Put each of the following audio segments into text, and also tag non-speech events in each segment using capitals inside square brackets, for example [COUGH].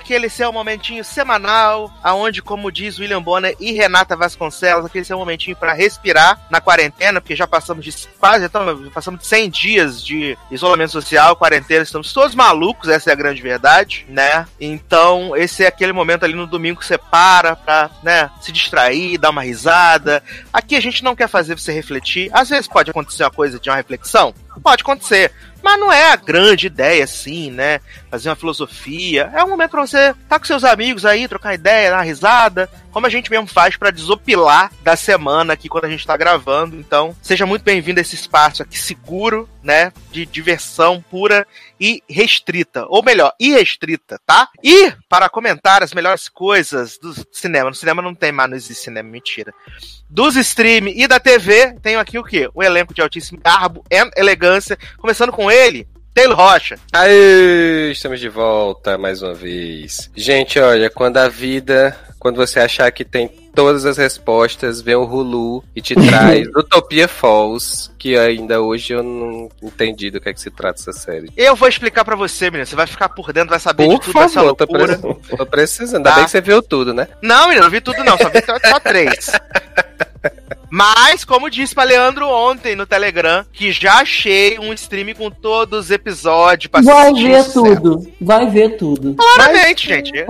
Aquele seu momentinho semanal, aonde, como diz William Bonner e Renata Vasconcelos, aquele seu momentinho para respirar na quarentena, porque já passamos de quase, então, passamos de 100 dias de isolamento social, quarentena, estamos todos malucos, essa é a grande verdade, né? Então, esse é aquele momento ali no domingo que você para pra, né, se distrair, dar uma risada. Aqui a gente não quer fazer você refletir. Às vezes pode acontecer uma coisa de uma reflexão, pode acontecer. Mas não é a grande ideia, assim, né? Fazer uma filosofia. É um momento pra você estar tá com seus amigos aí, trocar ideia, dar risada. Como a gente mesmo faz para desopilar da semana aqui quando a gente tá gravando. Então, seja muito bem-vindo a esse espaço aqui seguro, né? De diversão pura e restrita. Ou melhor, irrestrita, tá? E para comentar as melhores coisas do cinema. No cinema não tem mais, não existe cinema, mentira dos stream e da TV, tenho aqui o quê? Um elenco de altíssimo garbo e elegância, começando com ele, Taylor Rocha. Aê, estamos de volta mais uma vez. Gente, olha, quando a vida, quando você achar que tem todas as respostas, vem o Hulu e te traz [LAUGHS] Utopia Falls, que ainda hoje eu não entendi do que é que se trata essa série. Eu vou explicar para você, menino. Você vai ficar por dentro, vai saber por de tudo favor, essa loucura. Tô, pre tô precisando. Ainda tá. bem que você viu tudo, né? Não, menino, não vi tudo não. Só vi só três. [LAUGHS] Mas, como disse pra Leandro ontem no Telegram, que já achei um stream com todos os episódios pra Vai ver tudo. Vai ver tudo. Claramente, Mas... gente.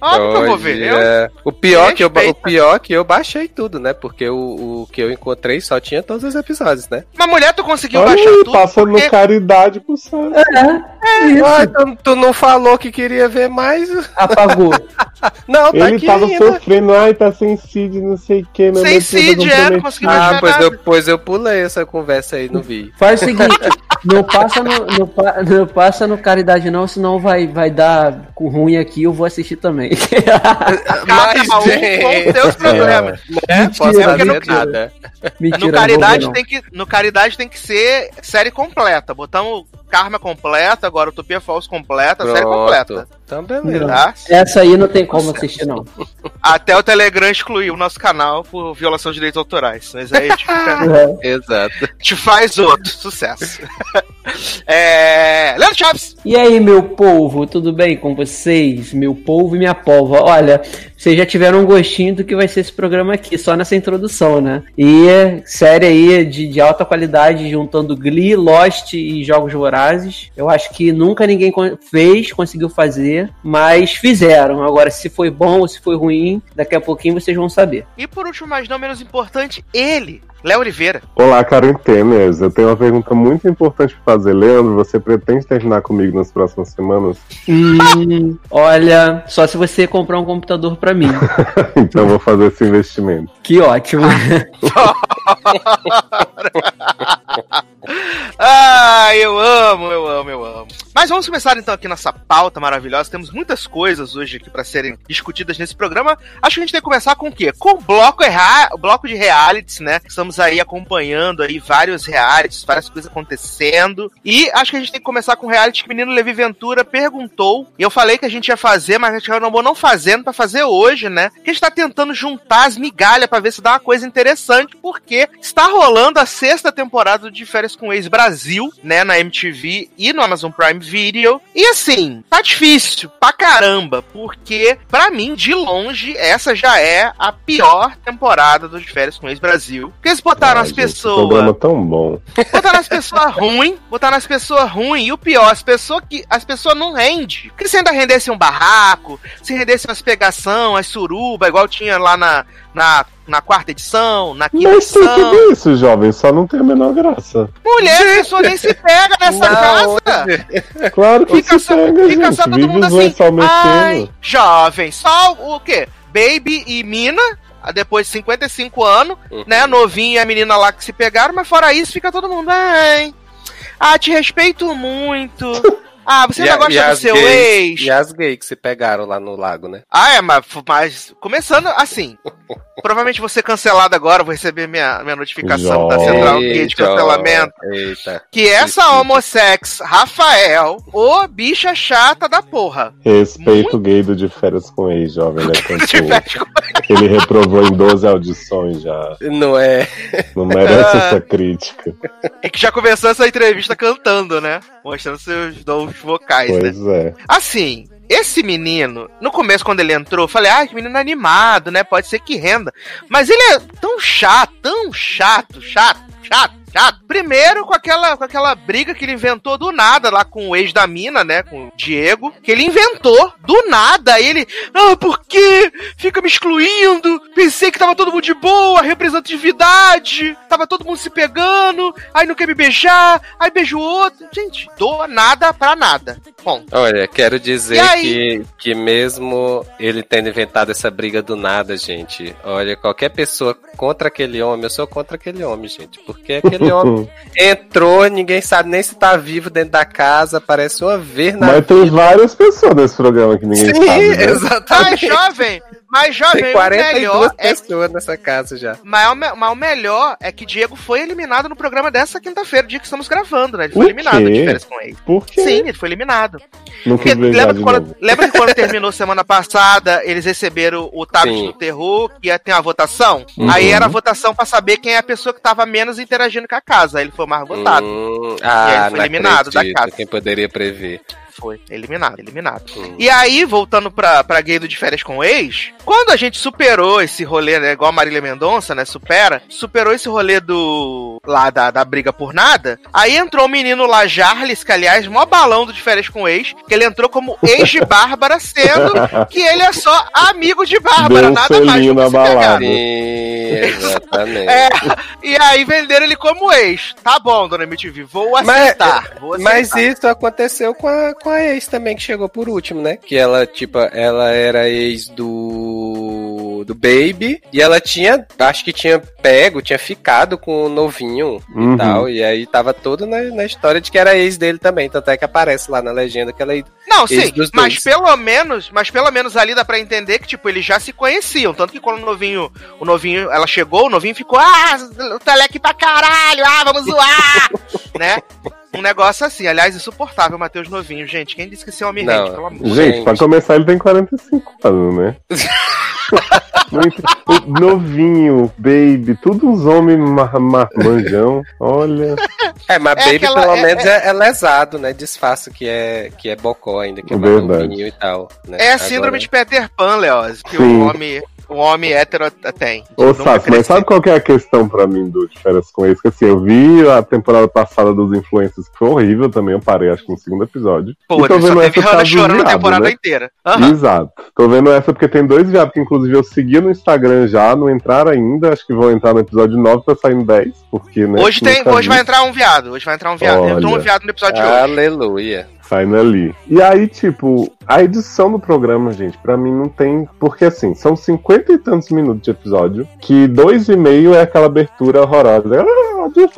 Óbvio que [LAUGHS] eu vou ver. Eu... O, pior que eu, o pior que eu baixei tudo, né? Porque o, o que eu encontrei só tinha todos os episódios, né? Mas mulher, tu conseguiu Olha baixar aí, tudo? Passando porque... caridade pro Sam. É, é isso. Ué, tu, tu, não falou que queria ver mais? Apagou. [LAUGHS] não, tá Ele tava ainda. sofrendo, ai, tá sem seed, não sei o que. Sem seed, é, não consegui Ah, pois eu, pois eu pulei essa conversa aí, não vi. Faz o seguinte, não passa no, não, não, passa no caridade não, senão vai, vai dar ruim aqui, eu vou assistir também. [LAUGHS] Mas, um com seus problemas. É. Né? Posso fazer no, nada. Mentira, no Caridade tem que No Caridade tem que ser série completa. Botamos Karma completa, agora Utopia Falls completa, Pronto. série completa. Então, beleza. Tá? Essa aí não tem como assistir, não. [LAUGHS] Até o Telegram excluiu o nosso canal por violação de direitos autorais. Mas aí a gente fica... [LAUGHS] é. Exato. Te faz outro. Sucesso. [LAUGHS] é... Leandro Chaves. E aí, meu povo, tudo bem com vocês? Meu povo e minha polva. Olha, vocês já tiveram um gostinho do que vai ser esse programa aqui, só nessa introdução, né? E série aí de, de alta qualidade, juntando Glee, Lost e Jogos Vorazes. Eu acho que nunca ninguém fez, conseguiu fazer, mas fizeram. Agora, se foi bom ou se foi ruim, daqui a pouquinho vocês vão saber. E por último, mas não menos importante, ele, Léo Oliveira. Olá, Temers. Eu tenho uma pergunta muito importante para fazer. Leandro, você pretende terminar comigo nas próximas semanas? Hum, [LAUGHS] olha, só se você comprar um computador para mim. [LAUGHS] então vou fazer esse investimento. Que ótimo. [LAUGHS] [LAUGHS] [LAUGHS] ah, eu amo, eu amo, eu amo. Mas vamos começar então aqui nossa pauta maravilhosa. Temos muitas coisas hoje aqui para serem discutidas nesse programa. Acho que a gente tem que começar com o quê? Com o bloco, o bloco de realities, né? Estamos aí acompanhando aí vários realities, várias coisas acontecendo. E acho que a gente tem que começar com o reality que o menino Levi Ventura perguntou. E eu falei que a gente ia fazer, mas a gente acabou não fazendo para fazer hoje, né? Que a gente tá tentando juntar as migalhas para ver se dá uma coisa interessante, porque está rolando a sexta temporada de Férias com Ex Brasil, né? Na MTV e no Amazon Prime Video. E assim, tá difícil pra caramba, porque para mim, de longe, essa já é a pior temporada do de Férias com Ex Brasil. Porque eles botaram Ai, as pessoas. Programa tão bom. Botaram as pessoas ruins, botaram as pessoas ruins, e o pior, as pessoas que. As pessoas não rendem. Porque se ainda rendesse um barraco, se rendesse umas pegação, as suruba, igual tinha lá na, na na quarta edição, na quinta Mas edição. Mas tudo isso, jovem, só não tem a menor graça. Mulher, a pessoa nem se pega nessa não, casa. Claro que fica se só, pega, fica gente. só todo mundo assim, ai, jovem, só o quê? Baby e Mina, depois de 55 anos, uhum. né, novinho e a menina lá que se pegaram, mas fora isso fica todo mundo, ai, ah, te respeito muito, Ah, você ainda a- gosta do seu gays- ex? E as gays que se pegaram lá no lago, né? Ah, é, mas, mas começando assim. [LAUGHS] provavelmente vou ser cancelado agora, vou receber minha, minha notificação da. Central Gay de Eita, cancelamento. Eita. Que essa homosex, Rafael, ô bicha chata da porra. Respeito o gay do de férias com ex, jovem, é. [LAUGHS] Tivesse com- Ele reprovou em 12 audições já. Não é. Não merece essa crítica. E que já começou essa entrevista cantando, né? Mostrando seus dons vocais, né? Pois é. Assim, esse menino, no começo, quando ele entrou, eu falei, ah, que menino animado, né? Pode ser que renda. Mas ele é tão chato, tão chato, chato, chato, chato. Primeiro, com aquela, com aquela briga que ele inventou do nada lá com o ex da mina, né? Com o Diego. Que ele inventou do nada. Aí ele, ah, por quê? Fica me excluindo. Pensei que tava todo mundo de boa, representatividade. Tava todo mundo se pegando. Aí não quer me beijar. Aí beija o outro. Gente, do nada pra nada. Bom. Olha, quero dizer que, que mesmo ele tendo inventado essa briga do nada, gente, olha, qualquer pessoa contra aquele homem, eu sou contra aquele homem, gente. Porque aquele [LAUGHS] homem entrou, ninguém sabe nem se tá vivo dentro da casa, parece uma vez na Mas tem vida. várias pessoas nesse programa que ninguém Sim, sabe. Né? [LAUGHS] Exatamente. jovem, mas jovem, Tem o 42 melhor é pessoas nessa casa já. mas o, me- mas o melhor é que Diego foi eliminado no programa dessa quinta-feira, dia que estamos gravando, né? Ele foi O eliminado quê? de férias com ele. Por quê? Sim, ele foi eliminado. Não Porque lembra que, quando, lembra que quando terminou semana passada, eles receberam o tablet do terror, que ia ter uma votação? Uhum. Aí era a votação pra saber quem é a pessoa que tava menos interagindo com a casa. Aí ele foi o mais votado. Hum, E aí ah, ele foi não eliminado da acredito, casa. Quem poderia prever? Foi, eliminado, eliminado. Hum. E aí, voltando pra, pra gay do de férias com o ex, quando a gente superou esse rolê, né, igual a Marília Mendonça, né, supera, superou esse rolê do, lá da, da briga por nada, aí entrou o menino lá, Jarles, que aliás, mó balão do de férias com o ex, que ele entrou como ex de Bárbara, sendo [LAUGHS] que ele é só amigo de Bárbara, Deu nada mais do que na se pegar. exatamente. É, e aí venderam ele como ex. Tá bom, dona MTV, vou Mas- aceitar. vou aceitar. Mas isso aconteceu com a, com a ex também, que chegou por último, né? Que ela, tipo, ela era ex do. do Baby. E ela tinha, acho que tinha pego, tinha ficado com o novinho Uhum. e tal. E aí tava todo na, na história de que era ex dele também. Tanto é que aparece lá na legenda que ela. Não, Eles sim, dos mas dois. pelo menos, mas pelo menos ali dá pra entender que, tipo, eles já se conheciam. Tanto que quando o novinho, o novinho, ela chegou, o novinho ficou, ah, o teleque pra caralho, ah, vamos zoar, [LAUGHS] né? Um negócio assim, aliás, insuportável, Matheus Novinho, gente. Quem disse que esse é homem rende, pelo amor Gente, Gente. pra começar, ele tem 45 anos, né? [LAUGHS] Muito, novinho, baby, tudo uns homens ma- ma- manjão. Olha. É, mas É Baby aquela- pelo é- menos é, é lesado, né? Disfarça que é, que é bocó ainda, que é Verdade. novinho e tal. Né? É a síndrome Agora- de Peter Pan, Leoz, que Sim. o homem, o homem hétero tem. Ô, Sassi, mas sabe qual que é a questão pra mim do De Férias com ex? Que assim, eu vi a temporada passada dos influencers, que foi horrível também, eu parei acho que no segundo episódio. Pô, e tô vendo teve essa Hannah do chorando a viado, temporada né? inteira. Aham. Exato. Tô vendo essa porque tem dois viados que, inclusive, eu seguia no Instagram já, não entraram ainda. Acho que vão entrar no episódio 9 pra sair em 10. Porque, né? Hoje, tem, hoje vai entrar um viado. Hoje vai entrar um viado. Olha. Entrou um viado no episódio de hoje. Aleluia. Ali. E aí, tipo, a edição do programa, gente, pra mim não tem. Porque assim, são cinquenta e tantos minutos de episódio, que dois e meio é aquela abertura horrorosa. Ah, de ex.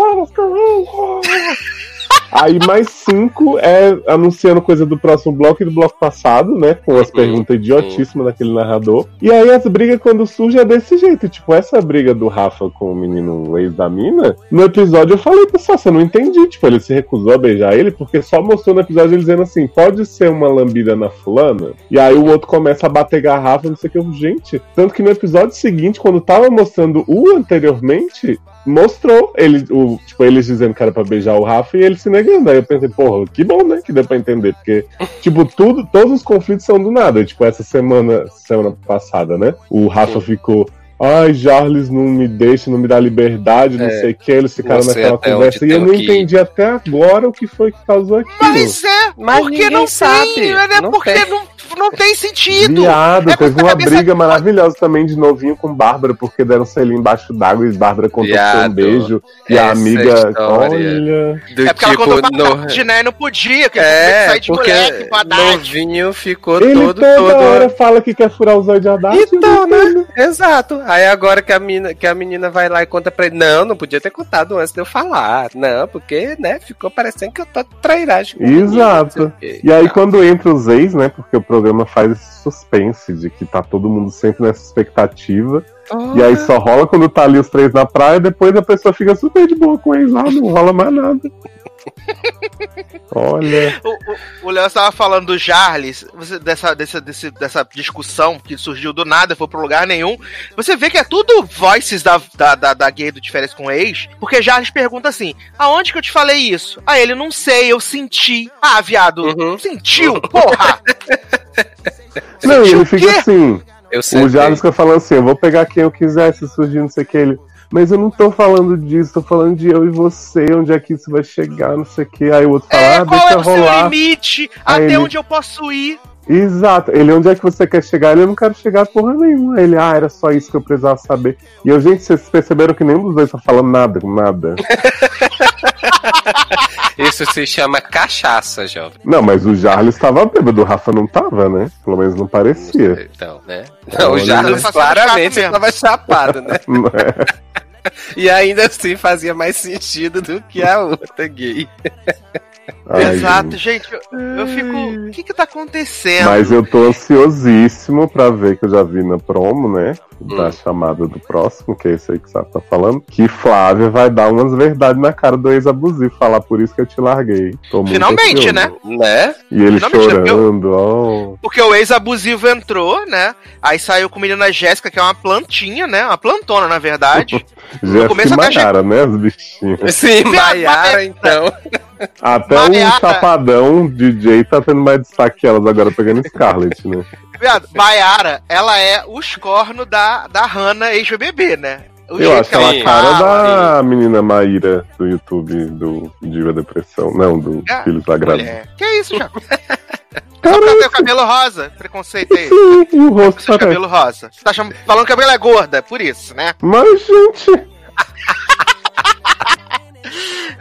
Aí mais cinco é anunciando coisa do próximo bloco e do bloco passado, né? Com as Uhum, perguntas idiotíssimas daquele narrador. E aí as brigas quando surge é desse jeito. Tipo, essa briga do Rafa com o menino ex da mina, no episódio eu falei, pessoal, você não entendi. Tipo, ele se recusou a beijar ele porque só mostrou no episódio ele dizendo assim, pode ser uma lambida na fulana. E aí o outro começa a bater garrafa, não sei o que. Gente, tanto que no episódio seguinte, quando tava mostrando o anteriormente, mostrou ele, o, tipo, eles dizendo que era pra beijar o Rafa e ele se negando. Aí eu pensei, porra, que bom, né? Que deu pra entender. Porque, [LAUGHS] tipo, tudo, todos os conflitos são do nada. Tipo, essa semana, semana passada, né? O Rafa ficou. Ai, Charles não me deixa, não me dá liberdade, não É, sei o que. Eles ficaram naquela conversa. E eu não que entendi até agora o que foi que causou aquilo. Mas é, Mas porque não sabe, tem, né? não porque tem. não não tem sentido. Viado, É teve uma cabeça- briga maravilhosa também de novinho com Bárbara, porque deram selinho embaixo d'água e Bárbara contou um beijo. E a amiga, história. olha. Do É porque ela tipo, contou pra no... tarde, né? Não podia, que É, sair de porque moleque Haddad. novinho ficou Ele todo, toda todo... hora fala que quer furar os olhos de Haddad. Então, né? Exato. Aí agora que a, menina, que a menina vai lá e conta pra ele, não, não podia ter contado antes de eu falar. Não, porque, né, ficou parecendo que eu tô trairagem. menino, Exato. não. E aí, Tá. quando entra os ex, né? Porque o programa faz esse suspense de que tá todo mundo sempre nessa expectativa. E aí só rola quando tá ali os três na praia, depois a pessoa fica super de boa com o ex lá, não rola mais nada. [LAUGHS] Olha. O, o, o Léo estava falando do Jarles, você- dessa, dessa, desse- dessa discussão que surgiu do nada, foi pro lugar nenhum. Você vê que é tudo voices da, da, da, da gay do De Férias com Ex, porque Jarles pergunta assim: aonde que eu te falei isso? Ah, ele não sei, eu senti. Ah, viado, Uhum. sentiu, porra! Não, ele fica assim. Eu sei. O Jarles fica falando assim: eu vou pegar quem eu quiser, se surgir não sei o que. Ele. Mas eu não tô falando disso, tô falando de eu e você, onde é que isso vai chegar, não sei o que. Aí o outro fala, É, ah, qual deixa é o seu rolar. limite? Aí Até ele- onde eu posso ir? Exato. Ele, onde é que você quer chegar? Ele, eu não quero chegar porra nenhuma. Ele, ah, era só isso que eu precisava saber. E eu, gente, vocês perceberam que nenhum dos dois tá falando nada, nada. [LAUGHS] Isso se chama cachaça, jovem. Não, mas o Jarles tava bêbado, o Rafa não tava, né? Pelo menos não parecia. Então, né? Não, o Olha. Jarles claramente estava chapado, né? [LAUGHS] E ainda assim fazia mais sentido do que a outra gay. Ai, Exato, gente. gente, eu, eu fico. O que que tá acontecendo? Mas eu tô ansiosíssimo pra ver que eu já vi na promo, né? Da Hum. chamada do próximo, que é esse aí que o Sato tá falando. Que Flávia vai dar umas verdades na cara do ex-abusivo. Falar por isso que eu te larguei. Tô Finalmente, ansioso. né? Né? E ele Finalmente, chorando, ó. Porque o ex-abusivo entrou, né? Aí saiu com a menina Jéssica, que é uma plantinha, né? Uma plantona, na verdade. [LAUGHS] Jéssica começo e até Maiara, né? Os bichinhos. [LAUGHS] Sim, Maiara, então. Até Maiara. o Chapadão DJ tá tendo mais destaque que elas agora pegando [LAUGHS] Scarlett, né? Viado, Maiara, ela é os cornos da, da Hannah ex-BBB, né? O Eu acho ela sim. a cara fala, da menina Maíra do YouTube, do Diva Depressão. Não, do É, Filhos Sagrados. mulher. Que isso, [LAUGHS] Só ela tem o cabelo rosa. Preconceito aí. Sim, e o rosto cabelo rosa. Você tá falando que o cabelo é gorda, por isso, né? Mas, gente,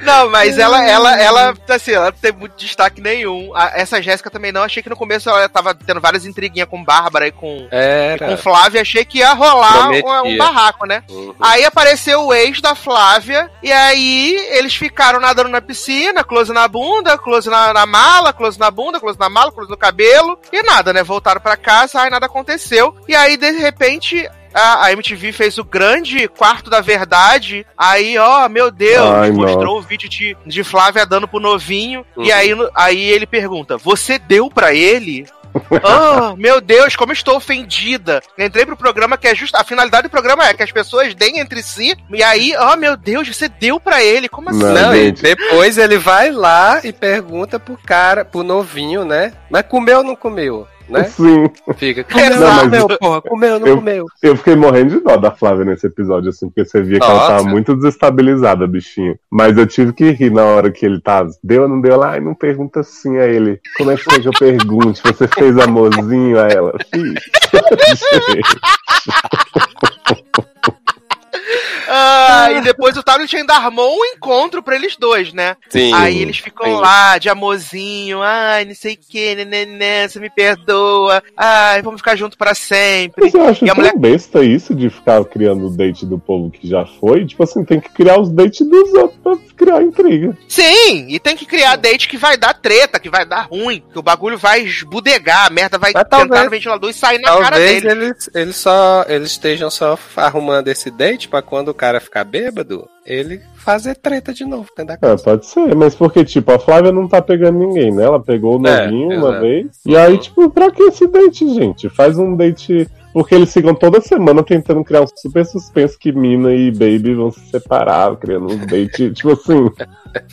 Não, mas ela, ela, ela, assim, ela não tem muito destaque nenhum. A- essa Jéssica também não. Achei que no começo ela tava tendo várias intriguinhas com Bárbara e com, Era. com Flávia. Achei que ia rolar um, um barraco, né? Uhum. Aí apareceu o ex da Flávia, e aí eles ficaram nadando na piscina, close na bunda, close na, na mala, close na bunda, close na mala, close no cabelo, e nada, né? Voltaram pra casa, aí nada aconteceu. E aí, de repente. A, a MTV fez o grande quarto da verdade. Aí, ó, meu Deus, Ai, mostrou o vídeo de, de Flávia dando pro novinho. Uhum. E aí, aí ele pergunta: Você deu pra ele? [LAUGHS] oh, meu Deus, como estou ofendida. Entrei pro programa que é justo. A finalidade do programa é que as pessoas deem entre si. E aí, oh meu Deus, você deu pra ele. Como assim? Não. Depois ele vai lá e pergunta pro cara, pro novinho, né? Mas comeu ou não comeu? Né? sim. Fica, comeu Não, mas- comeu, porra? Comeu não Eu- comeu? Eu fiquei morrendo de dó da Flávia nesse episódio, assim, porque você via que ela Nossa. tava muito desestabilizada, bichinho. Mas eu tive que rir na hora que ele tá. Deu ou não deu? Lá, ai, não pergunta assim a ele. Como é que foi que eu pergunte? Você fez amorzinho a ela? Fiz. [LAUGHS] Ah, e depois o Tablet ainda armou um encontro pra eles dois, né? Sim. Aí eles ficam Sim. lá de amorzinho, ai, não sei o que, neném, você me perdoa, ai, vamos ficar junto pra sempre. Mas eu acho E a mulher- besta isso de ficar criando o date do povo que já foi. Tipo assim, tem que criar os dates dos outros pra criar intriga. Sim, e tem que criar date que vai dar treta, que vai dar ruim, que o bagulho vai esbudegar, a merda vai Mas entrar talvez- no ventilador e sair na cara Talvez dele. eles, eles só eles estejam só arrumando esse date pra quando o cara ficar bêbado, ele fazer treta de novo dentro da É, casa. pode ser, mas porque, tipo, a Flávia não tá pegando ninguém, né? Ela pegou o É, novinho uma exato. vez. E aí, tipo, pra que esse date, gente? Faz um date. Porque eles ficam toda semana tentando criar um super suspense que Mina e Baby vão se separar, criando um date. [LAUGHS] tipo assim,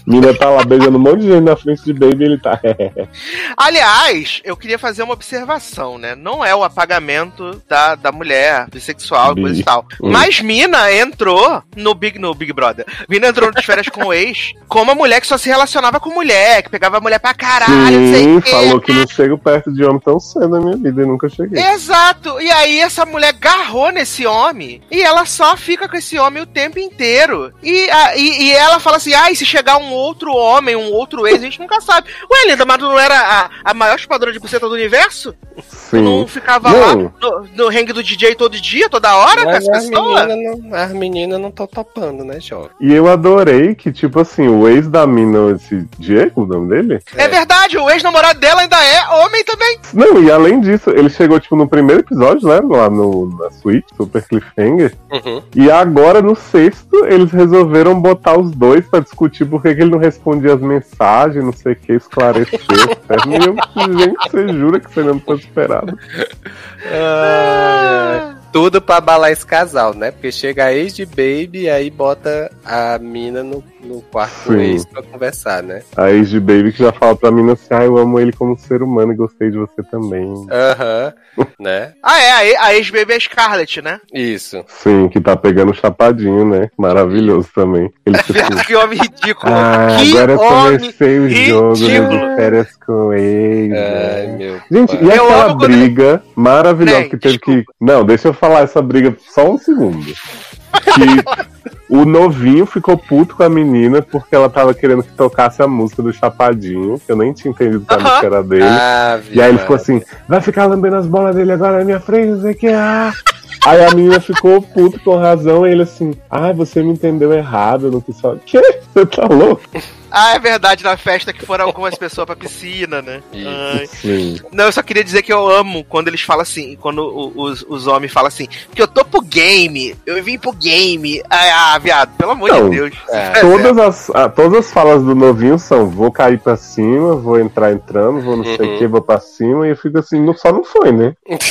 Mina tá lá beijando um monte de gente na frente de Baby e ele tá. [LAUGHS] Aliás, eu queria fazer uma observação, né? Não é o apagamento da, da mulher bissexual e Bi. coisa e tal. Hum. Mas Mina entrou no Big, no Big brother. A menina entrou de férias com o ex, com uma mulher que só se relacionava com mulher, que pegava a mulher pra caralho, não sei Sim, quê. falou que não chego perto de homem tão cedo na minha vida e nunca cheguei. Exato. E aí essa mulher garrou nesse homem e ela só fica com esse homem o tempo inteiro. E, a- e, e ela fala assim: ai, se chegar um outro homem, um outro ex, a gente nunca sabe. Ué, Linda, mas tu não era a, a maior chupadora de buceta do universo? [LAUGHS] Tu não Sim. ficava Não. lá no, no hang do DJ todo dia, toda hora, com Mas essa as pessoa? meninas não, as meninas não estão topando, né, jovem? E eu adorei que, tipo assim, o ex da mina, esse Diego, o nome dele? É verdade, o ex-namorado dela ainda é homem também. Não, e além disso, ele chegou, tipo, no primeiro episódio, né? Lá no, na suíte, Super Cliffhanger. Uhum. E agora, no sexto, eles resolveram botar os dois pra discutir por que ele não respondia as mensagens, não sei o que, esclarecer. [LAUGHS] é que, gente, você jura que você não esperado. [LAUGHS] Tudo pra abalar esse casal, né? Porque chega a ex de Baby aí bota a mina no, no quarto Sim. ex pra conversar, né? A ex de Baby que já fala pra mim assim, ah, eu amo ele como ser humano e gostei de você também. Aham, [LAUGHS] né? Ah, é, a e- a ex-baby é Scarlett, né? Isso. Sim, que tá pegando chapadinho, né? Maravilhoso também. Ele tipo, [LAUGHS] que homem ridículo. ah, que agora eu comecei o jogo de férias com ele. Ai, meu. Gente, pai. e Eu aquela amo quando briga maravilhosa Nem, que teve desculpa. que. Não, deixa eu falar essa briga só um segundo. Que o novinho ficou puto com a menina porque ela tava querendo que tocasse a música do Chapadinho, que eu nem tinha entendido que a música era dele. Ah, e aí ele ficou assim, vai ficar lambendo as bolas dele agora na minha frente, não sei o que. Ah. Aí a menina ficou puto com razão, e ele assim, ah, você me entendeu errado, eu não quis falar. Que? Você tá louco? Ah, é verdade, na festa que foram algumas pessoas pra piscina, né? Sim. Não, eu só queria dizer que eu amo quando eles falam assim, quando os, os homens falam assim, que eu tô pro game, eu vim pro game. Ah, ah, viado, pelo amor Não, de Deus. é. [LAUGHS] Todas as, ah, todas as falas do novinho são: vou cair pra cima, vou entrar entrando, vou não sei Uhum. o que, vou pra cima, e eu fico assim, não, só não foi, né? [LAUGHS]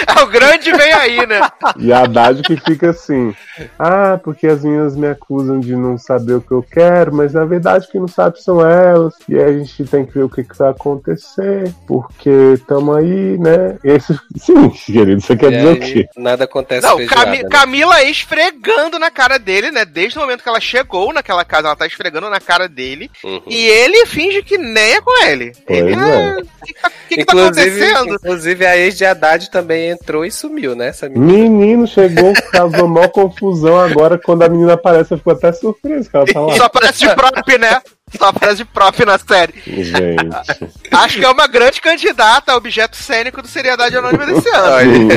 [LAUGHS] É o grande vem aí, né? E a Haddad que fica assim: ah, porque as meninas me acusam de não saber o que eu quero, mas na verdade quem não sabe são elas, e aí a gente tem que ver o que, que vai acontecer, porque tamo aí, né? Esse, sim, querido, você quer E dizer o aí, quê? Nada acontece Não, feijoada, Cami- né? Camila esfregando na cara dele, né? Desde o momento que ela chegou naquela casa, ela tá esfregando na cara dele. Uhum. E ele finge que nem é com ele. Pois ele, é. ah, O que, que tá, o que que tá inclusive, acontecendo? inclusive, a ex de Haddad também entrou e sumiu, né? Essa menina. Menino chegou, causou maior confusão agora. Quando a menina aparece, eu fico até surpreso que ela tá lá. Só parece de prop, né? [LAUGHS] Só parece de prop na série. Gente. [LAUGHS] Acho que é uma grande candidata a objeto cênico do Seriedade Anônima desse ano.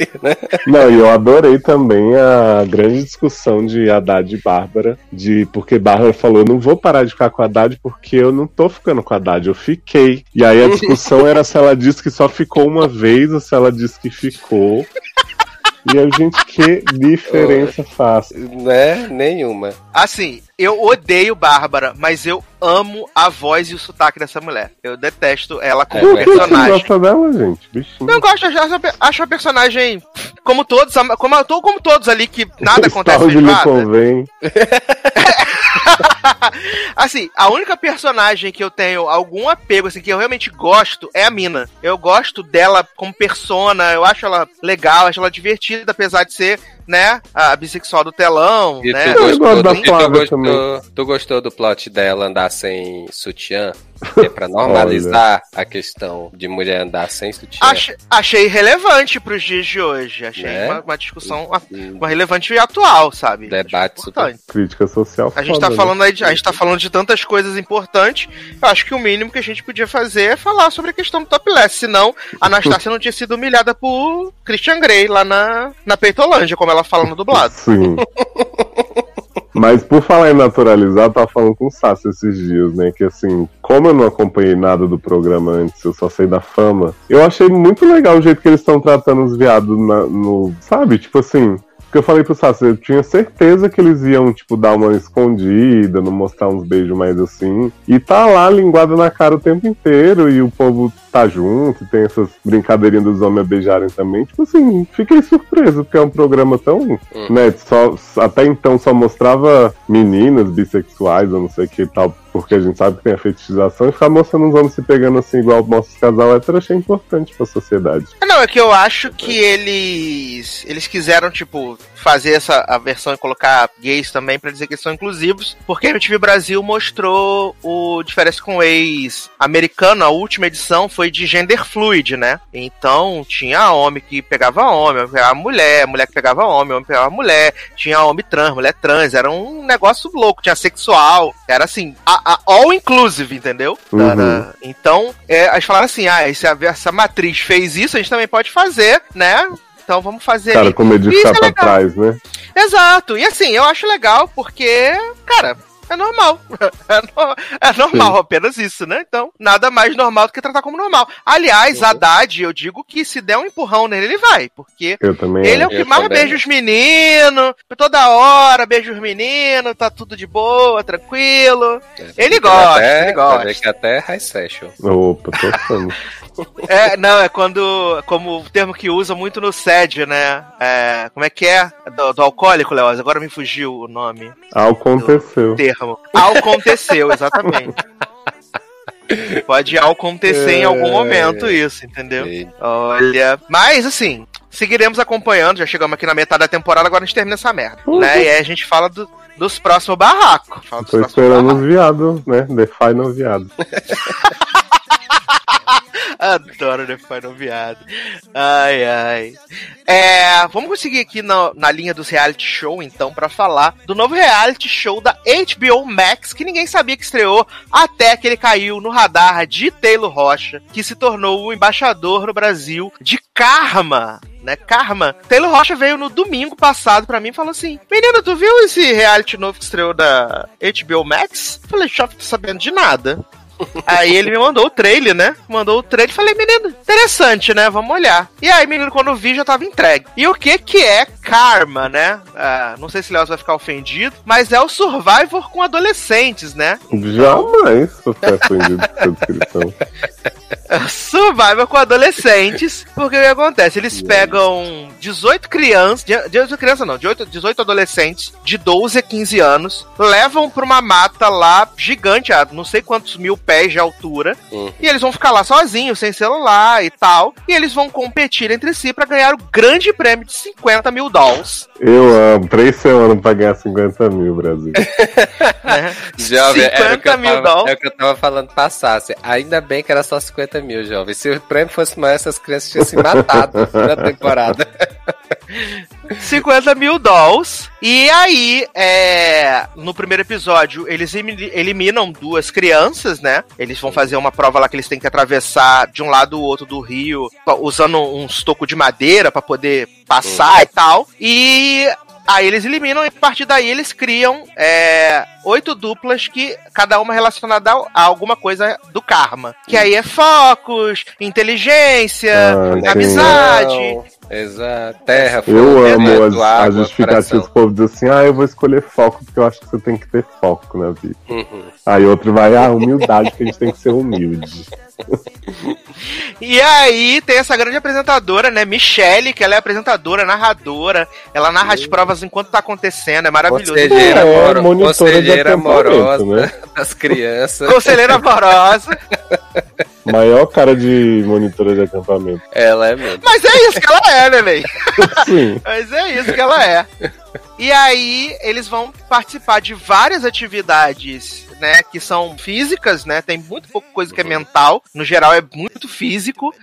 [LAUGHS] Não, e eu adorei também a grande discussão de Haddad e Bárbara, de porque Bárbara falou, não vou parar de ficar com a Haddad porque eu não tô ficando com a Haddad, eu fiquei. E aí a discussão era se ela disse que só ficou uma vez ou se ela disse que ficou. E eu, gente, que diferença faz. né? Nenhuma. Assim, eu odeio Bárbara, mas eu amo a voz e o sotaque dessa mulher. Eu detesto ela como Por que você personagem. gosta dela, gente? Bichinho. Não gosto, acho, a personagem como todos, como, como todos ali que nada [LAUGHS] acontece Onde lhe convém. [LAUGHS] [LAUGHS] Assim, a única personagem que eu tenho algum apego, assim, que eu realmente gosto é a Mina. Eu gosto dela como persona, eu acho ela legal, acho ela divertida, apesar de ser, né, a bissexual do telão, E né? tu, Eu gosto gostou, da do, tu, Flávia gostou, também. tu gostou do plot dela andar sem sutiã? É pra normalizar a questão de mulher andar sem sutiã. Ach- achei relevante pros dias de hoje. Achei Né? uma, uma discussão uma relevante e atual, sabe? Debate importante. Crítica social A gente foda, tá né? falando aí de, a gente tá falando de tantas coisas importantes. Eu acho que o mínimo que a gente podia fazer é falar sobre a questão do topless. Senão, a Anastácia não tinha sido humilhada por Christian Grey lá na, na Peitolândia, como ela fala no dublado. Sim. [LAUGHS] Mas por falar em naturalizar, eu tava falando com o Sassi esses dias, né? Que assim, como eu não acompanhei nada do programa antes, eu só sei da fama, eu achei muito legal o jeito que eles estão tratando os viados na- no. Sabe? Tipo assim. Porque eu falei pro Sassi, eu tinha certeza que eles iam, tipo, dar uma escondida, não mostrar uns beijos mais assim. E tá lá linguada na cara o tempo inteiro, e o povo tá junto, tem essas brincadeirinhas dos homens beijarem também. Tipo assim, fiquei surpreso, porque é um programa tão. Né, só, até então só mostrava meninas bissexuais, ou não sei o que tal, porque a gente sabe que tem a fetichização, e ficar mostrando os homens se pegando assim, igual mostra os casal hétero, achei importante pra sociedade. Não, é que eu acho que eles. Eles quiseram, tipo, fazer essa a versão e colocar gays também pra dizer que eles são inclusivos, porque a MTV Brasil mostrou o Diferença com Ex americano, a última edição foi de gender fluid, né? Então tinha homem que pegava homem, homem que pegava mulher, mulher que pegava homem, homem que pegava mulher, tinha homem trans, mulher trans, era um negócio louco, tinha sexual, era assim, a, a all inclusive, entendeu? Uhum. Então, é, eles falaram assim: ah, se a, essa matriz fez isso, a gente também pode fazer, né? Então vamos fazer. Cara, ali. como é de Isso ficar é pra legal. trás, né? Exato. E assim, eu acho legal porque, cara, é normal. [LAUGHS] É, no- é normal, Sim. apenas isso, né? Então, nada mais normal do que tratar como normal. Aliás, Haddad, eu digo que se der um empurrão nele, ele vai. Porque Eu também ele é o que mais também. beija os meninos, toda hora beija os meninos, tá tudo de boa, tranquilo. Ele gosta, até, ele gosta. que até high session. Opa, tô. [LAUGHS] É, não, é quando. Como o termo que usa muito no SED, né? É, como é que é? Do, do alcoólico, Léo? Agora me fugiu o nome. Aconteceu. termo. Aconteceu, exatamente. Pode acontecer em algum momento isso, entendeu? E- Olha. Mas assim, seguiremos acompanhando. Já chegamos aqui na metade da temporada, agora a gente termina essa merda. Né? E aí a gente fala do- dos próximos barracos. Fala dos Tô esperando barracos. os viados, né? The Final viado. [LAUGHS] Adoro The Final Viado. Ai, ai. É, vamos conseguir aqui na, na linha dos reality show, então, pra falar do novo reality show da HBO Max, que ninguém sabia que estreou até que ele caiu no radar de Taylor Rocha, que se tornou o embaixador no Brasil de Karma. Né, Karma. Taylor Rocha veio no domingo passado pra mim e falou assim: Menina, tu viu esse reality novo que estreou da HBO Max? Falei, Chof, tô sabendo de nada. Aí ele me mandou o trailer, né? Mandou o trailer. Falei, menino, interessante, né? Vamos olhar. E aí, menino, quando vi, já tava entregue. E o que que é Karma, né? Ah, não sei se o Léo vai ficar ofendido, mas é o Survivor com adolescentes, né? Jamais fui ofendido com descrição. [LAUGHS] Survivor com adolescentes. Porque o que acontece? Eles pegam 18 crianças, de- 18 crianças não, de 8 18 adolescentes de 12 a 15 anos, levam pra uma mata lá gigante, a não sei quantos mil pés de altura, Hum. e eles vão ficar lá sozinhos, sem celular e tal, e eles vão competir entre si pra ganhar o grande prêmio de 50 mil dólares. Eu amo. Três semanas pra ganhar 50 mil, Brasil. [LAUGHS] Jovem, era o, que 50 eu mil dólares. é o que eu tava falando passasse. Ainda bem que era só 50 mil, jovem. Se o prêmio fosse maior, essas crianças tinham se matado na temporada. [LAUGHS] 50 mil dólares. E aí, é, no primeiro episódio, eles eliminam duas crianças, né? Eles vão fazer uma prova lá que eles têm que atravessar de um lado ou outro do rio, usando uns tocos de madeira pra poder passar e tal. E aí eles eliminam e a partir daí eles criam é, oito duplas que cada uma relacionada a, alguma coisa do karma. Que aí é focos, inteligência, Ah, amizade. Não, Exato. Terra, Eu fogo, amo as, as água, justificativas coração. do povo diz assim, ah, eu vou escolher foco porque eu acho que você tem que ter foco na vida. Uhum. Aí outro vai, ah, humildade, que a gente tem que ser humilde. E aí tem essa grande apresentadora, né, Michelle, que ela é apresentadora, narradora, ela narra as provas enquanto tá acontecendo, é maravilhoso. Conselheira, É, conselheira acampamento, amorosa né? [LAUGHS] das crianças. Conselheira amorosa. Maior cara de monitora de acampamento. Ela é mesmo. Mas é isso que ela é, neném. [LAUGHS] Sim. Mas é isso que ela é. E aí, eles vão participar de várias atividades, né, que são físicas, né? Tem muito pouca coisa que é mental, no geral é muito físico.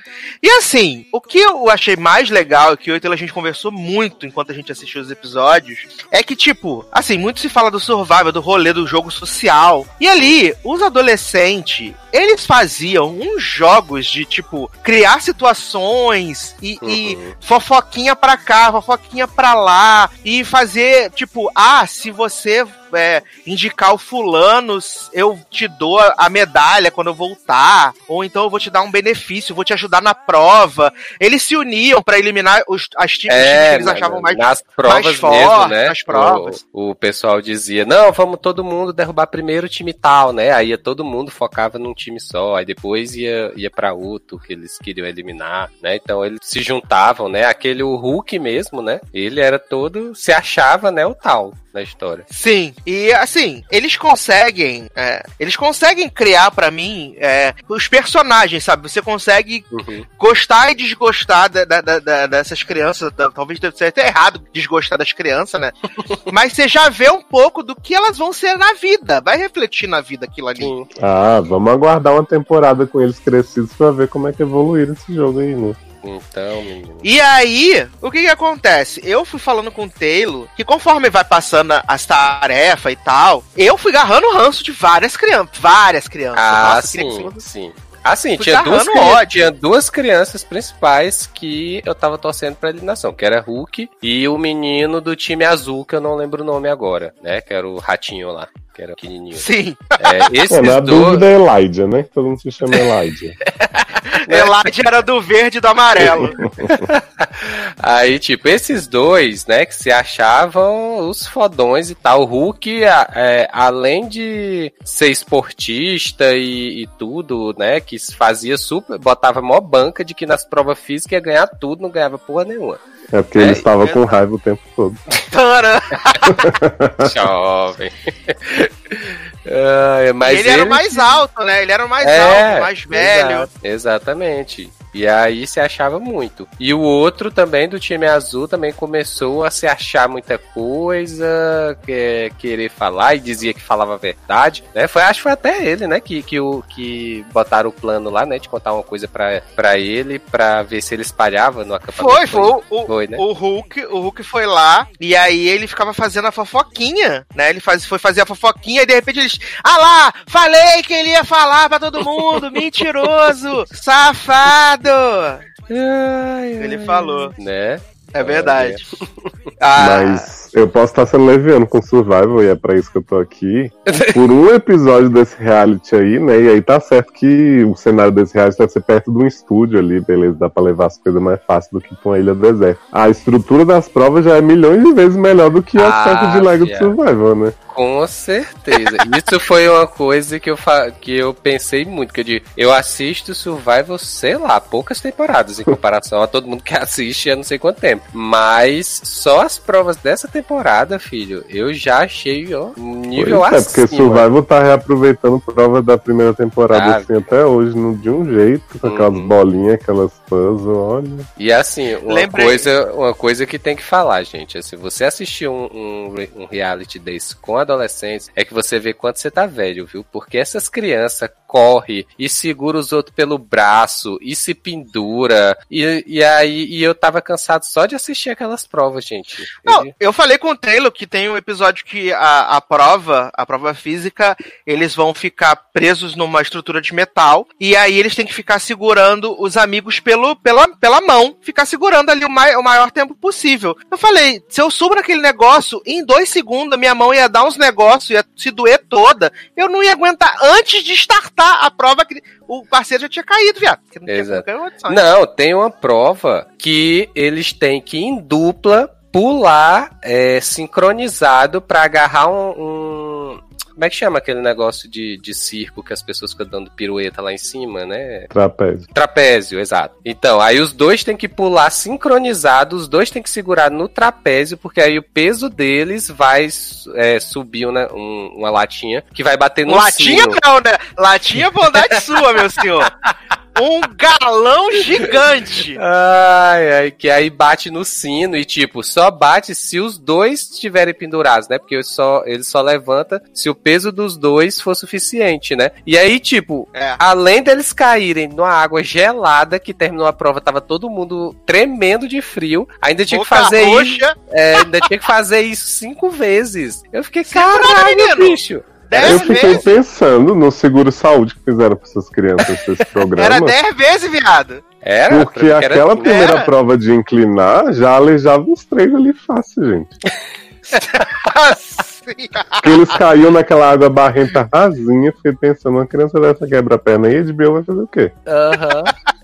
E assim, o que eu achei mais legal, que e Taylor, a gente conversou muito enquanto a gente assistiu os episódios, é que, tipo, assim, muito se fala do survival, do rolê do jogo social. E ali, os adolescentes, eles faziam uns jogos de, tipo, criar situações e, e Uhum. fofoquinha pra cá, fofoquinha pra lá, e fazer, tipo, ah, se você é, indicar o fulano, eu te dou a, medalha quando eu voltar, ou então eu vou te dar um benefício, vou te ajudar na prova. Eles se uniam pra eliminar os, as times, times que eles achavam mais. nas provas mais mesmo, forte, né? nas provas. O, o pessoal dizia, não, vamos todo mundo derrubar primeiro o time tal, né? Aí todo mundo focava num time só, aí depois ia, ia para outro que eles queriam eliminar, né? Então eles se juntavam, né? Aquele o Hulk mesmo, né? Ele era todo, se achava, né, o tal na história. Sim, E assim, eles conseguem. é, eles conseguem criar pra mim é, os personagens, sabe? Você consegue Uhum. gostar e desgostar da- da- da- da- dessas crianças. da- talvez deve ser até errado desgostar das crianças, né? [LAUGHS] Mas você já vê um pouco do que elas vão ser na vida. Vai refletir na vida aquilo ali. Sim. Ah, vamos aguardar uma temporada com eles crescidos pra ver como é que evoluíram esse jogo aí, né? Então, menino. E aí, o que que acontece? Eu fui falando com o Taylor que conforme vai passando as tarefas e tal, eu fui agarrando o ranço de várias crianças. Várias crianças. Ah, Nossa, sim, você- sim. Assim, Fui tinha duas, ódio. tinha duas crianças principais que eu tava torcendo pra eliminação, que era Hulk e o menino do time azul, que eu não lembro o nome agora, né? Que era o ratinho lá, que era pequenininho. Sim. É, esses É, na dois... dúvida é Elijah, né? Que todo mundo se chama [LAUGHS] Elijah. Elijah era do verde e do amarelo. [LAUGHS] Aí, tipo, esses dois, né, que se achavam os fodões e tal. O Hulk, é, além de ser esportista e, e tudo, né, que fazia super, botava mó banca de que nas provas físicas ia ganhar tudo, não ganhava porra nenhuma. É porque É, ele estava é. com raiva o tempo todo. Tana. [LAUGHS] Jovem. Ah, mas e ele, era o mais alto, né? Ele era o mais alto, mais velho. exatamente. E aí se achava muito. E o outro também do time azul também começou a se achar muita coisa, que- querer falar e dizia que falava a verdade, né? Foi, acho que foi até ele, né, que, que, o, que botaram o plano lá, né, de contar uma coisa pra, pra ele, pra ver se ele espalhava no acampamento. Foi, foi. O, o, Foi, né? o Hulk, o Hulk foi lá e aí ele ficava fazendo a fofoquinha, né? Ele faz, foi fazer a fofoquinha e de repente eles. Ah lá! Falei que ele ia falar pra todo mundo! Mentiroso! [LAUGHS] Safado! Ele falou. Né? É verdade. Ah, Mas eu posso estar sendo leviano com Survival e é pra isso que eu tô aqui. [LAUGHS] Por um episódio desse reality aí, né? E aí tá certo que o cenário desse reality deve ser perto de um estúdio ali, beleza? Dá pra levar as coisas mais fácil do que pra uma ilha deserta. A estrutura das provas já é milhões de vezes melhor do que as Ah, peças de Lego de viado. Survival, né? Com certeza. Isso foi uma coisa que eu, fa... que eu pensei muito. Que eu, digo, eu assisto Survival, sei lá, poucas temporadas em comparação a todo mundo que [LAUGHS] assiste há não sei quanto tempo. Mas só as provas dessa temporada, filho, eu já achei ó, um nível Pois é, acima. porque Survival tá reaproveitando prova da primeira temporada Ah, assim até hoje, no- de um jeito, com aquelas Uhum. bolinhas, aquelas puzzles, olha. E assim, uma Lembrei- coisa, uma coisa que tem que falar, gente. Se você assistir um, um, um reality desse com adolescentes, é que você vê quanto você tá velho, viu? Porque essas crianças correm e segura os outros pelo braço e se pendura. E, e aí e eu tava cansado só de assistir aquelas provas, gente. Não, eu falei com o Taylor que tem um episódio que a, a prova, a prova física, eles vão ficar presos numa estrutura de metal e aí eles têm que ficar segurando os amigos pelo, pela, pela mão, ficar segurando ali o, mai, o maior tempo possível. Eu falei, se eu subo naquele negócio, em dois segundos a minha mão ia dar uns negócios, ia se doer toda, eu não ia aguentar antes de startar a prova que o parceiro já tinha caído, viado. não tinha Exato. condição. Não, tem uma prova que eles têm que em dupla pular é, sincronizado pra agarrar um, um- Como é que chama aquele negócio de, de circo que as pessoas ficam dando pirueta lá em cima, né? Trapézio. Trapézio, exato. Então, aí os dois têm que pular sincronizados, os dois têm que segurar no trapézio, porque aí o peso deles vai é, subir uma, um- uma latinha que vai bater no Latinha sino. não, né? Latinha é bondade [LAUGHS] sua, meu senhor. Um galão gigante. Ai, ai, que aí bate no sino e, tipo, só bate se os dois estiverem pendurados, né? Porque só, ele só levanta se o peso dos dois for suficiente, né? E aí, tipo, É. além deles caírem numa água gelada, que terminou a prova, tava todo mundo tremendo de frio, ainda tinha que Boca fazer isso. roxa, é, ainda tinha que fazer isso cinco vezes. Eu fiquei, caralho, menino." bicho. Dez Eu fiquei vezes. pensando no seguro saúde que fizeram pra essas crianças desse [LAUGHS] programa. Era 10 vezes, viado. Era, Porque era aquela tudo. primeira Era. prova de inclinar já aleijava os três ali fácil, gente. Porque eles caíam naquela água barrenta rasinha. Fiquei pensando, uma criança dessa quebra a perna aí, a HBO vai fazer o quê? Aham.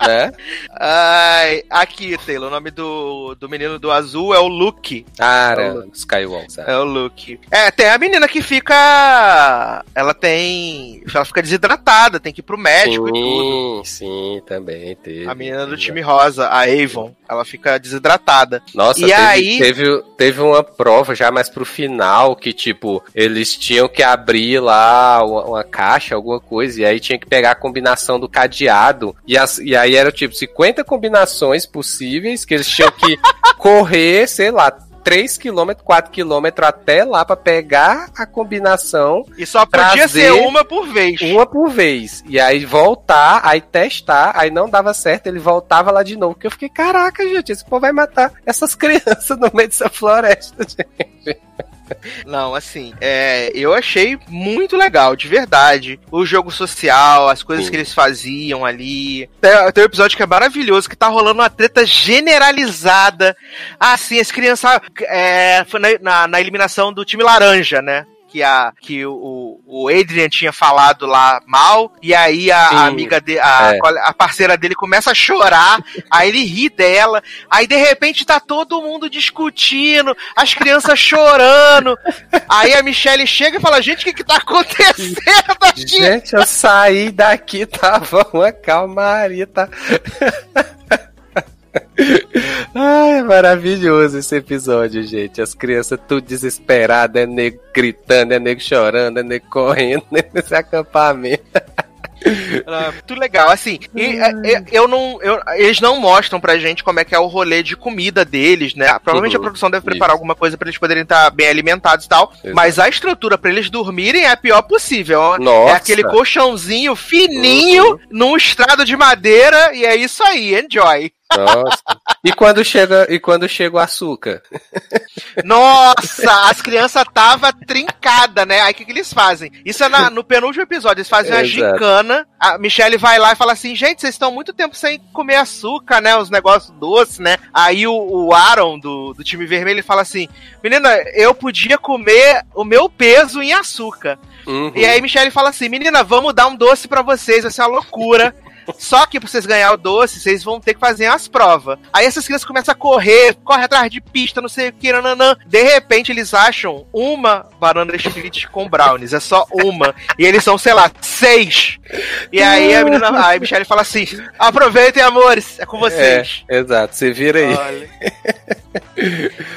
Né? Ai, aqui, Taylor, o nome do, do menino do azul é o Luke. Cara, Skywalker. sabe? É o Luke. É, tem a menina que fica. Ela tem. Ela fica desidratada, tem que ir pro médico e tudo. Sim, sim, também teve. A menina do time rosa, a Avon, ela fica desidratada. Nossa, E teve, aí- teve, teve uma prova já mais pro final que, tipo, eles tinham que abrir lá uma, uma caixa, alguma coisa, e aí tinha que pegar a combinação do cadeado. E, as- e aí era, tipo, 50 combinações possíveis que eles tinham que [LAUGHS] correr, sei lá, 3km, 4km até lá pra pegar a combinação E só podia ser uma por vez. uma por vez. E aí voltar, aí testar, aí não dava certo, ele voltava lá de novo. Porque eu fiquei, caraca, gente, esse povo vai matar essas [LAUGHS] crianças no meio dessa floresta, gente. Não, assim, é, eu achei muito legal, de verdade. O jogo social, as coisas Sim. que eles faziam ali. Tem, tem um episódio que é maravilhoso, que tá rolando uma treta generalizada. Ah, sim, as crianças. É, foi na, na- na eliminação do time laranja, né? Que, a, que o, o Adrian tinha falado lá mal, e aí a, Sim. amiga dele, a, É. a parceira dele começa a chorar, [LAUGHS] aí ele ri dela, aí de repente tá todo mundo discutindo, as crianças chorando, Aí a Michelle chega e fala: Gente, o que, que tá acontecendo [LAUGHS] aqui? Gente, eu saí daqui, tava uma calmaria, tá? [LAUGHS] Ai, é maravilhoso esse episódio, gente. As crianças tudo desesperadas, é nego gritando, é nego chorando, é nego correndo [LAUGHS] nesse acampamento. Ah, muito legal, assim. E, é, é, eu não, eu- eles não mostram pra gente como é que é o rolê de comida deles, né? Provavelmente Uhum, a produção deve preparar isso. alguma coisa pra eles poderem estar bem alimentados e tal. Exato. Mas a estrutura pra eles dormirem é a pior possível. Nossa. É aquele colchãozinho fininho Uhum. num estrado de madeira e é isso aí, enjoy. Nossa. E quando chega, e quando chega o açúcar? Nossa, as crianças tava trincada, né? Aí o que, que eles fazem? Isso é na- no penúltimo episódio, eles fazem uma Exato. gincana. A Michelle vai lá e fala assim: gente, vocês estão muito tempo sem comer açúcar, né? Os negócios doces, né? Aí o, o Aaron do, do time vermelho ele fala assim: menina, eu podia comer o meu peso em açúcar. Uhum. E aí Michelle fala assim: menina, vamos dar um doce pra vocês, vai ser uma loucura. Só que pra vocês ganhar o doce, vocês vão ter que fazer as provas. Aí essas crianças começam a correr, corre atrás de pista, não sei o que, nananã. De repente eles acham uma banana split com brownies. É só uma. E eles são, sei lá, seis. E aí a menina, aí a Michelle fala assim: aproveitem, amores, é com vocês. É, exato, você vira aí. Olha. [LAUGHS]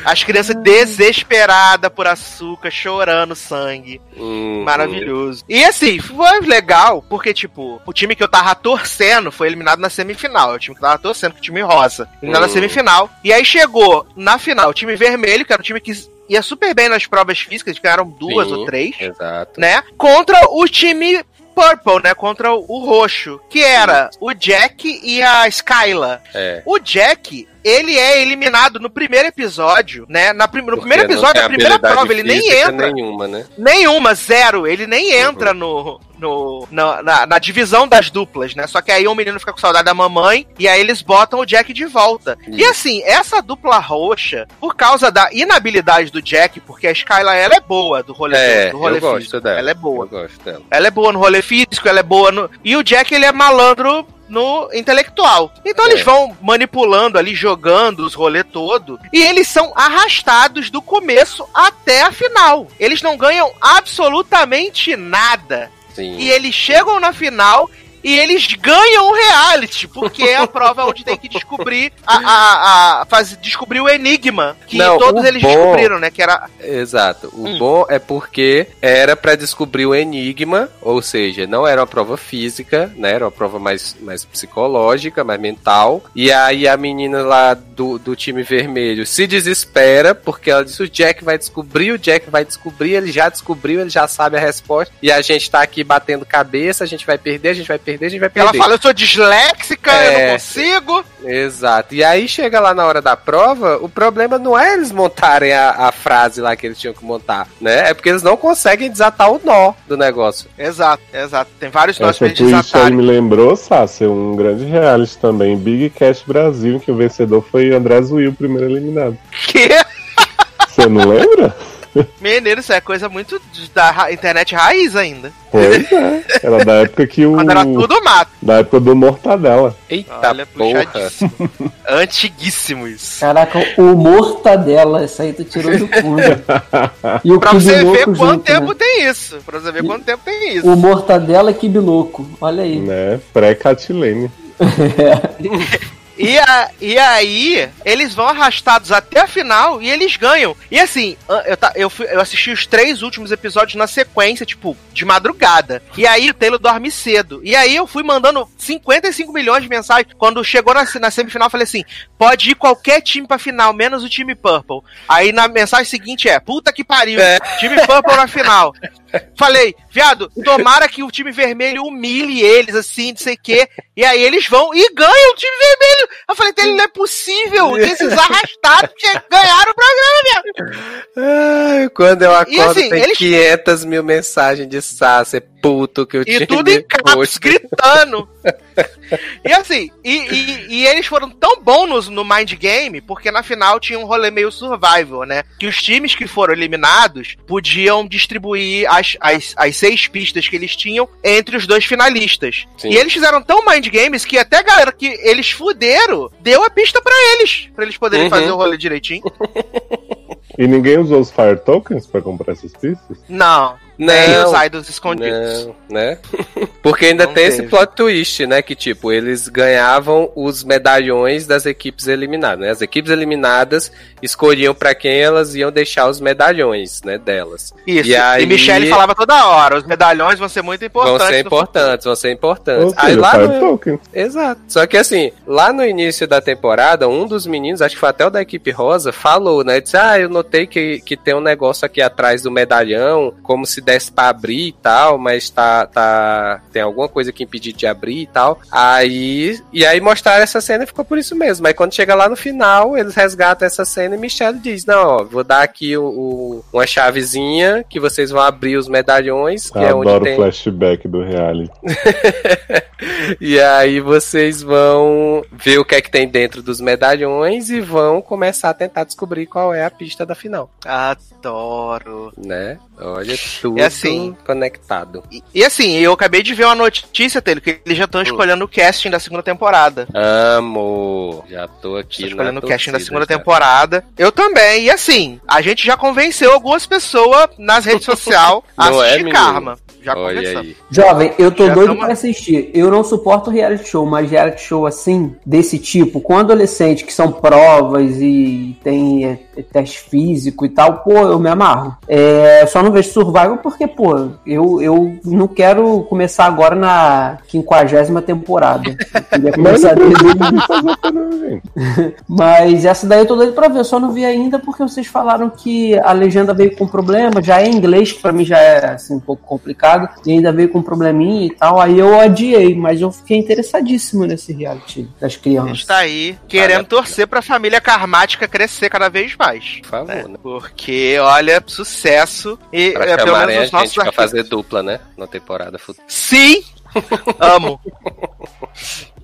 As crianças desesperadas por açúcar, chorando sangue. Uhum. Maravilhoso. E assim, foi legal, porque, tipo, o time que eu tava torcendo foi eliminado na semifinal. O time que tava torcendo, que o time rosa. Eliminado na Uhum. semifinal. E aí chegou na final o time vermelho, que era o time que ia super bem nas provas físicas, eram duas Sim. ou três, Exato. né? Contra o time Purple, né? Contra o roxo, que era o Jack e a Skyla. É. O Jack, ele é eliminado no primeiro episódio, né? Na prim... No Porque primeiro episódio, tem a primeira prova, ele nem entra. Nenhuma, né? Nenhuma, zero. Ele nem Uhum. entra no, no, na, na, na divisão das duplas, né? Só que aí o menino fica com saudade da mamãe e aí eles botam o Jack de volta. E assim, essa dupla roxa, por causa da inabilidade do Jack, porque a Skyla ela é boa do rolê, É, do rolê eu gosto físico. dela. Ela é boa. Eu gosto dela. Ela é boa no rolê físico, ela é boa no. E o Jack, ele é malandro no intelectual. Então eles É. vão manipulando ali, jogando os rolê todo. E eles são arrastados do começo até a final. Eles não ganham absolutamente nada. Sim. E eles chegam na final e eles ganham o reality, porque é a prova onde tem que descobrir a, a, a faz, descobrir o enigma que Não, todos eles bom- descobriram, né? Que era Exato. O Hum. bom é porque era pra descobrir o enigma, ou seja, não era uma prova física, né? Era uma prova mais, mais psicológica, mais mental. E aí a menina lá do, do time vermelho se desespera porque ela disse: o Jack vai descobrir, o Jack vai descobrir, ele já descobriu, ele já sabe a resposta. E a gente tá aqui batendo cabeça, a gente vai perder, a gente vai perder, a gente vai perder. ela fala, eu sou disléxica, eu É. não consigo. Exato. E aí chega lá na hora da prova, o problema não é eles montarem a, a frase lá que eles tinham que montar, né? É porque eles não conseguem desatar o nó do negócio. Exato, exato. Tem vários nós pra aí desatarem. me lembrou, Sácia, um grande reality também, Big Cash Brasil, em que o vencedor foi André Zuil, o primeiro eliminado. [LAUGHS] Que? Você não lembra? [LAUGHS] [LAUGHS] Menino, isso é coisa muito da ra- internet raiz ainda. Pois é. Era da época que o. [LAUGHS] Quando era tudo mato. Da época do Mortadela. Eita Olha, porra. puxadíssimo. Antiguíssimo isso. Caraca, o mortadela, essa aí tu tirou do fundo. [LAUGHS] E o Pra você ver quanto junto, tempo né? tem isso. Pra você ver quanto tempo tem isso. O mortadela e Kibi Louco, olha aí. Né? Pré-Catilene. E, a- e aí, eles vão arrastados até a final e eles ganham. E assim, eu, eu, fui- eu assisti os três últimos episódios na sequência, tipo, de madrugada. E aí o Taylor dorme cedo. E aí eu fui mandando 55 milhões de mensagens. Quando chegou na, na semifinal, eu falei assim: pode ir qualquer time pra final, menos o time Purple. Aí na mensagem seguinte é: puta que pariu, time Purple na final. [LAUGHS] Falei, viado, tomara que o time vermelho humilhe eles, assim, não sei o quê. E aí eles vão e ganham o time vermelho. Eu falei, "Tele, não é possível esses arrastados ganharam o programa, viado. Ai, quando eu acordo assim, tem eles- 500 mil mensagens de Sá, ser puto que eu E tudo em [LAUGHS] caps, gritando. E assim, e, e- e eles foram tão bons nos- no Mind Game, porque na final tinha um rolê meio survival, né? Que os times que foram eliminados podiam distribuir as, as, as seis pistas que eles tinham entre os dois finalistas. Sim. E eles fizeram tão Mind Games que até a galera que eles fuderam deu a pista pra eles, pra eles poderem Uhum. fazer o rolê direitinho. [LAUGHS] E ninguém usou os Fire Tokens pra comprar essas pistas? Não. Nem os idols escondidos. Não, né? [LAUGHS] Porque ainda Não tem esse teve. plot twist, né? Que tipo, eles ganhavam os medalhões das equipes eliminadas, né? As equipes eliminadas escolhiam pra quem elas iam deixar os medalhões, né? Delas. Isso. E E, aí- Michelle falava toda hora, os medalhões vão ser muito importantes. Vão ser importantes, vão ser importantes. Ou Aí seja, lá Fire no... Tokens. Exato. Só que assim, lá no início da temporada, um dos meninos, acho que foi até o da equipe rosa, falou, né? Disse, ah, eu notei que, que tem um negócio aqui atrás do medalhão, como se desse pra abrir e tal, mas tá, tá. Tem alguma coisa que impedir de abrir e tal. Aí. E aí mostraram essa cena e ficou por isso mesmo. Aí quando chega lá no final, eles resgatam essa cena e Michelle diz: Não, ó, vou dar aqui o, o- uma chavezinha que vocês vão abrir os medalhões, que é onde Adoro tem. o flashback do reality. [LAUGHS] E aí vocês vão ver o que é que tem dentro dos medalhões e vão começar a tentar descobrir qual é a pista da final, Adoro. né? Olha tudo É assim. conectado. E, e assim, eu acabei de ver uma notícia dele que eles já estão escolhendo o casting da segunda temporada. Amo. Já tô aqui Estão na escolhendo o casting da segunda já. temporada. Eu também. E assim, a gente já convenceu algumas pessoas nas redes [LAUGHS] sociais a Não é, assistir menino? Karma. Já Olha conversamos. aí. Jovem, eu tô Já doido tamo- pra assistir. Eu não suporto reality show, mas reality show assim, desse tipo, com adolescente que são provas e tem é, é, teste físico e tal, pô, eu me amarro. É, só não vejo Survival porque, pô, eu, eu não quero começar agora na quinquagésima temporada. Eu queria [LAUGHS] Mas começar desde. [LAUGHS] Mas essa daí eu tô doido pra ver, eu só não vi ainda porque vocês falaram que a legenda veio com problema, já é em inglês, que pra mim já é assim, um pouco complicado, e ainda veio com um probleminha e tal, aí eu adiei, mas eu fiquei interessadíssimo nesse reality das A gente crianças. tá aí querendo torcer pra família karmática crescer cada vez mais. Por favor, né? né? Porque, olha, sucesso. E Pra é, pelo menos a os gente nossos pra artistas. fazer dupla, né? Na temporada futura. Sim! [LAUGHS] Amo.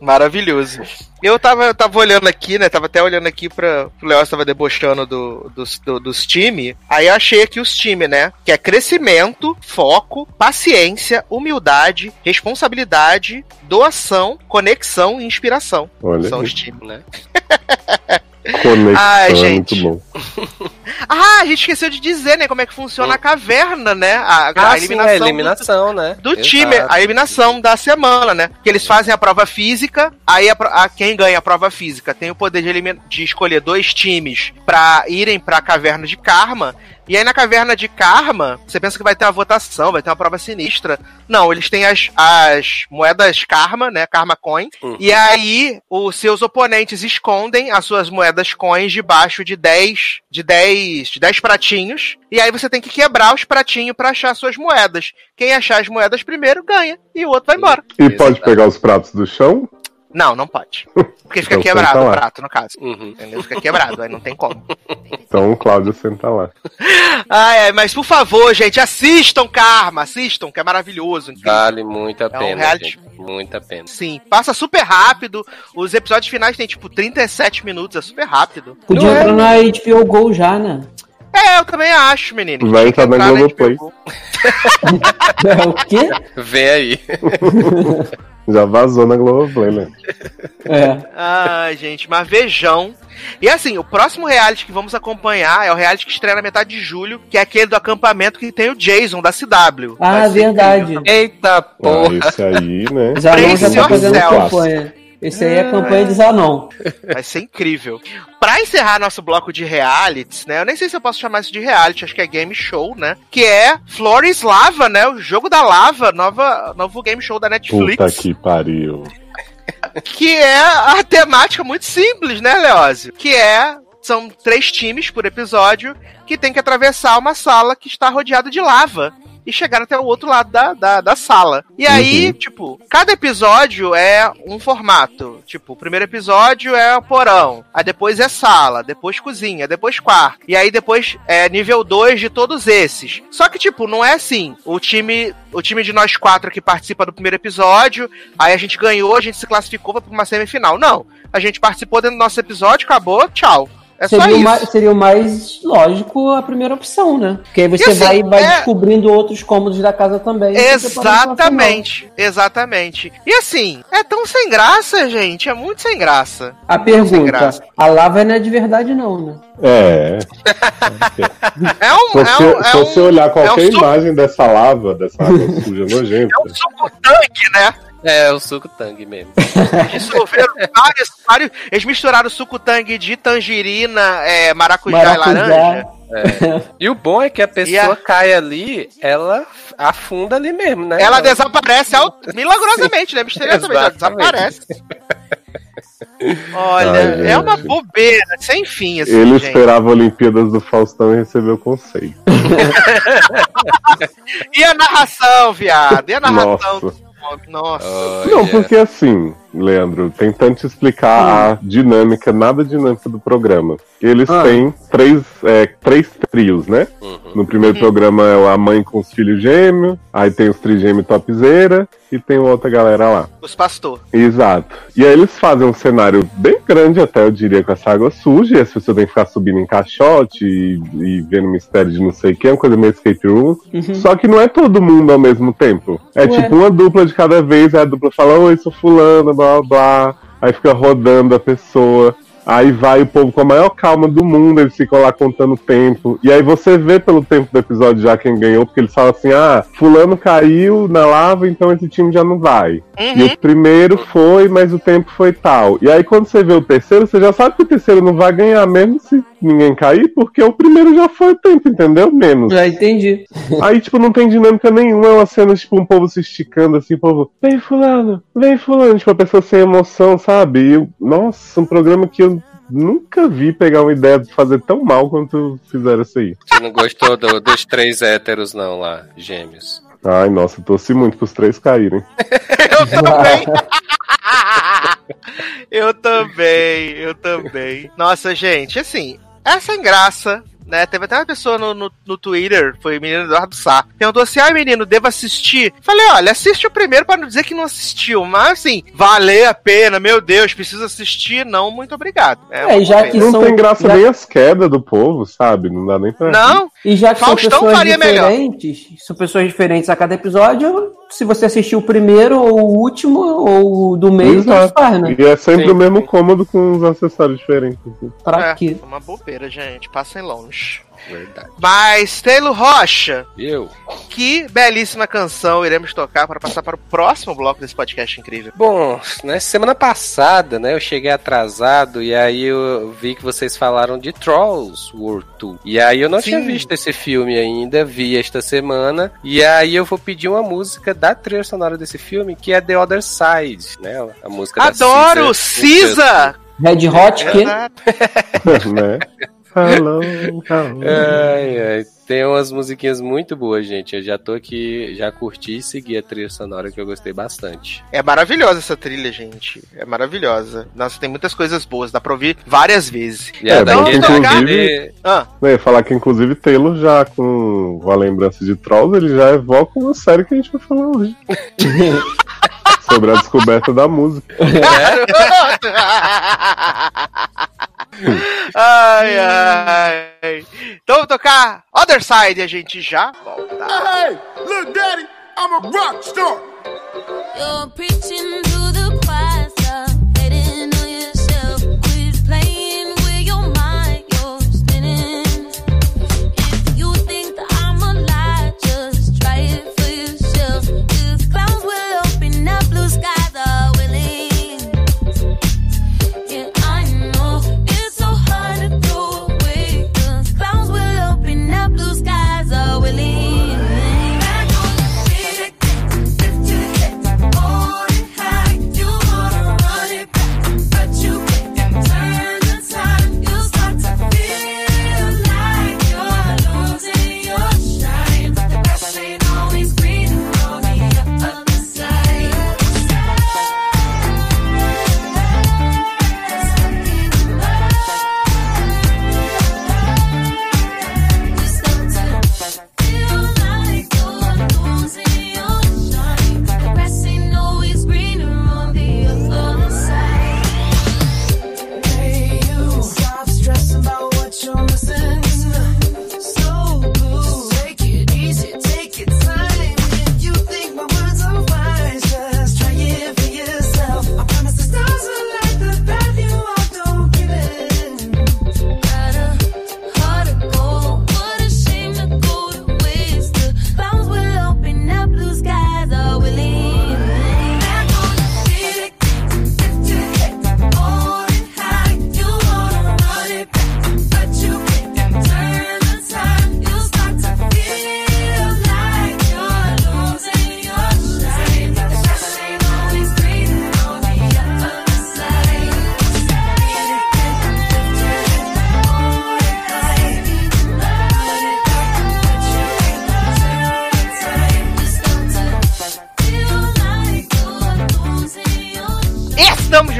Maravilhoso. Eu tava, eu tava olhando aqui, né? Tava até olhando aqui pra. O Léo estava debochando do, dos, do- dos times. Aí eu achei aqui os times, né? Que é crescimento, foco, paciência, humildade, responsabilidade, doação, conexão e inspiração. Olha, São os times. Né? [LAUGHS] conexão Ai, é gente. muito bom. [LAUGHS] Ah, a gente esqueceu de dizer, né? Como é que funciona a caverna, né? A, a Ah, sim, eliminação. é do- eliminação, né? do Exato. time, a eliminação da semana, né? Que eles fazem a prova física, aí a, a- quem ganha a prova física tem o poder de, de escolher dois times pra irem pra caverna de karma. E aí na caverna de karma, você pensa que vai ter uma votação, vai ter uma prova sinistra. Não, eles têm as, as moedas karma, né? Karma coin. Uhum. E aí os seus oponentes escondem as suas moedas coins debaixo de 10, de 10, de 10 pratinhos. E aí você tem que quebrar os pratinhos pra achar suas moedas. Quem achar as moedas primeiro ganha e o outro vai embora. E pode pegar os pratos do chão? Não, não pode. Porque fica Então quebrado o prato, no caso. Uhum. Entendeu? Fica quebrado, aí não tem como. Então o Cláudio senta lá. Ai, ai, mas por favor, gente, assistam Karma, assistam, que é maravilhoso. incrível. Vale muito a É um pena, reality- gente. Muito a pena. Sim, passa super rápido. Os episódios finais têm tipo 37 minutos, é super rápido. Podia é? entrar na HBO Go já, né? É, eu também acho, menino. Vai entrar na Globoplay. [LAUGHS] É, o quê? Vem aí. [LAUGHS] Já vazou na Globoplay, né? [LAUGHS] É. Ai, gente, mas vejam. E assim, o próximo reality que vamos acompanhar é o reality que estreia na metade de julho, que é aquele do acampamento que tem o Jason, da CW. Ah, verdade. incrível. Eita Ah, porra. esse aí, né? Já Brace tá fazendo yourself. Esse aí é a campanha de Zanon. Vai ser incrível. Pra encerrar nosso bloco de realities, né? Eu nem sei se eu posso chamar isso de reality, acho que é game show, né? Que é Flores Lava, né? O jogo da lava, nova, novo game show da Netflix. Puta que pariu. que é a temática muito simples, né, Leózio? Que é. São três times por episódio que tem que atravessar uma sala que está rodeada de lava e chegar até o outro lado da, da, da sala. E aí, Uhum. tipo, cada episódio é um formato. Tipo, o primeiro episódio é o porão, aí depois é sala, depois cozinha, depois quarto. E aí depois é nível 2 de todos esses. Só que, tipo, não é assim. O time, o time de nós quatro que participa do primeiro episódio, aí a gente ganhou, a gente se classificou para uma semifinal. Não. A gente participou dentro do nosso episódio, acabou, tchau. É Seria o, isso. mais, seria o mais lógico a primeira opção, né? Porque aí você E assim, vai, vai é- descobrindo outros cômodos da casa também. final. Exatamente, exatamente. E assim, é tão sem graça, gente. É muito sem graça. A pergunta, graça. a lava não é de verdade não, né? É. [LAUGHS] É um. Se É você, um, é se um, você olhar qualquer é um imagem dessa lava, dessa água suja nojenta, [LAUGHS] é um suco tanque, né? É, o suco tangue mesmo. [LAUGHS] Dissolveram vários, vários. Eles misturaram suco tangue de tangerina, é, maracujá, e laranja. E o bom é que a pessoa a- cai ali, ela afunda ali mesmo, né? Ela desaparece ao- milagrosamente, né? Misteriosamente, ela desaparece. Olha, Ai, é uma bobeira, sem fim, assim, ele gente. esperava Olimpíadas do Faustão e recebeu conceito. [LAUGHS] E a narração, viado? E a narração? Nossa. Nossa. Olha. Não, porque assim, Leandro, tentando te explicar a dinâmica, nada dinâmica do programa. Eles Ah. têm três, é, três trios, né? Uhum. No primeiro programa é a mãe com os filhos gêmeos, aí tem os trigêmeos topzera e tem outra galera lá. Os pastor. Exato. E aí eles fazem um cenário bem grande, até eu diria, com essa água suja, e as pessoas têm que ficar subindo em caixote e, e vendo mistério de não sei o que, é uma coisa meio escape room. Uhum. Só que não é todo mundo ao mesmo tempo. É Ué. tipo uma dupla de cada vez, aí a dupla fala, oi, sou fulano, blá blá blá. Aí fica rodando a pessoa. Aí vai o povo com a maior calma do mundo, eles ficam lá contando o tempo. E aí você vê pelo tempo do episódio já quem ganhou, porque eles falam assim: ah, fulano caiu na lava, então esse time já não vai. E Uhum. o primeiro foi, mas o tempo foi tal. E aí quando você vê o terceiro, você já sabe que o terceiro não vai ganhar mesmo se ninguém cair, porque o primeiro já foi o tempo, entendeu? Menos. Já entendi. Aí, tipo, não tem dinâmica nenhuma, é uma cena, tipo, um povo se esticando assim, o povo, vem fulano, vem fulano, tipo, a pessoa sem emoção, sabe? E nossa, um programa que eu nunca vi pegar uma ideia de fazer tão mal quanto fizeram isso aí. Você não gostou do- dos três héteros, não, lá, gêmeos. Ai, nossa, torci muito pros três caírem. [LAUGHS] Eu também. [LAUGHS] eu também, eu também. Nossa, gente, assim, é sem graça. Né? Teve até uma pessoa no, no, no Twitter, foi o menino Eduardo Sá, perguntou assim: ai menino, devo assistir? Falei: olha, assiste o primeiro para não dizer que não assistiu, mas assim, valeu a pena, meu Deus, preciso assistir? Não, muito obrigado. É, e já que Não são- tem graça já- nem as quedas do povo, sabe? Não dá nem pra. Não, E já que Faustão são pessoas faria melhor. diferentes, são pessoas diferentes a cada episódio, se você assistir o primeiro ou o último ou o do meio, tanto faz, né? E é sempre Sim. o mesmo cômodo com os acessórios diferentes. assim. Pra é, quê? uma bobeira, gente, passem longe. Verdade. Mas, Taylor Rocha, eu? que belíssima canção iremos tocar para passar para o próximo bloco desse podcast incrível. Bom, né, semana passada, né, eu cheguei atrasado e aí eu vi que vocês falaram de Trolls World Tour. E aí eu não Sim. tinha visto esse filme ainda, vi esta semana. E aí eu vou pedir uma música da trilha sonora desse filme, que é The Other Side, né? A música Adoro! da Cisa! Red Hot, que [LAUGHS] né? Hello, hello. Ai, ai. Tem umas musiquinhas muito boas, gente. Eu já tô aqui, já curti e segui a trilha sonora que eu gostei bastante. É maravilhosa essa trilha, gente. É maravilhosa. Nossa, tem muitas coisas boas. Dá pra ouvir várias vezes. E É, a daquele, porque, daquele- Ah, ia falar que, inclusive, Taylor já com a lembrança de Trolls, ele já evoca uma série que a gente vai falar hoje. [LAUGHS] sobre a descoberta da música. [LAUGHS] [LAUGHS] ai, ai. Então vamos tocar Other Side e a gente já volta. Hey, look, daddy, I'm a rock star. You're preaching to the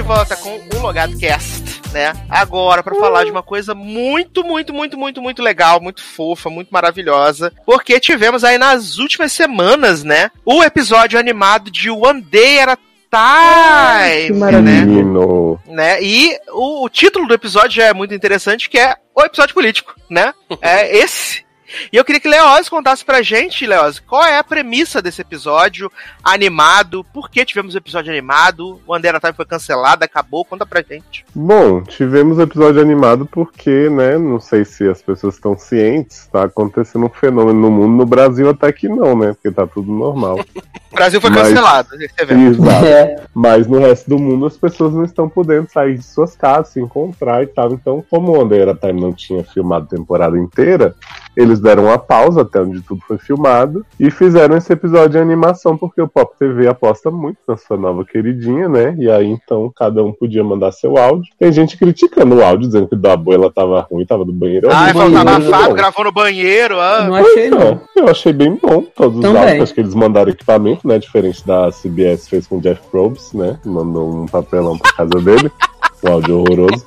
volta com o Logado Cast, né? Agora para falar de uma coisa muito, muito, muito, muito, muito legal, muito fofa, muito maravilhosa, porque tivemos aí nas últimas semanas, né, o episódio animado de One Day at a que Time, maravilha. né? Né? E o, o título do episódio já é muito interessante, que é o episódio político, né? [LAUGHS] É esse. E eu queria que Leoz contasse pra gente, Leoz, qual é a premissa desse episódio animado, por que tivemos o episódio animado, o Andera Time foi cancelado, acabou, conta pra gente. Bom, tivemos episódio animado porque, né, não sei se as pessoas estão cientes, tá acontecendo um fenômeno no mundo, no Brasil até que não, né, porque tá tudo normal. [LAUGHS] O Brasil foi Mas- cancelado, esse evento. Exato. É, Mas no resto do mundo as pessoas não estão podendo sair de suas casas, se encontrar e tal. Então, como o Onda Time não tinha filmado a temporada inteira, eles deram uma pausa até onde tudo foi filmado e fizeram esse episódio de animação, porque o Pop TV aposta muito na sua nova queridinha, né? E aí então cada um podia mandar seu áudio. Tem gente criticando o áudio, dizendo que o da Abuela tava ruim, tava do banheiro. Ah, falou tá abafado, gravou no banheiro, ah. não achei não. é, eu achei bem bom todos os Também. áudios. Acho que eles mandaram equipamento, né? Diferente da CBS fez com o Jeff Probst, né? Mandou um papelão pra casa dele. [LAUGHS] Um áudio horroroso.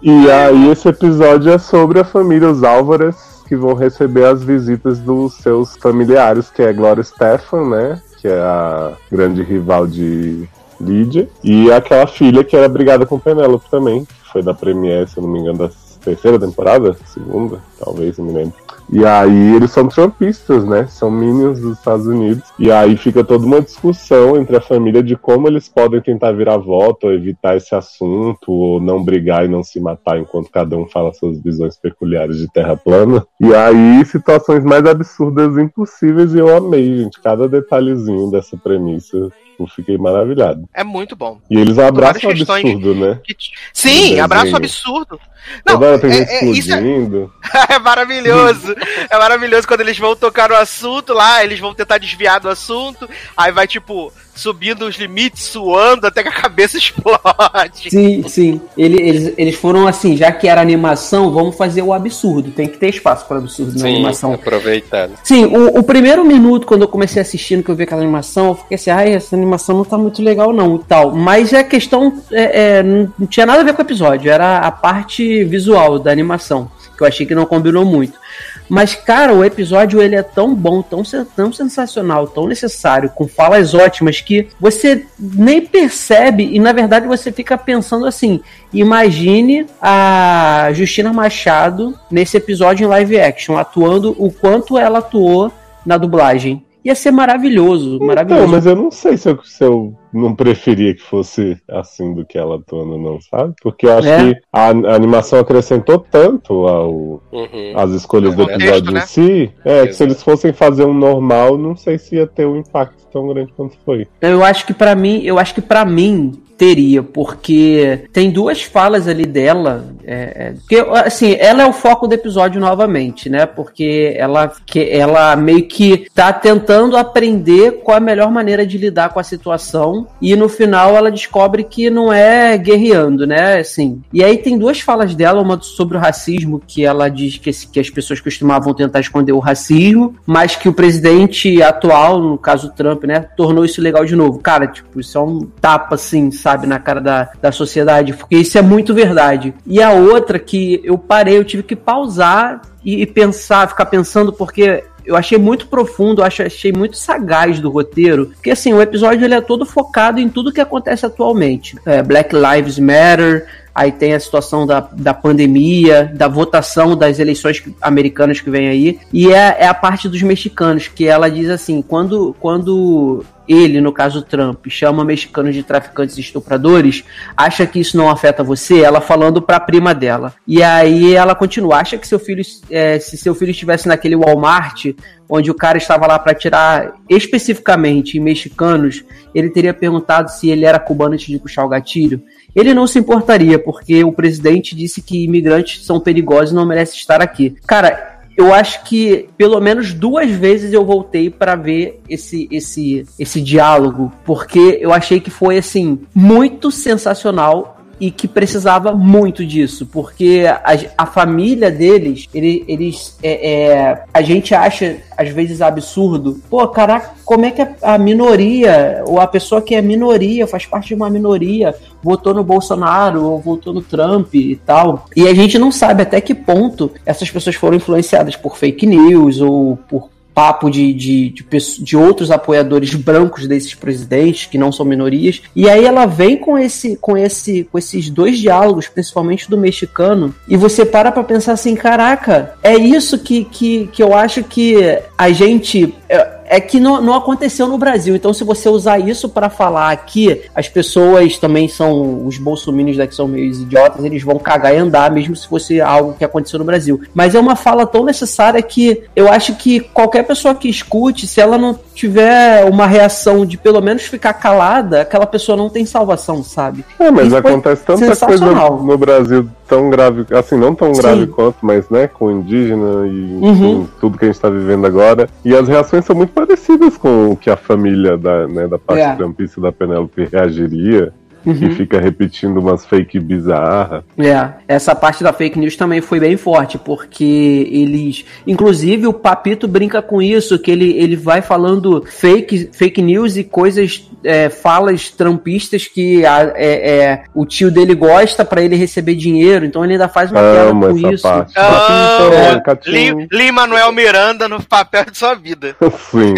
E aí esse episódio é sobre a família Os Álvares, que vão receber as visitas dos seus familiares, que é Gloria Stefan, né? Que é a grande rival de Lídia. E aquela filha que era brigada com Penélope também, que foi da Premiere, se eu não me engano, da terceira temporada? Segunda? Talvez, não me lembro. E aí eles são trumpistas, né? São minions dos Estados Unidos. E aí fica toda uma discussão entre a família de como eles podem tentar virar voto, ou evitar esse assunto, ou não brigar e não se matar enquanto cada um fala suas visões peculiares de terra plana. E aí situações mais absurdas impossíveis e eu amei, gente. Cada detalhezinho dessa premissa. Eu fiquei maravilhado. É muito bom. E eles abraçam o absurdo, né? Que Sim, abraço absurdo. Não, Toda hora tem gente é- é- isso é- explodindo. [LAUGHS] É maravilhoso. É maravilhoso quando eles vão tocar no assunto lá, eles vão tentar desviar do assunto, aí vai, tipo, subindo os limites, suando, até que a cabeça [LAUGHS] explode. Sim, sim. Ele- eles, eles foram assim, já que era animação, vamos fazer o absurdo. Tem que ter espaço para absurdo na Sim, animação. aproveitando. Sim, o, o primeiro minuto, quando eu comecei assistindo, que eu vi aquela animação, eu fiquei assim, ai, essa animação não tá muito legal, não, e tal. Mas a questão é, é, não, não tinha nada a ver com o episódio, era a parte visual da animação, que eu achei que não combinou muito. Mas, cara, o episódio ele é tão bom, tão, tão sensacional, tão necessário, com falas ótimas, que você nem percebe e, na verdade, você fica pensando assim: imagine a Justina Machado nesse episódio em live action, atuando o quanto ela atuou na dublagem. Ia ser maravilhoso, maravilhoso. Não, mas eu não sei se eu, se eu não preferia que fosse assim do que ela atuando, não, sabe? Porque eu acho É. que a, a animação acrescentou tanto ao, Uhum. as escolhas O do contexto, episódio né? em si, é que se eles fossem fazer um normal, não sei se ia ter um impacto tão grande quanto foi. Eu acho que pra mim, eu acho que para mim teria, porque tem duas falas ali dela, é, é, porque assim, ela é o foco do episódio novamente, né? Porque ela que ela meio que tá tentando aprender qual a melhor maneira de lidar com a situação e no final ela descobre que não é guerreando, né? Assim. E aí tem duas falas dela, uma sobre o racismo que ela diz que, que as pessoas costumavam tentar esconder o racismo, mas que o presidente atual, no caso Trump, né, tornou isso legal de novo. Cara, tipo, isso é um tapa assim, sabe, na cara da, da sociedade, porque isso é muito verdade. E a outra que eu parei, eu tive que pausar e, e pensar, ficar pensando, porque eu achei muito profundo, eu achei muito sagaz do roteiro, porque assim, o episódio ele é todo focado em tudo que acontece atualmente. É, Black Lives Matter, aí tem a situação da, da pandemia, da votação das eleições americanas que vem aí, e é, é a parte dos mexicanos, que ela diz assim, quando, quando ele, no caso Trump, chama mexicanos de traficantes e estupradores, acha que isso não afeta você, ela falando pra prima dela. E aí ela continua, acha que seu filho, é, se seu filho estivesse naquele Walmart, onde o cara estava lá pra tirar especificamente mexicanos, ele teria perguntado se ele era cubano antes de puxar o gatilho. Ele não se importaria, porque o presidente disse que imigrantes são perigosos e não merecem estar aqui. Cara, eu acho que pelo menos duas vezes eu voltei pra ver esse, esse, esse diálogo, porque eu achei que foi assim muito sensacional e que precisava muito disso, porque a, a família deles, ele- eles, é, é, a gente acha às vezes absurdo, pô, caraca, como é que a, a minoria, ou a pessoa que é minoria, faz parte de uma minoria, votou no Bolsonaro ou votou no Trump e tal, e a gente não sabe até que ponto essas pessoas foram influenciadas por fake news ou por papo de, de, de, de outros apoiadores brancos desses presidentes, que não são minorias. E aí ela vem com esse com esse com esses dois diálogos, principalmente do mexicano, e você para pra pensar assim, caraca, é isso que, que, que eu acho que a gente é, é que não, não aconteceu no Brasil. Então, se você usar isso pra falar aqui, as pessoas também são os bolsominions daqui são meio idiotas, eles vão cagar e andar, mesmo se fosse algo que aconteceu no Brasil. Mas é uma fala tão necessária que eu acho que qualquer pessoa que escute, se ela não tiver uma reação de pelo menos ficar calada, aquela pessoa não tem salvação, sabe? É, mas acontece tanta coisa no Brasil tão grave, assim, não tão Sim. grave quanto, mas né, com indígena e Uhum. enfim, tudo que a gente tá vivendo agora. E as reações são muito parecidas com o que a família da, né, da parte É. trampista da Penélope reagiria. Uhum. E fica repetindo umas fake bizarras. É, essa parte da fake news também foi bem forte, porque eles. Inclusive, o Papito brinca com isso, que ele, ele vai falando fake, fake news e coisas, é, falas trampistas que a- é, é, o tio dele gosta pra ele receber dinheiro, então ele ainda faz uma piada com essa isso. parte. Ah, É, Catinho. Li, Li Manuel Miranda no papel de sua vida. [LAUGHS] Sim.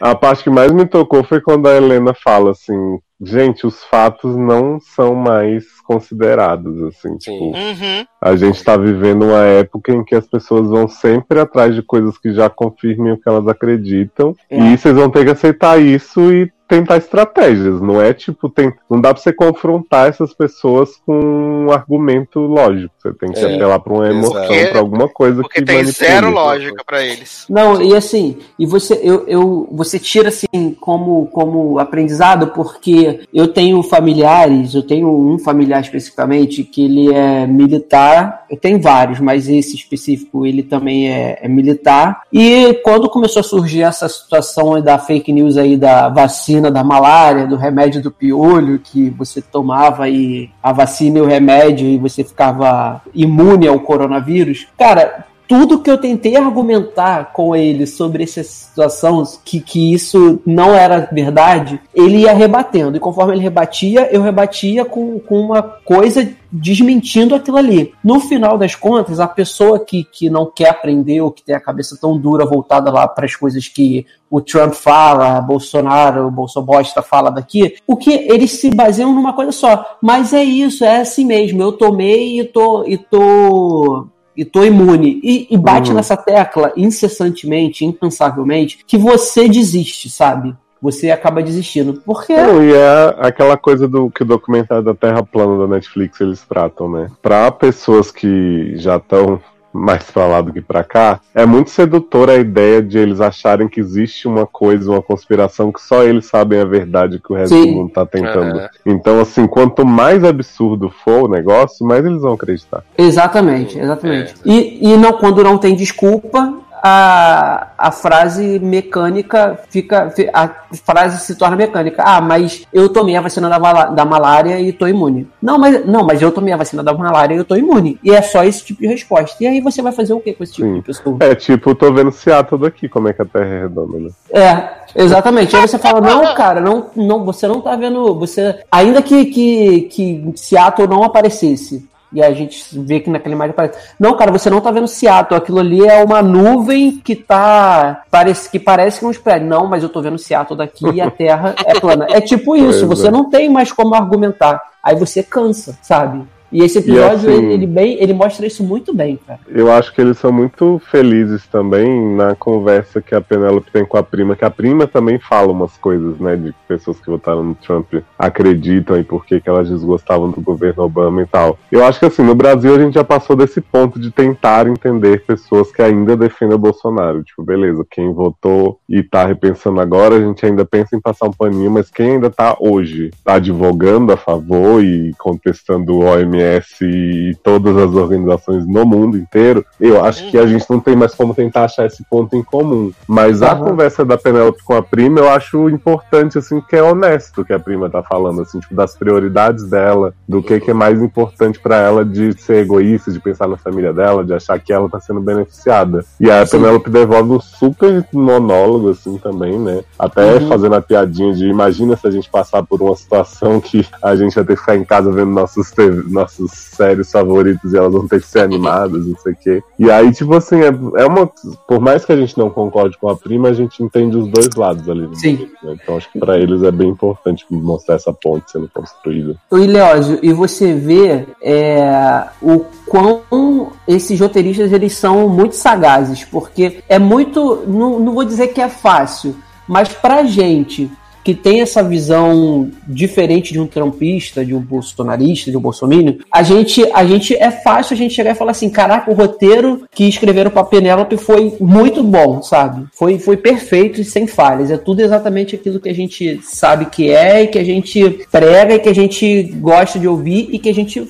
A parte que mais me tocou foi quando a Helena fala assim: gente, os fatos não são mais considerados, assim, Sim. tipo, Uhum. a gente tá vivendo uma época em que as pessoas vão sempre atrás de coisas que já confirmem o que elas acreditam, É. e vocês vão ter que aceitar isso e tentar estratégias, não é tipo, tem, não dá pra você confrontar essas pessoas com um argumento lógico, você tem que É, apelar pra uma emoção, exato. pra alguma coisa Porque que tem manipule. zero lógica pra eles. Não, e assim, e você, eu, eu, você tira assim como, como aprendizado, porque eu tenho familiares, eu tenho um familiar especificamente que ele é militar, eu tenho vários, mas esse específico ele também é, é militar. E quando começou a surgir essa situação da fake news aí da vacina da malária, do remédio do piolho, que você tomava e a vacina e o remédio e você ficava imune ao coronavírus, cara, tudo que eu tentei argumentar com ele sobre essa situação, que, que isso não era verdade, ele ia rebatendo. E conforme ele rebatia, eu rebatia com, com uma coisa desmentindo aquilo ali. No final das contas, a pessoa que, que não quer aprender ou que tem a cabeça tão dura voltada lá para as coisas que o Trump fala, Bolsonaro, o Bolsobosta fala daqui, o que eles se baseiam numa coisa só. Mas é isso, é assim mesmo. Eu tomei e tô, e tô e tô imune. E, e bate Uhum. nessa tecla incessantemente, incansavelmente, que você desiste, sabe? Você acaba desistindo. Porque. Não, e é aquela coisa do que o documentário da Terra Plana da Netflix eles tratam, né? Pra pessoas que já estão mais pra lá do que pra cá, é muito sedutora a ideia de eles acharem que existe uma coisa, uma conspiração que só eles sabem a verdade que o resto Sim. do mundo tá tentando. Aham. Então, assim, quanto mais absurdo for o negócio, mais eles vão acreditar. Exatamente, exatamente. É. E, e não, quando não tem desculpa, a, a frase mecânica fica. fi- A frase se torna mecânica. Ah, mas eu tomei a vacina da, da malária e tô imune. Não mas, não, mas eu tomei a vacina da malária e eu tô imune. E é só esse tipo de resposta. E aí você vai fazer o que com esse tipo Sim. de pessoa? É tipo, tô vendo Seattle daqui, como é que a Terra é redonda, né? É, exatamente. Aí você fala, não, cara, não, não, você não tá vendo. Você. Ainda que, que, que Seattle não aparecesse. E a gente vê que naquela imagem aparece. Não, cara, você não tá vendo Seattle. Aquilo ali é uma nuvem que tá. Parece, que parece que é um. Não, mas eu tô vendo Seattle daqui e a [LAUGHS] Terra é plana. É tipo isso, Pois você é. não tem mais como argumentar. Aí você cansa, sabe? E esse episódio, assim- ele, ele bem, ele mostra isso muito bem, cara. Eu acho que eles são muito felizes também na conversa que a Penélope tem com a prima, que a prima também fala umas coisas, né, de pessoas que votaram no Trump acreditam e por que que elas desgostavam do governo Obama e tal. Eu acho que assim, no Brasil a gente já passou desse ponto de tentar entender pessoas que ainda defendem o Bolsonaro. Tipo, beleza, quem votou e tá repensando agora, a gente ainda pensa em passar um paninho, mas quem ainda tá hoje, tá advogando a favor e contestando o OMS e todas as organizações no mundo inteiro, eu acho que a gente não tem mais como tentar achar esse ponto em comum. Mas a Aham. conversa da Penélope com a prima, eu acho importante, assim, que é honesto o que a prima tá falando, assim, tipo, das prioridades dela, do que, que é mais importante pra ela de ser egoísta, de pensar na família dela, de achar que ela tá sendo beneficiada. E aí a Sim. Penélope devolve um super monólogo, assim, também, né? Até Uhum. fazendo a piadinha de imagina se a gente passar por uma situação que a gente vai ter que ficar em casa vendo nossos, TV nossos séries favoritos e elas vão ter que ser animadas, não sei o quê. E aí, tipo assim, é, é uma. Por mais que a gente não concorde com a prima, a gente entende os dois lados ali. no Sim. momento, né? Então acho que pra eles é bem importante mostrar essa ponte sendo construída. E Leózio, e você vê é, o quão esses roteiristas eles são muito sagazes, porque é muito, não, não vou dizer que é fácil, mas pra gente que tem essa visão diferente de um trampista, de um bolsonarista, de um bolsominion, a gente, a gente é fácil a gente chegar e falar assim, caraca, o roteiro que escreveram pra Penélope foi muito bom, sabe? Foi, foi perfeito e sem falhas. É tudo exatamente aquilo que a gente sabe que é e que a gente prega e que a gente gosta de ouvir e que a gente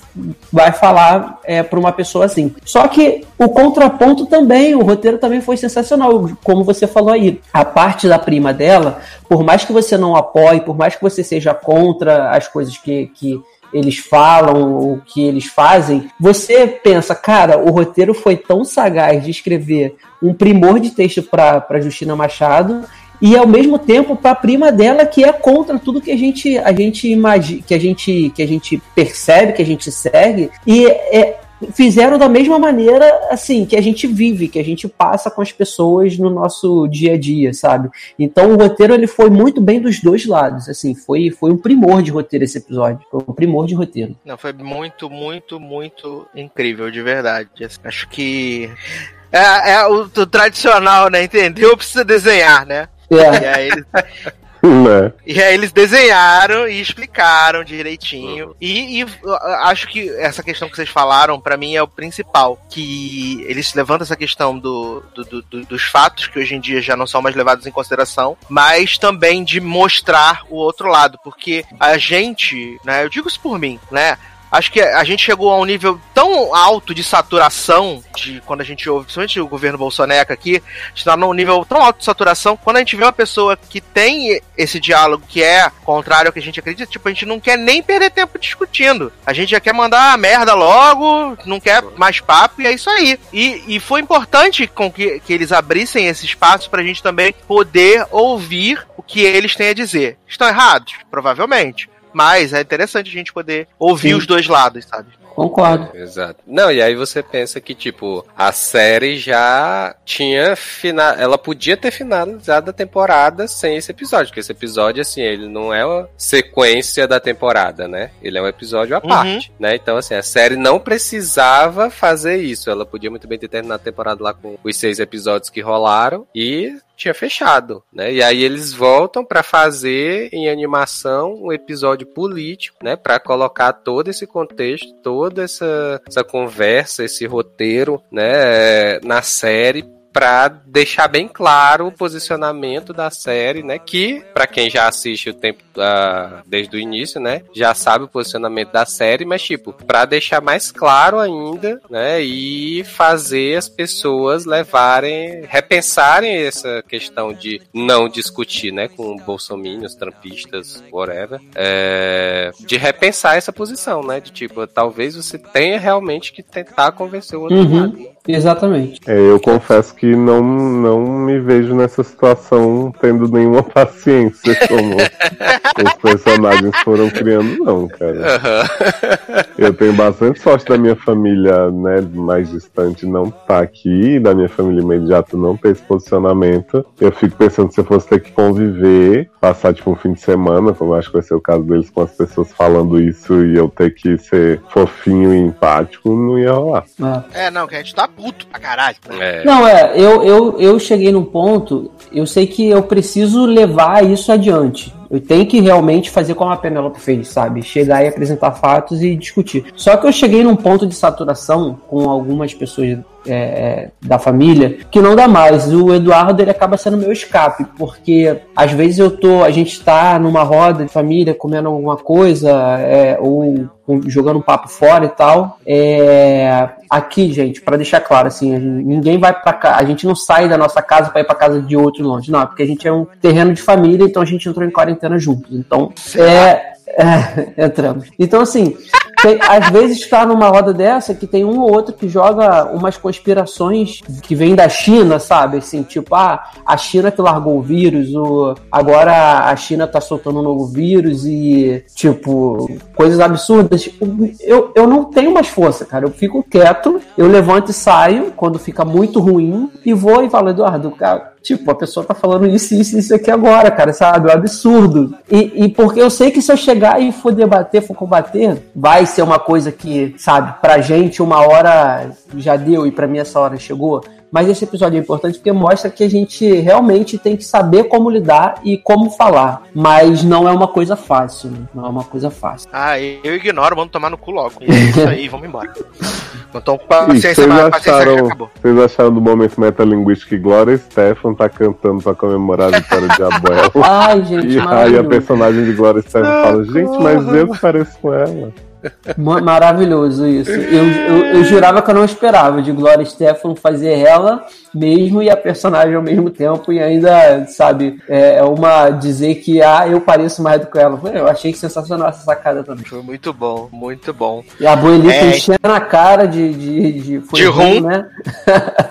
vai falar é, para uma pessoa assim. Só que o contraponto também, o roteiro também foi sensacional, como você falou aí. A parte da prima dela, por mais que você não apoie, por mais que você seja contra as coisas que, que eles falam, o que eles fazem, você pensa, cara, o roteiro foi tão sagaz de escrever um primor de texto para Justina Machado e ao mesmo tempo para a prima dela que é contra tudo que a gente a gente imagina, que a gente que a gente percebe, que a gente segue e é, fizeram da mesma maneira assim que a gente vive, que a gente passa com as pessoas no nosso dia a dia, sabe? Então o roteiro ele foi muito bem dos dois lados, assim, foi foi um primor de roteiro esse episódio, foi um primor de roteiro. Não, foi muito, muito, muito incrível, de verdade. Acho que. É, é o, o tradicional, né? Entendeu? Precisa desenhar, né? E É, aí eles, né? e aí eles desenharam e explicaram direitinho. E, e eu acho que essa questão que vocês falaram, pra mim, é o principal. Que eles levantam essa questão do, do- do- do- dos fatos, que hoje em dia já não são mais levados em consideração, mas também de mostrar o outro lado. Porque a gente, né? Eu digo isso por mim, né? Acho que a gente chegou a um nível tão alto de saturação, de quando a gente ouve, principalmente o governo Bolsonaro aqui, a gente tá num nível tão alto de saturação, quando a gente vê uma pessoa que tem esse diálogo que é contrário ao que a gente acredita, tipo, a gente não quer nem perder tempo discutindo. A gente já quer mandar a merda logo, não quer mais papo, e é isso aí. E, e foi importante com que, que eles abrissem esse espaço pra gente também poder ouvir o que eles têm a dizer. Estão errados? Provavelmente. Mas é interessante a gente poder ouvir Sim. os dois lados, sabe? Concordo. Exato. Não, e aí você pensa que, tipo, a série já tinha final. Ela podia ter finalizado a temporada sem esse episódio, porque esse episódio, assim, ele não é uma sequência da temporada, né? Ele é um episódio à Uhum. parte, né? Então, assim, a série não precisava fazer isso. Ela podia muito bem ter terminado a temporada lá com os seis episódios que rolaram e tinha fechado, né? E aí eles voltam pra fazer em animação um episódio político, né? Pra colocar todo esse contexto, toda essa, essa conversa, esse roteiro, né? Na série pra deixar bem claro o posicionamento da série, né? Que pra quem já assiste o tempo ah, desde o início, né? Já sabe o posicionamento da série, mas tipo pra deixar mais claro ainda, né? E fazer as pessoas levarem, repensarem essa questão de não discutir, né? Com bolsominions, trampistas, whatever, é, de repensar essa posição, né? De tipo talvez você tenha realmente que tentar convencer o outro Uhum. lado. Exatamente. É, eu confesso que não, não me vejo nessa situação tendo nenhuma [LAUGHS] paciência como os personagens foram criando, não, cara. Aham. Eu tenho bastante sorte da minha família, né, mais distante não tá aqui, da minha família imediata não ter esse posicionamento. Eu fico pensando se eu fosse ter que conviver, passar tipo um fim de semana, como eu acho que vai ser o caso deles, com as pessoas falando isso e eu ter que ser fofinho e empático, não ia rolar. É. É, não, que a gente tá puto pra caralho. É. Não, é, eu, eu, eu cheguei num ponto, eu sei que eu preciso levar isso adiante. Eu tenho que realmente fazer como a Penelope fez, sabe? Chegar e apresentar fatos e discutir. Só que eu cheguei num ponto de saturação com algumas pessoas é, da família que não dá mais. O Eduardo ele acaba sendo meu escape, porque às vezes eu tô, a gente tá numa roda de família comendo alguma coisa é, ou jogando um papo fora e tal. É, aqui, gente, pra deixar claro, assim, ninguém vai pra cá, a gente não sai da nossa casa pra ir pra casa de outro longe, não, é porque a gente é um terreno de família, então a gente entrou em quarentena juntos. Então, é, é, [LAUGHS] entramos. Então, assim, tem- às vezes está numa roda dessa que tem um ou outro que joga umas conspirações que vêm da China, sabe? Assim, tipo, ah, a China que largou o vírus, o, agora a China tá soltando um novo vírus e, tipo, coisas absurdas. Eu, eu não tenho mais força, cara. Eu fico quieto, eu levanto e saio quando fica muito ruim e vou e falo, Eduardo, cara, Tipo, a pessoa tá falando isso, isso, isso aqui agora, cara, sabe? É um absurdo. E, e porque eu sei que se eu chegar e for debater, for combater, vai ser uma coisa que, sabe, pra gente uma hora já deu e pra mim essa hora chegou. Mas esse episódio é importante porque mostra que a gente realmente tem que saber como lidar e como falar. Mas não é uma coisa fácil, né? Não é uma coisa fácil. Ah, eu ignoro, mando tomar no cu logo. E é isso aí, vamos embora. [LAUGHS] Então, paciência, vocês mas a paciência acharam, acabou. vocês acharam do momento metalinguístico que Glória Stefan tá cantando pra comemorar a vitória de Abuel? [LAUGHS] Ai, gente, E aí a personagem de Glória Stefan fala, gente, mas eu que pareço com ela. Ma- Maravilhoso isso. Eu, eu, eu jurava que eu não esperava de Gloria Stefan fazer ela mesmo e a personagem ao mesmo tempo e ainda, sabe, é é uma dizer que ah, eu pareço mais do que ela. Eu achei sensacional essa sacada também. Foi muito bom, muito bom. E a Boelita É. enchendo a cara de, de, de, De rum. né? [LAUGHS]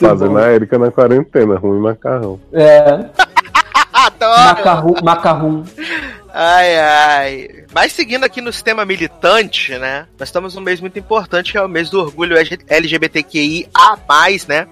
Fazendo a Erika na quarentena, ruim macarrão. É, [LAUGHS] Adoro! macarrão, macarrão. Ai, ai. Mas seguindo aqui no sistema militante, né? Nós estamos num mês muito importante, que é o mês do orgulho LGBTQIA+, né?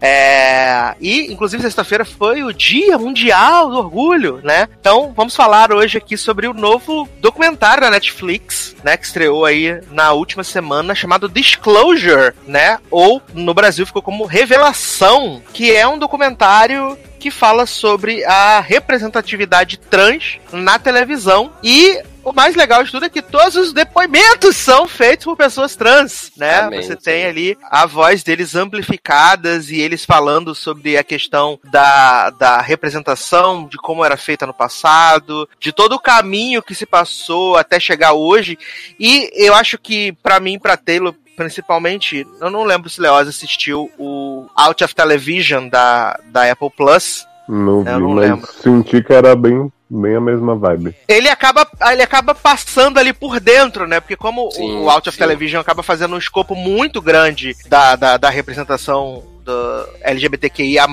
É... E, inclusive, sexta-feira foi o Dia Mundial do Orgulho, né? Então, vamos falar hoje aqui sobre o novo documentário da Netflix, né? Que estreou aí na última semana, chamado Disclosure, né? Ou, no Brasil, ficou como Revelação, que é um documentário que fala sobre a representatividade trans na televisão e o mais legal de tudo é que todos os depoimentos são feitos por pessoas trans, né? Amém, Você sim. tem ali a voz deles amplificadas e eles falando sobre a questão da, da representação, de como era feita no passado, de todo o caminho que se passou até chegar hoje. E eu acho que, pra mim, pra Taylor, principalmente, eu não lembro se Leoz assistiu o Out of Television da, da Apple Plus. Não vi, Eu não mas lembro. senti que era bem, bem a mesma vibe. ele acaba, ele acaba passando ali por dentro, né? Porque como Sim, o Out of sim. Television acaba fazendo um escopo muito grande da, da, da representação do LGBTQIA+,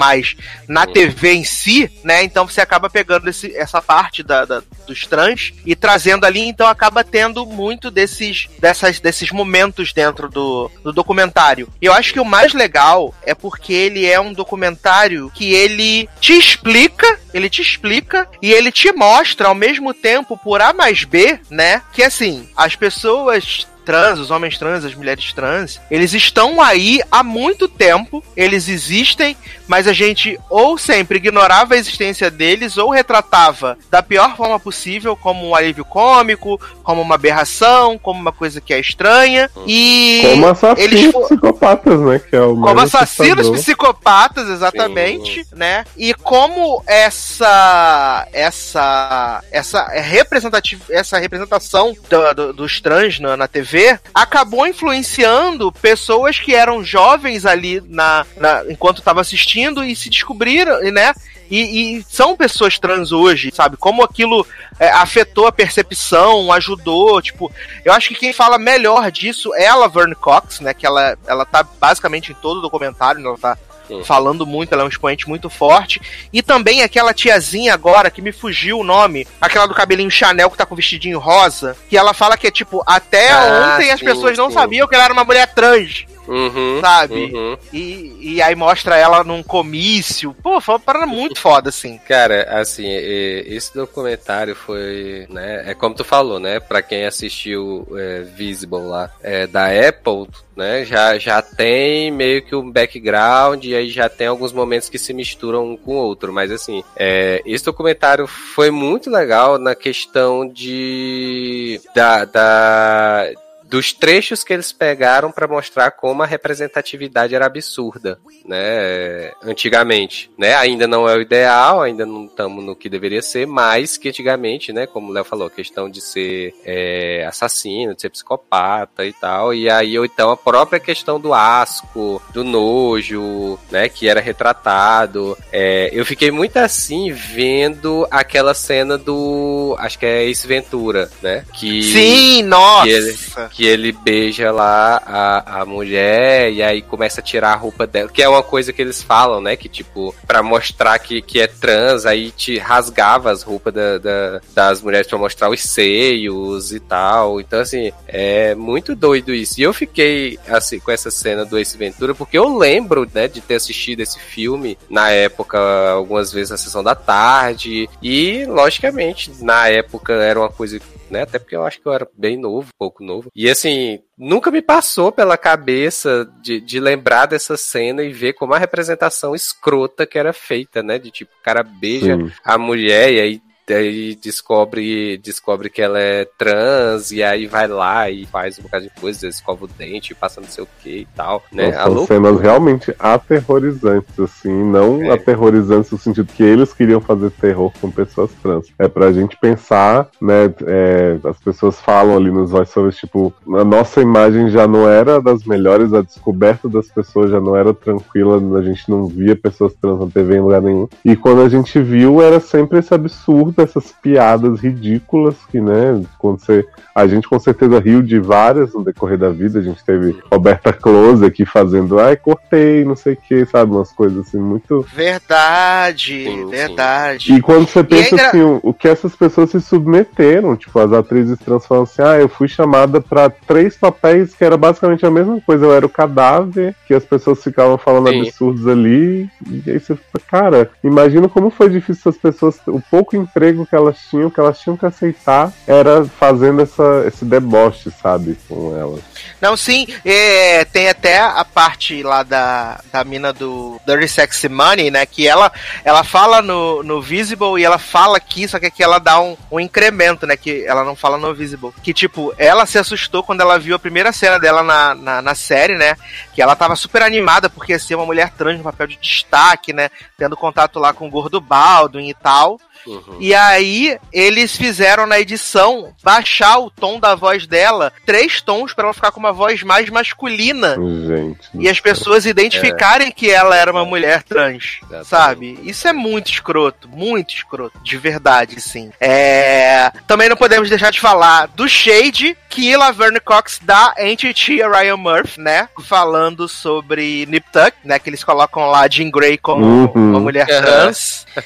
na TV em si, né? Então você acaba pegando esse, essa parte da, da- dos trans e trazendo ali, então acaba tendo muito desses, dessas, desses momentos dentro do, do documentário. E eu acho que o mais legal é porque ele é um documentário que ele te explica, ele te explica e ele te mostra ao mesmo tempo por A mais B, né? Que assim, as pessoas trans, os homens trans, as mulheres trans, eles estão aí há muito tempo, eles existem, mas a gente ou sempre ignorava a existência deles ou retratava da pior forma possível, como um alívio cômico, como uma aberração, como uma coisa que é estranha. E Como assassinos eles psicopatas, né? Que é o como assassinos assustador. psicopatas, exatamente, né? E como essa essa essa representativa essa representação do- do- dos trans na, na TV acabou influenciando pessoas que eram jovens ali na, na- enquanto estava assistindo e se descobriram, né? E, e são pessoas trans hoje, sabe? Como aquilo é, afetou a percepção, ajudou, tipo, eu acho que quem fala melhor disso é a Laverne Cox, né? Que ela, ela tá basicamente em todo o documentário, né, ela tá Sim. falando muito, ela é um expoente muito forte. E também aquela tiazinha agora, que me fugiu o nome, aquela do cabelinho Chanel que tá com vestidinho rosa, que ela fala que é tipo, até Ah, ontem as sim, pessoas não sim. sabiam que ela era uma mulher trans, Uhum, sabe? uhum. E, e aí mostra ela num comício. Pô, foi uma parada muito foda, assim. Cara, assim, esse documentário foi, né, é como tu falou, né, pra quem assistiu é, Visible lá, é, da Apple, né, já, já tem meio que um background e aí já tem alguns momentos que se misturam um com o outro, mas assim, é, esse documentário foi muito legal na questão de, da, da dos trechos que eles pegaram pra mostrar como a representatividade era absurda, né, antigamente, né, ainda não é o ideal, ainda não estamos no que deveria ser, mas que antigamente, né, como o Léo falou, questão de ser é, assassino, de ser psicopata e tal, e aí ou então a própria questão do asco, do nojo, né, que era retratado, é, eu fiquei muito assim vendo aquela cena do, acho que é Ace Ventura, né, que Sim, nossa! que ele, que ele beija lá a, a mulher e aí começa a tirar a roupa dela. Que é uma coisa que eles falam, né? Que tipo, pra mostrar que, que é trans, aí te rasgava as roupas da, da- das mulheres pra mostrar os seios e tal. Então, assim, é muito doido isso. E eu fiquei, assim, com essa cena do Ace Ventura, porque eu lembro, né, de ter assistido esse filme na época, algumas vezes na sessão da tarde. E, logicamente, na época era uma coisa né? Até porque eu acho que eu era bem novo, pouco novo. E assim, nunca me passou pela cabeça de, de lembrar dessa cena e ver como a representação escrota que era feita, né? De tipo, o cara beija Sim. a mulher e aí, aí descobre, descobre que ela é trans e aí vai lá e faz um bocado de coisa, escova o dente, passa não sei o que e tal, né? Nossa, São cenas realmente aterrorizantes, assim, não É. aterrorizantes no sentido que eles queriam fazer terror com pessoas trans. É pra gente pensar, né? é, as pessoas falam ali nos voiceovers, tipo, a nossa imagem já não era das melhores, a descoberta das pessoas já não era tranquila, a gente não via pessoas trans na TV em lugar nenhum. E quando a gente viu, era sempre esse absurdo, essas piadas ridículas que, né, quando você a gente com certeza riu de várias no decorrer da vida. A gente teve Roberta Close aqui fazendo, ai, cortei, não sei o que, sabe? Umas coisas assim muito. Verdade, Sim, sim. verdade. E quando você pensa engra- assim, o, o que essas pessoas se submeteram, tipo, as atrizes trans falam assim, ah, eu fui chamada pra três papéis que era basicamente a mesma coisa. Eu era o cadáver, que as pessoas ficavam falando Sim. absurdos ali. E aí você fica, cara, imagina como foi difícil essas pessoas, o pouco emprego apego que elas tinham, que elas tinham que aceitar, era fazendo essa, esse deboche, sabe, com elas. Não, sim, é, tem até a parte lá da, da mina do Dirty Sexy Money, né? Que ela, ela fala no, no Visible e ela fala aqui, só que aqui ela dá um, um incremento, né? Que ela não fala no Visible. Que, tipo, ela se assustou quando ela viu a primeira cena dela na, na, na série, né? Que ela tava super animada porque ia ser uma mulher trans no papel de destaque, né? Tendo contato lá com o Gordo Baldwin e tal. Uhum. E aí, eles fizeram na edição baixar o tom da voz dela, três tons, pra ela ficar com uma voz mais masculina. Gente. E as pessoas identificarem que ela era uma mulher trans, Exatamente. sabe? Isso é muito escroto, muito escroto, de verdade, sim. É... Também não podemos deixar de falar do Shade que Laverne Cox dá Entity a Ryan Murphy, né? Falando sobre Nip Tuck, né? Que eles colocam lá Jean Grey como Uhum. uma mulher trans. [LAUGHS]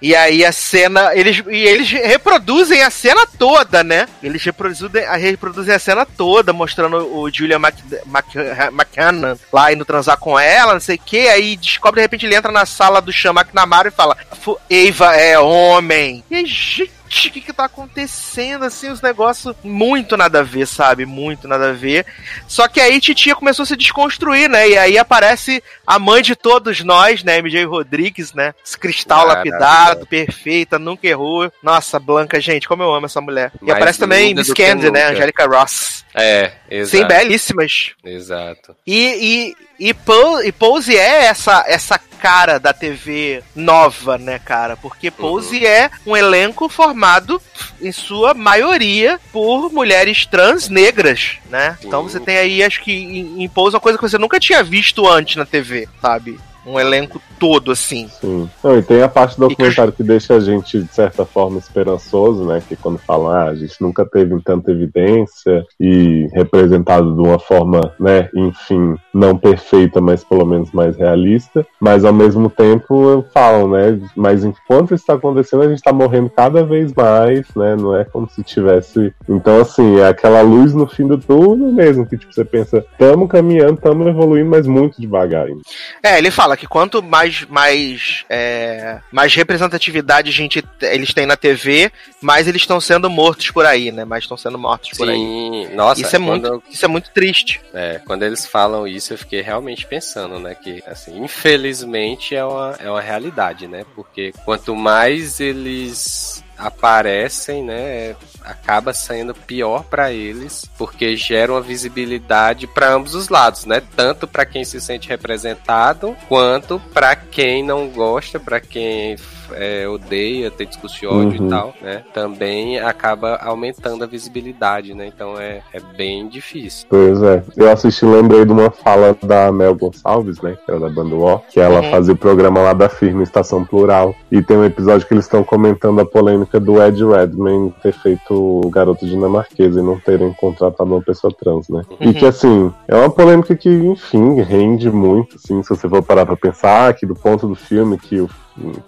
E aí a cena, eles, e eles reproduzem a cena toda, né? Eles reproduzem, a- reproduzem a cena toda, mostrando o Julia Mc, Mc, McCann lá indo transar com ela, não sei o que. Aí descobre, de repente, ele entra na sala do Sean McNamara e fala: "Fu- Eva é homem. E aí, gente. O que que tá acontecendo, assim, os negócios muito nada a ver, sabe? Muito nada a ver. Só que aí Titia começou a se desconstruir, né? E aí aparece a mãe de todos nós, né? MJ Rodrigues, né? Esse cristal lapidado, perfeita, nunca errou. Nossa, Blanca, gente, como eu amo essa mulher. E Mais aparece também Miss Candy, né? Angélica Ross. É, exato. Sim, belíssimas. Exato. E, e, e, Po- e Pose é essa, essa cara da TV nova, né, cara? Porque Pose é um elenco formado, em sua maioria, por mulheres trans negras, né? Sim. Então você tem aí, acho que em, em Pose, uma coisa que você nunca tinha visto antes na TV, sabe? Um elenco todo, assim. Sim. Não, e tem a parte do documentário que deixa a gente, de certa forma, esperançoso, né? Que quando falam, ah, a gente nunca teve tanta evidência e representado de uma forma, né, enfim, não perfeita, mas pelo menos mais realista. Mas ao mesmo tempo falam, né? Mas enquanto isso está acontecendo, a gente tá morrendo cada vez mais, né? Não é como se tivesse. Então, assim, é aquela luz no fim do túnel mesmo, que tipo, você pensa, tamo caminhando, tamo evoluindo, mas muito devagar ainda. É, ele fala que quanto mais mais é, mais representatividade a gente eles têm na TV, mais eles estão sendo mortos por aí, né? Mais estão sendo mortos por aí. Sim, nossa, Isso é muito, isso é muito triste. é, quando eles falam isso, eu fiquei realmente pensando, né? Que, assim, infelizmente é uma, é uma realidade, né? Porque quanto mais eles aparecem, né, acaba saindo pior pra eles, porque gera uma visibilidade pra ambos os lados, né? Tanto pra quem se sente representado, quanto pra quem não gosta, pra quem é, odeia, tem discurso de ódio Uhum. e tal, né? Também acaba aumentando a visibilidade, né? Então é, é bem difícil. Pois é. Eu assisti, lembrei de uma fala da Mel Gonçalves, né? Que era da banda War, que ela Uhum. fazia o programa lá da firma Estação Plural. E tem um episódio que eles estão comentando a polêmica do Ed Redmayne ter feito o garoto dinamarquês e não terem contratado uma pessoa trans, né? Uhum. E que assim, é uma polêmica que, enfim, rende muito, assim, se você for parar pra pensar, que do ponto do filme que o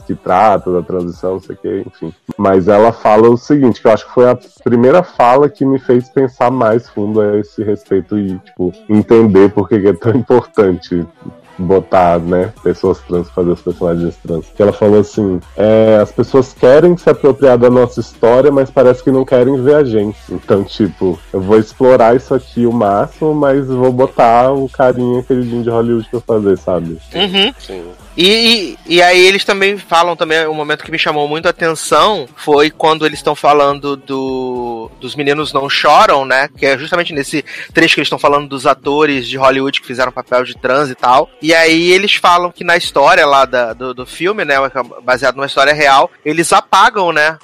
que trata da transição, não sei o que, enfim. Mas ela fala o seguinte, que eu acho que foi a primeira fala que me fez pensar mais fundo a esse respeito e, tipo, entender por que é tão importante botar, né, pessoas trans, fazer os personagens trans. Que ela falou assim, é, as pessoas querem se apropriar da nossa história, mas parece que não querem ver a gente. Então, tipo, eu vou explorar isso aqui o máximo, mas vou botar o carinha queridinho de Hollywood pra fazer, sabe? Uhum. Sim. E, e, e aí eles também falam também, um momento que me chamou muito a atenção foi quando eles estão falando do dos meninos não choram, né? Que é justamente nesse trecho que eles estão falando dos atores de Hollywood que fizeram papel de trans e tal. E aí eles falam que na história lá da, do, do filme, né? Baseado numa história real, eles apagam, né?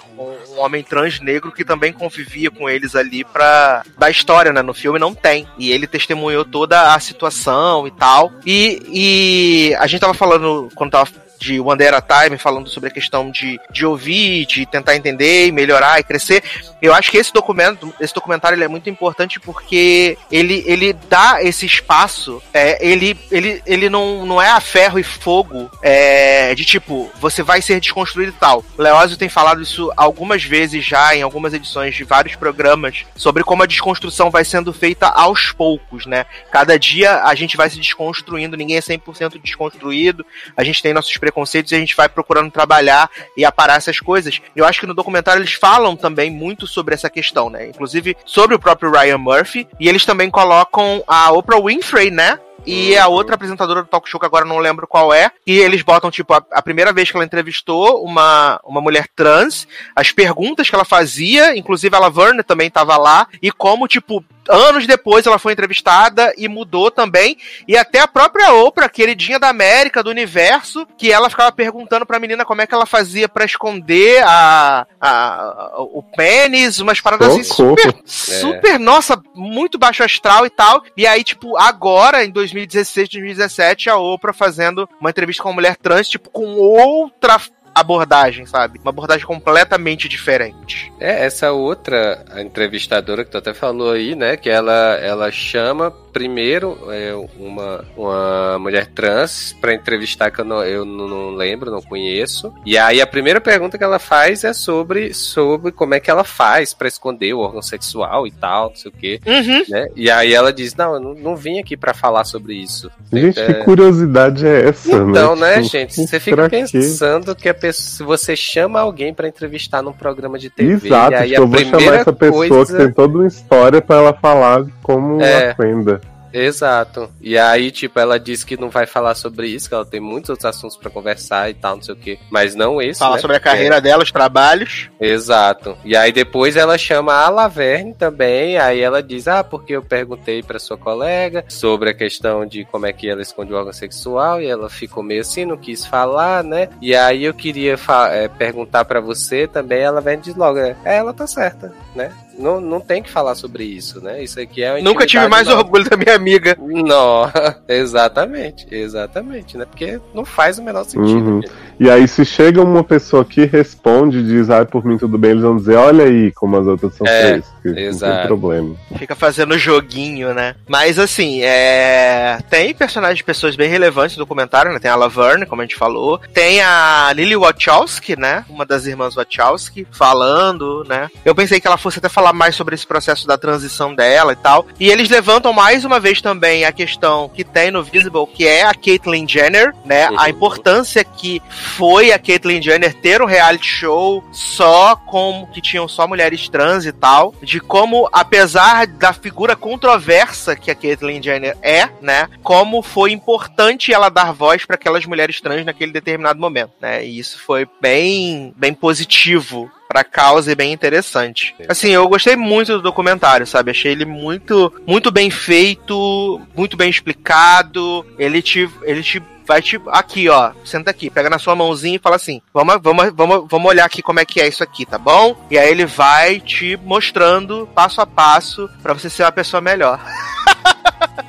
Um, homem trans negro que também convivia com eles ali pra. Da história, né? No filme não tem. E ele testemunhou toda a situação e tal. E, e a gente tava falando quando tava de One Day at a Time, falando sobre a questão de, de ouvir, de tentar entender e melhorar e crescer. Eu acho que esse documento, esse documentário ele é muito importante porque ele, ele dá esse espaço, é, ele, ele, ele não, não é a ferro e fogo é, de tipo, você vai ser desconstruído e tal. O Leózio tem falado isso algumas vezes já em algumas edições de vários programas sobre como a desconstrução vai sendo feita aos poucos, né? Cada dia a gente vai se desconstruindo, ninguém é 100% desconstruído, a gente tem nossos preconceitos e a gente vai procurando trabalhar e aparar essas coisas. Eu acho que no documentário eles falam também muito sobre essa questão, né? Inclusive sobre o próprio Ryan Murphy. E eles também colocam a Oprah Winfrey, né? E a outra apresentadora do talk show, que agora eu não lembro qual é, e eles botam, tipo, a, a primeira vez que ela entrevistou uma, uma mulher trans, as perguntas que ela fazia, inclusive a Laverne também tava lá, e como, tipo, anos depois ela foi entrevistada e mudou também. E até a própria Oprah, queridinha da América, do universo, que ela ficava perguntando pra menina como é que ela fazia pra esconder a, a- o pênis, umas paradas assim super, super, nossa, muito baixo astral e tal. E aí, tipo, agora, em 2016, 2017, a Oprah fazendo uma entrevista com uma mulher trans, tipo, com outra abordagem, sabe? Uma abordagem completamente diferente. É, essa outra entrevistadora que tu até falou aí, né? Que ela, ela chama primeiro é, uma, uma mulher trans pra entrevistar que eu, não, eu não não lembro, não conheço. E aí a primeira pergunta que ela faz é sobre, sobre como é que ela faz pra esconder o órgão sexual e tal, não sei o quê. Uhum. Né? E aí ela diz, não, eu não, não vim aqui pra falar sobre isso. Gente, É, que curiosidade é essa, Então, né, Tipo, gente? Você fica pensando que a pessoa, se você chama alguém pra entrevistar num programa de TV, Exato, e aí tipo, a eu vou chamar primeira essa pessoa coisa... que tem toda uma história pra ela falar como É. uma fenda. Exato. E aí, tipo, ela disse que não vai falar sobre isso, que ela tem muitos outros assuntos pra conversar e tal, não sei o quê. Mas não esse. Fala né? sobre a carreira dela, os trabalhos. Exato. E aí depois ela chama a Laverne também, aí ela diz: "Ah, porque eu perguntei pra sua colega sobre a questão de como é que ela esconde o órgão sexual e ela ficou meio assim, não quis falar, né? E aí eu queria é, perguntar pra você também, a Laverne diz logo: "É, ela tá certa, né? Não, não tem que falar sobre isso, né? Isso aqui é Nunca tive mais nossa." orgulho da minha amiga. Não, [LAUGHS] exatamente, exatamente, né? Porque não faz o menor sentido. Uhum. E aí, se chega uma pessoa que responde e diz, ai, por mim tudo bem, eles vão dizer, olha aí como as outras são É, frescas. Não tem exato. problema. Fica fazendo joguinho, né? Mas assim, é. Tem personagens de pessoas bem relevantes no documentário, né? Tem a Laverne, como a gente falou. Tem a Lily Wachowski, né? Uma das irmãs Wachowski, falando, né? Eu pensei que ela fosse até falar mais sobre esse processo da transição dela e tal. E eles levantam mais uma vez também a questão que tem no Visible, que é a Caitlyn Jenner, né? Uhum. A importância que foi a Caitlyn Jenner ter um reality show só com que tinham só mulheres trans e tal, de como apesar da figura controversa que a Caitlyn Jenner é, né, como foi importante ela dar voz para aquelas mulheres trans naquele determinado momento, né? E isso foi bem bem positivo pra causa e bem interessante. Assim, eu gostei muito do documentário, sabe? Achei ele muito muito bem feito, muito bem explicado. Ele te ele te vai te aqui, ó, senta aqui, pega na sua mãozinha e fala assim: "Vamos, vamos, vamos, vamos olhar aqui como é que é isso aqui, tá bom?" E aí ele vai te mostrando passo a passo pra você ser uma pessoa melhor,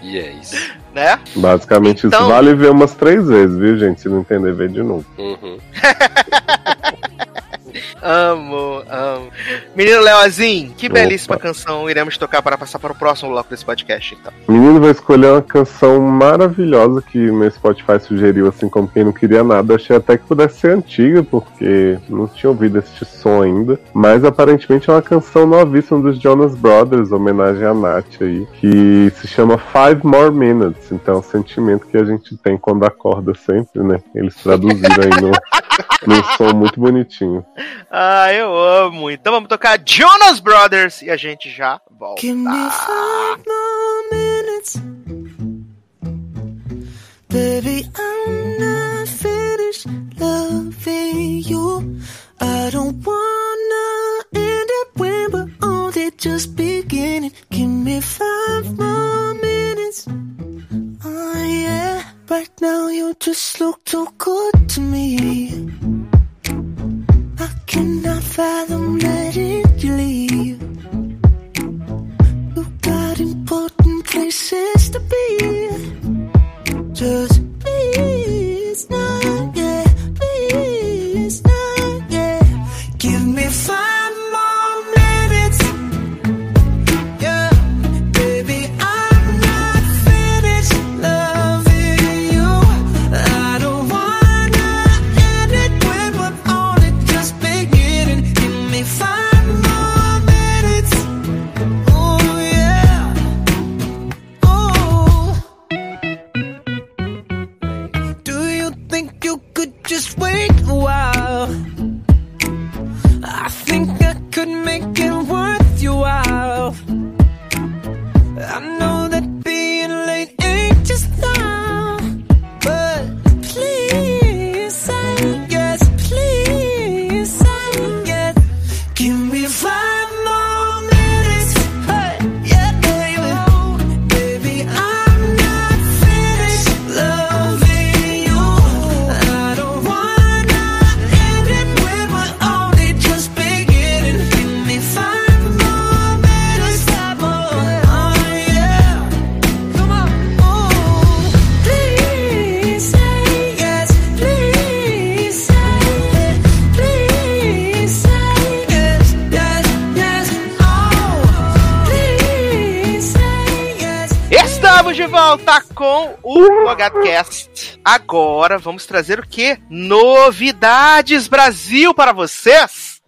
E é isso. [LAUGHS] né? Basicamente, Então- isso vale ver umas três vezes, viu, gente? Se não entender, vê de novo. Uhum. [LAUGHS] Amo, amo. Menino Leozinho, que Opa. belíssima canção iremos tocar para passar para o próximo bloco desse podcast, então. Menino vai escolher uma canção maravilhosa que meu Spotify sugeriu, assim como quem não queria nada. Achei até que pudesse ser antiga, porque não tinha ouvido este som ainda. Mas aparentemente é uma canção novíssima dos Jonas Brothers, homenagem a Nath aí, que se chama Five More Minutes. Então é o sentimento que a gente tem quando acorda sempre, né? Eles traduziram aí no, [LAUGHS] num som muito bonitinho. Ah, eu amo. Então vamos tocar Jonas Brothers e a gente já volta. Give me five more minutes. Baby, I'm not finished loving you. I don't wanna end it when we're only just beginning. Give me five more minutes. Oh yeah, right now you just look too good to me. Cannot fathom letting you leave. You got important places to be. Just please, not yeah, volta com o Logadcast. Agora vamos trazer o que? Novidades Brasil para vocês.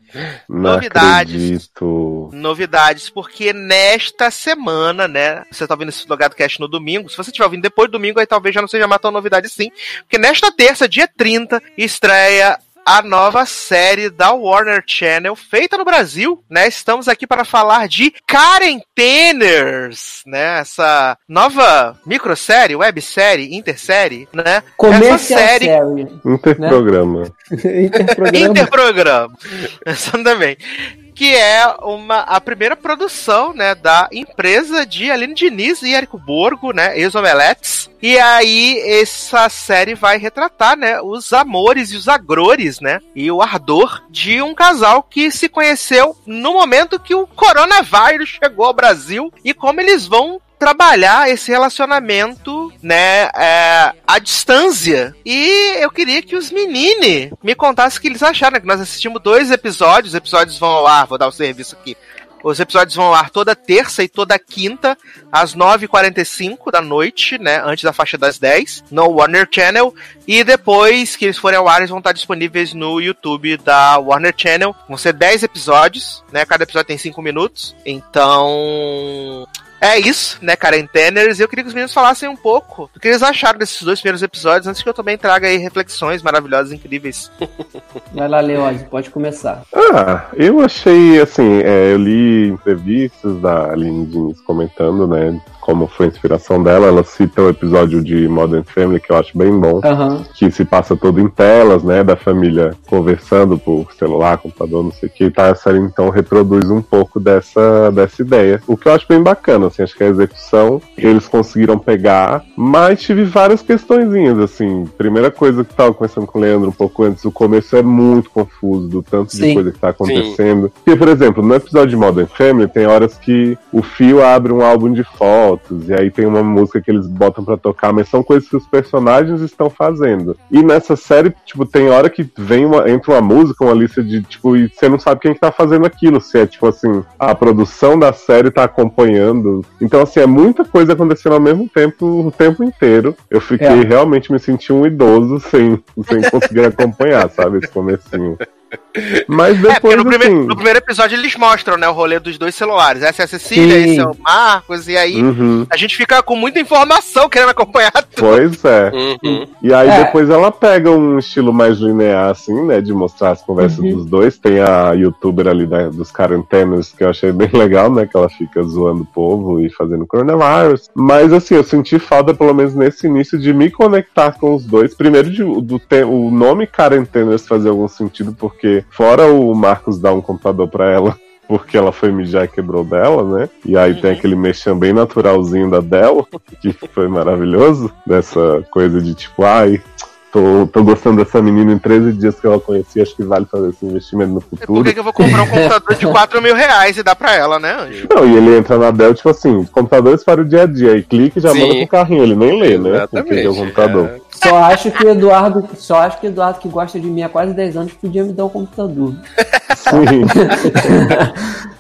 Não Novidades. acredito. Novidades, porque nesta semana, né? Você tá ouvindo esse Logadcast no domingo. Se você estiver ouvindo depois do domingo, aí talvez já não seja mais tão novidade assim. Porque nesta terça, dia 30, estreia a nova série da Warner Channel, feita no Brasil, né? Estamos aqui para falar de Quarenteners, né? Essa nova microsérie, websérie, intersérie, né? Comercial Essa série série. Interprograma. [LAUGHS] Interprograma. Interprograma. [LAUGHS] Exatamente. Que é uma, a primeira produção, né, da empresa de Aline Diniz e Érico Borgo, né, Exomeletes. E aí, essa série vai retratar, né, os amores e os agrores, né, e o ardor de um casal que se conheceu no momento que o coronavírus chegou ao Brasil e como eles vão trabalhar esse relacionamento, né, é, à distância. E eu queria que os meninos me contassem o que eles acharam, né, que nós assistimos dois episódios, os episódios vão ao ar, vou dar o serviço aqui. Os episódios vão ao ar toda terça e toda quinta, às 9h45 da noite, né? Antes da faixa das 10, no Warner Channel. E depois que eles forem ao ar, eles vão estar disponíveis no YouTube da Warner Channel. Vão ser 10 episódios, né? Cada episódio tem 5 minutos. Então. É isso, né, Quarenteners? E eu queria que os meninos falassem um pouco do que eles acharam desses dois primeiros episódios, antes que eu também traga aí reflexões maravilhosas, incríveis. [LAUGHS] Vai lá, Leose, pode começar. Ah, eu achei, assim, é, eu li entrevistas da Aline Diniz comentando, né, como foi a inspiração dela. Ela cita o episódio de Modern Family, que eu acho bem bom, Aham. que se passa todo em telas, né, da família conversando por celular, computador, não sei o que, e tá, a série então reproduz um pouco dessa, dessa ideia. O que eu acho bem bacana, assim, acho que a execução eles conseguiram pegar, mas tive várias questõezinhas, assim. Primeira coisa que tava conversando com o Leandro um pouco antes, o começo é muito confuso do tanto de Sim. coisa que tá acontecendo. Porque, por exemplo, no episódio de Modern Family, tem horas que o Fio abre um álbum de fotos, e aí tem uma música que eles botam pra tocar, mas são coisas que os personagens estão fazendo. E nessa série, tipo, tem hora que vem uma, entra uma música, uma lista de, tipo, e você não sabe quem que tá fazendo aquilo, se é, tipo assim, a produção da série tá acompanhando. Então, assim, é muita coisa acontecendo ao mesmo tempo, o tempo inteiro. Eu fiquei, É. realmente me senti um idoso sem, sem conseguir acompanhar, sabe, esse comecinho. Mas É, porque depois, no primeiro, assim... no primeiro episódio eles mostram, né, o rolê dos dois celulares. Essa é a Cecília, Sim. esse é o Marcos, e aí Uhum. a gente fica com muita informação querendo acompanhar tudo. Pois é. Uhum. E aí É. depois ela pega um estilo mais linear, assim, né? De mostrar as conversas Uhum. dos dois. Tem a youtuber ali da- dos quarentenas, que eu achei bem [LAUGHS] legal, né? Que ela fica zoando o povo e fazendo coronavirus. Mas assim, eu senti falta, pelo menos nesse início, de me conectar com os dois. Primeiro, de, do te- o nome quarentenas fazer algum sentido, porque fora o Marcos dar um computador pra ela. [LAUGHS] Porque ela foi mijar e quebrou dela, né? E aí tem aquele mexão bem naturalzinho da Dell, [LAUGHS] que foi maravilhoso. Dessa coisa de tipo, ai, tô, tô gostando dessa menina em 13 dias que ela conheci, acho que vale fazer esse investimento no Por futuro. que, que eu vou comprar um computador de 4 mil reais e dar pra ela, né, Anjo? Não, e ele entra na Dell, tipo assim, computadores para o dia a dia, e clica e já Sim. manda pro carrinho, ele nem lê, né? O que Exatamente. é o computador. É. Só acho que o Eduardo, só acho que o Eduardo que gosta de mim há quase 10 anos podia me dar um computador. Sim.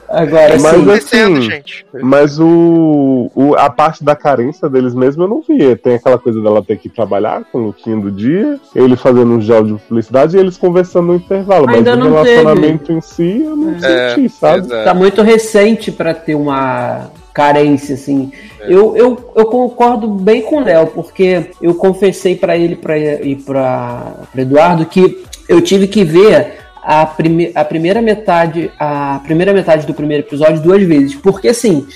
Agora, Mas sim. Descendo, assim, gente. Mas o, o- a parte da carência deles mesmo eu não vi. Tem aquela coisa dela ter que trabalhar com o lookinho do dia, ele fazendo um gel de publicidade e eles conversando no intervalo. Ainda mas o relacionamento em si eu não É, senti, sabe? exato. Tá muito recente pra ter uma carência, assim. Eu, eu, eu concordo bem com o Léo, porque eu confessei pra ele pra, e pra Eduardo que eu tive que ver a, prime, a primeira metade a primeira metade do primeiro episódio duas vezes. Porque assim,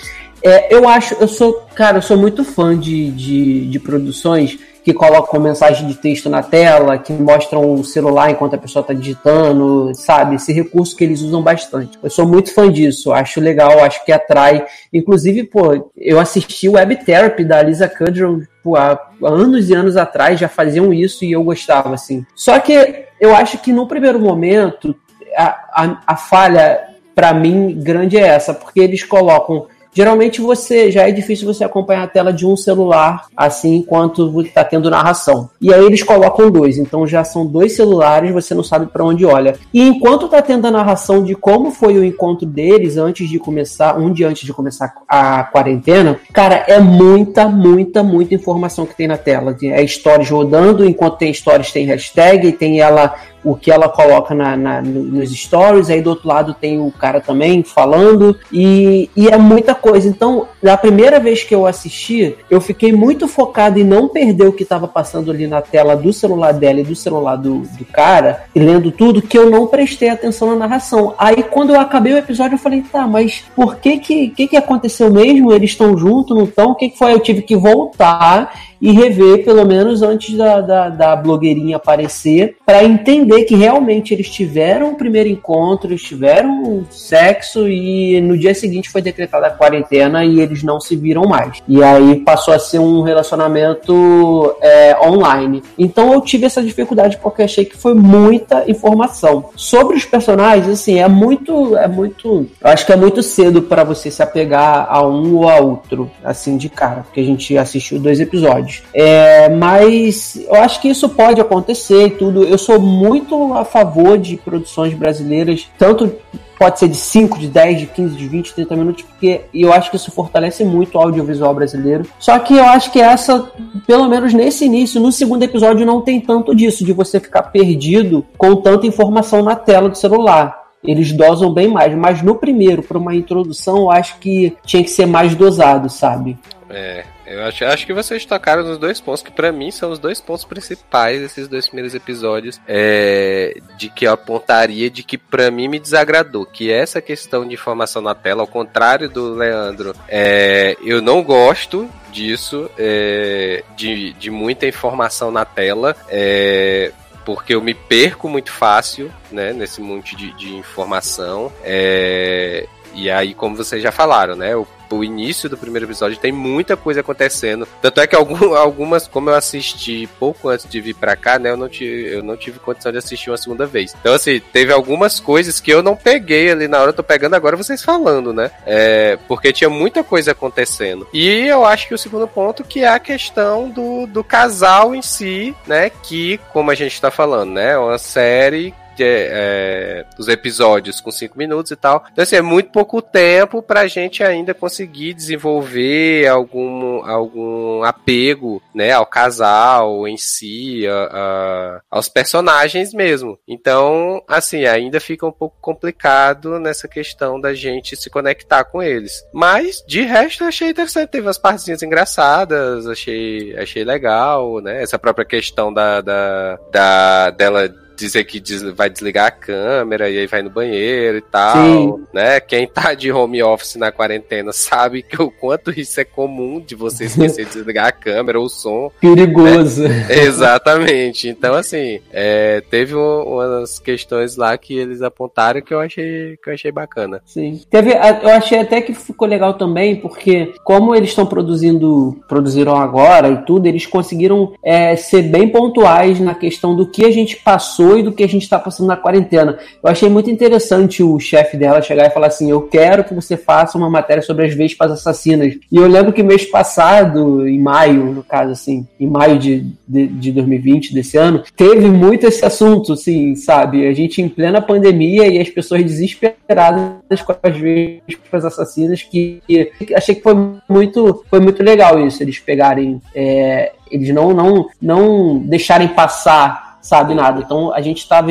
é, eu acho, eu sou, cara, eu sou muito fã de, de, de produções que colocam mensagem de texto na tela, que mostram o celular enquanto a pessoa está digitando, sabe? Esse recurso que eles usam bastante. Eu sou muito fã disso, acho legal, acho que atrai. Inclusive, pô, eu assisti o Web Therapy da Lisa Kudrow pô, há, anos e anos atrás, já faziam isso e eu gostava, assim. Só que eu acho que no primeiro momento, a, a, a falha, para mim, grande é essa, porque eles colocam geralmente você já é difícil você acompanhar a tela de um celular assim enquanto está tendo narração. E aí eles colocam dois, então já são dois celulares, você não sabe para onde olha. E enquanto tá tendo a narração de como foi o encontro deles antes de começar, um dia antes de começar a quarentena, cara, é muita, muita, muita informação que tem na tela. É stories rodando, enquanto tem stories tem hashtag, tem ela o que ela coloca na, na- no- nos stories, aí do outro lado tem o cara também falando, e, e é muita coisa. Então, na primeira vez que eu assisti, eu fiquei muito focado em não perder o que estava passando ali na tela do celular dela e do celular do, do cara, e lendo tudo, que eu não prestei atenção na narração. Aí, quando eu acabei o episódio, eu falei, tá, mas por que que, que, que aconteceu mesmo? Eles estão juntos, não estão? O que, que foi? Eu tive que voltar e rever, pelo menos antes da, da, da blogueirinha aparecer, para entender que realmente eles tiveram o primeiro encontro, eles tiveram sexo e no dia seguinte foi decretada a quarentena e eles não se viram mais. E aí passou a ser um relacionamento é, online. Então eu tive essa dificuldade porque achei que foi muita informação. Sobre os personagens, assim, é muito. É muito. Acho que é muito cedo para você se apegar a um ou a outro, assim, de cara, porque a gente assistiu dois episódios. É, mas eu acho que isso pode acontecer e tudo. Eu sou muito a favor de produções brasileiras, tanto pode ser de 5, de 10, de 15, de 20, 30 minutos, porque eu acho que isso fortalece muito o audiovisual brasileiro. Só que eu acho que essa, pelo menos nesse início, no segundo episódio, não tem tanto disso, de você ficar perdido com tanta informação na tela do celular. Eles dosam bem mais, mas no primeiro, para uma introdução, eu acho que tinha que ser mais dosado, sabe? É, eu acho, acho que vocês tocaram nos dois pontos que pra mim são os dois pontos principais desses dois primeiros episódios, é, de que eu apontaria de que pra mim me desagradou, que essa questão de informação na tela, ao contrário do Leandro, é, eu não gosto disso, é, de, de muita informação na tela, é, porque eu me perco muito fácil, né, nesse monte de, de informação. É, e aí, como vocês já falaram, né, o, o início do primeiro episódio tem muita coisa acontecendo. Tanto é que algum- [LAUGHS] algumas, como eu assisti pouco antes de vir pra cá, né, eu não, tive, eu não tive condição de assistir uma segunda vez. Então, assim, teve algumas coisas que eu não peguei ali na hora, eu tô pegando agora vocês falando, né, é, porque tinha muita coisa acontecendo. E eu acho que o segundo ponto que é a questão do, do casal em si, né, que, como a gente tá falando, né, é uma série de, é, os episódios com cinco minutos e tal. Então, assim, é muito pouco tempo pra gente ainda conseguir desenvolver algum, algum apego, né, ao casal em si, a- a- aos personagens mesmo. Então, assim, ainda fica um pouco complicado nessa questão da gente se conectar com eles. Mas, de resto, achei interessante. Teve umas partezinhas engraçadas, achei, achei legal, né? Essa própria questão da, da, da dela dizer que des- vai desligar a câmera e aí vai no banheiro e tal, Sim. né? Quem tá de home office na quarentena sabe que o quanto isso é comum de você esquecer de desligar a câmera ou o som. Perigoso. [LAUGHS] Exatamente. Então, assim, é, teve um- umas questões lá que eles apontaram que eu achei, que eu achei bacana. Sim. Teve, eu achei até que ficou legal também, porque como eles estão produzindo, produziram agora e tudo, eles conseguiram é, ser bem pontuais na questão do que a gente passou e do que a gente está passando na quarentena. Eu achei muito interessante o chefe dela chegar e falar assim: Eu quero que você faça uma matéria sobre as vespas assassinas. E eu lembro que mês passado, em maio, no caso, assim, em maio de, de, de 2020, desse ano, teve muito esse assunto, assim, sabe? A gente em plena pandemia e as pessoas desesperadas com as vespas assassinas, que, que achei que foi muito, foi muito legal isso, eles pegarem, é, eles não, não, não deixarem passar sabe nada. Então a gente está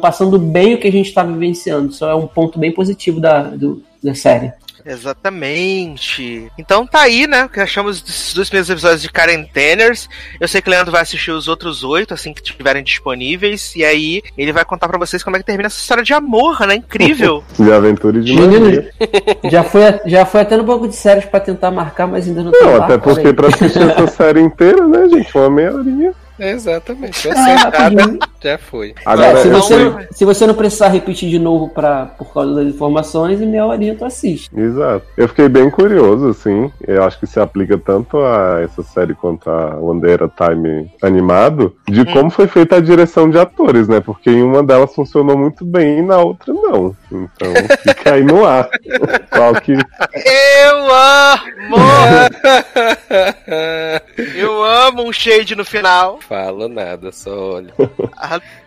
passando bem o que a gente está vivenciando. Isso é um ponto bem positivo da, do- da série. Exatamente. Então tá aí, né? O que achamos desses dois primeiros episódios de Quarenteners. Eu sei que o Leandro vai assistir os outros oito, assim que estiverem disponíveis. E aí ele vai contar pra vocês como é que termina essa história de amor, né? Incrível. [LAUGHS] De aventura e de Menino, magia. [LAUGHS] já foi, já foi até no banco de séries para tentar marcar, mas ainda não Não, até porque pra assistir essa [LAUGHS] série inteira, né, gente? Uma meia horinha. Exatamente. Sentada rapidinho. já foi. Agora, É, se, você não, se você não precisar repetir de novo pra, por causa das informações, em meia horinha tu assiste. Exato. Eu fiquei bem curioso, assim. Eu acho que se aplica tanto a essa série quanto a a Time animado, de como foi feita a direção de atores, né? Porque em uma delas funcionou muito bem e na outra não. Então fica aí no ar. Qual que. Eu amo! Eu amo um shade no final. Falo nada, só olho.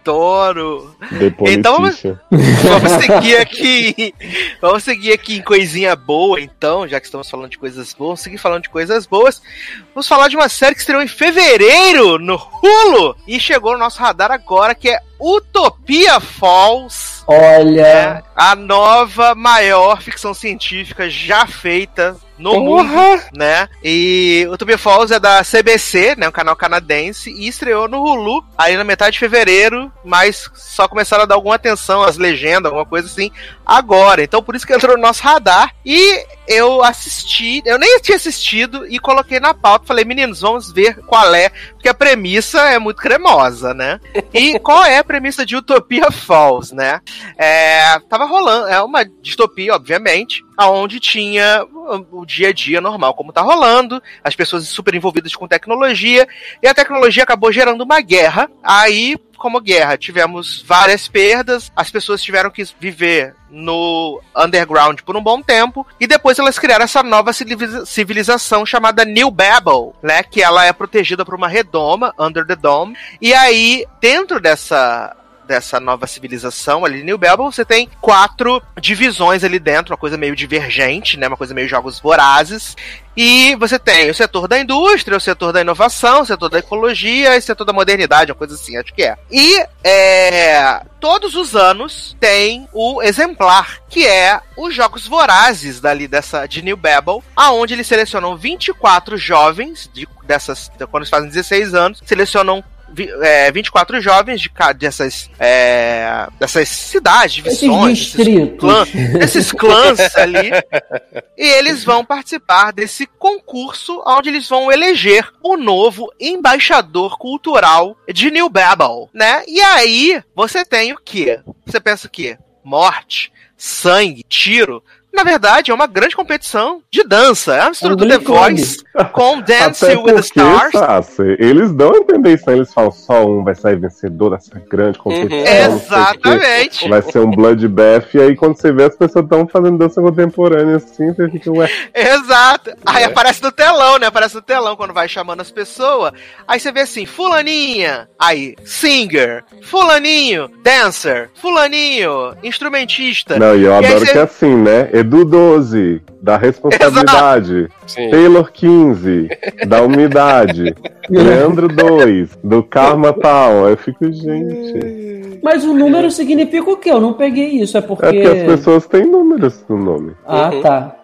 Adoro. The Então, Politician. Vamos [LAUGHS] seguir aqui. Vamos seguir aqui em coisinha boa, então, já que estamos falando de coisas boas, vamos seguir falando de coisas boas. Vamos falar de uma série que estreou em fevereiro no Hulu e chegou no nosso radar agora, que é Utopia Falls. Olha, É a nova maior ficção científica já feita no mundo, né? E Utopia Falls é da CBC, né, um canal canadense, e estreou no Hulu aí na metade de fevereiro, mas só começaram a dar alguma atenção às legendas, alguma coisa assim, agora. Então por isso que entrou no nosso radar. E eu assisti, eu nem tinha assistido e coloquei na pauta, falei, meninos, vamos ver qual é, porque a premissa é muito cremosa, né? E [LAUGHS] qual é a premissa de Utopia Falls, né? É, tava rolando, é uma distopia, obviamente, aonde tinha o o dia a dia normal, como tá rolando, as pessoas super envolvidas com tecnologia, e a tecnologia acabou gerando uma guerra. Aí, como guerra, tivemos várias perdas, as pessoas tiveram que viver no underground por um bom tempo, e depois elas criaram essa nova civiliza- civilização chamada New Babel, né? Que ela é protegida por uma redoma, Under the Dome, e aí, dentro dessa dessa nova civilização ali, New Babel, você tem quatro divisões ali dentro, uma coisa meio divergente, né? Uma coisa meio jogos vorazes. E você tem o setor da indústria, o setor da inovação, o setor da ecologia e o setor da modernidade, uma coisa assim, acho que é. E é, todos os anos tem o exemplar, que é os jogos vorazes dali dessa de New Babel, aonde eles selecionam 24 jovens de, dessas, quando eles fazem 16 anos, selecionam é, 24 jovens de ca- dessas, é, dessas cidades, esses divisões, desses distritos. clã- desses clãs ali. E eles vão participar desse concurso onde eles vão eleger o novo embaixador cultural de New Babel, né? E aí você tem o quê? Você pensa o quê? Morte, sangue, tiro. Na verdade, é uma grande competição de dança. É uma mistura Um do The. Voice com [LAUGHS] Dancing Até with the porque, Stars. Sassi, eles dão a entender isso, né? Eles falam só um vai sair vencedor dessa grande competição. não sei o quê. Exatamente. Vai ser um bloodbath, e aí quando você vê as pessoas estão fazendo dança contemporânea assim, você fica, ué, Exato. Aí aparece no telão, né? Aparece no telão quando vai chamando as pessoas. Aí você vê assim, fulaninha, aí, singer, fulaninho, dancer, fulaninho, instrumentista. Não, e eu aí adoro você- que é assim, né? Edu 12, da responsabilidade. Taylor 15, da umidade. [LAUGHS] Leandro 2, do Karma tal. Eu fico, gente. Mas o número significa o quê? Eu não peguei isso, é porque. É porque as pessoas têm números no nome. Ah, Uhum. tá.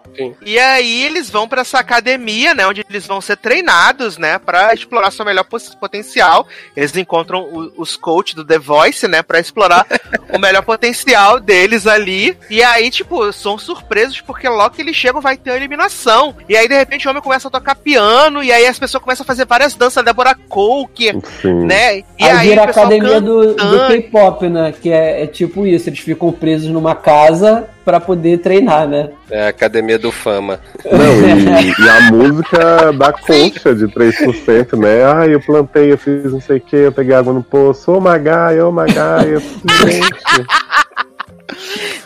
E aí eles vão pra essa academia, né, onde eles vão ser treinados, né, Pra explorar seu melhor potencial. Eles encontram o- os coaches do The Voice, né, Pra explorar [LAUGHS] o melhor potencial deles ali. E aí, tipo, são surpresos porque logo que eles chegam vai ter a eliminação. E aí de repente o homem começa a tocar piano e aí as pessoas começam a fazer várias danças, Deborah Coke, Sim. né? E aí, aí, vira a academia do, do. K-pop, né? Que é, é tipo isso, eles ficam presos numa casa pra poder treinar, né? É a Academia do Fama. Não, e, [LAUGHS] e a música da concha de 3%, né? Ah, eu plantei, eu fiz não sei o que, eu peguei água no poço, oh god, oh god, eu fiz, [LAUGHS] gente.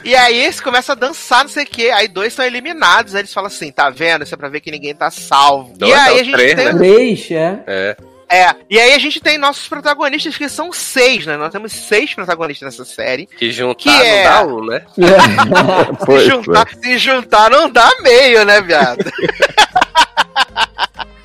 E aí eles começam a dançar, não sei o que. Aí dois são eliminados. Aí eles falam assim: tá vendo? Isso é pra ver que ninguém tá salvo. Dois, e aí a gente três, tem. né? Três, é. É. É, e aí a gente tem nossos protagonistas, que são seis, né? Nós temos seis protagonistas nessa série. Que juntar Que é- não dá um, né? Pois [LAUGHS] [LAUGHS] se, é. juntar, se juntar não dá meio, né, viado? [LAUGHS]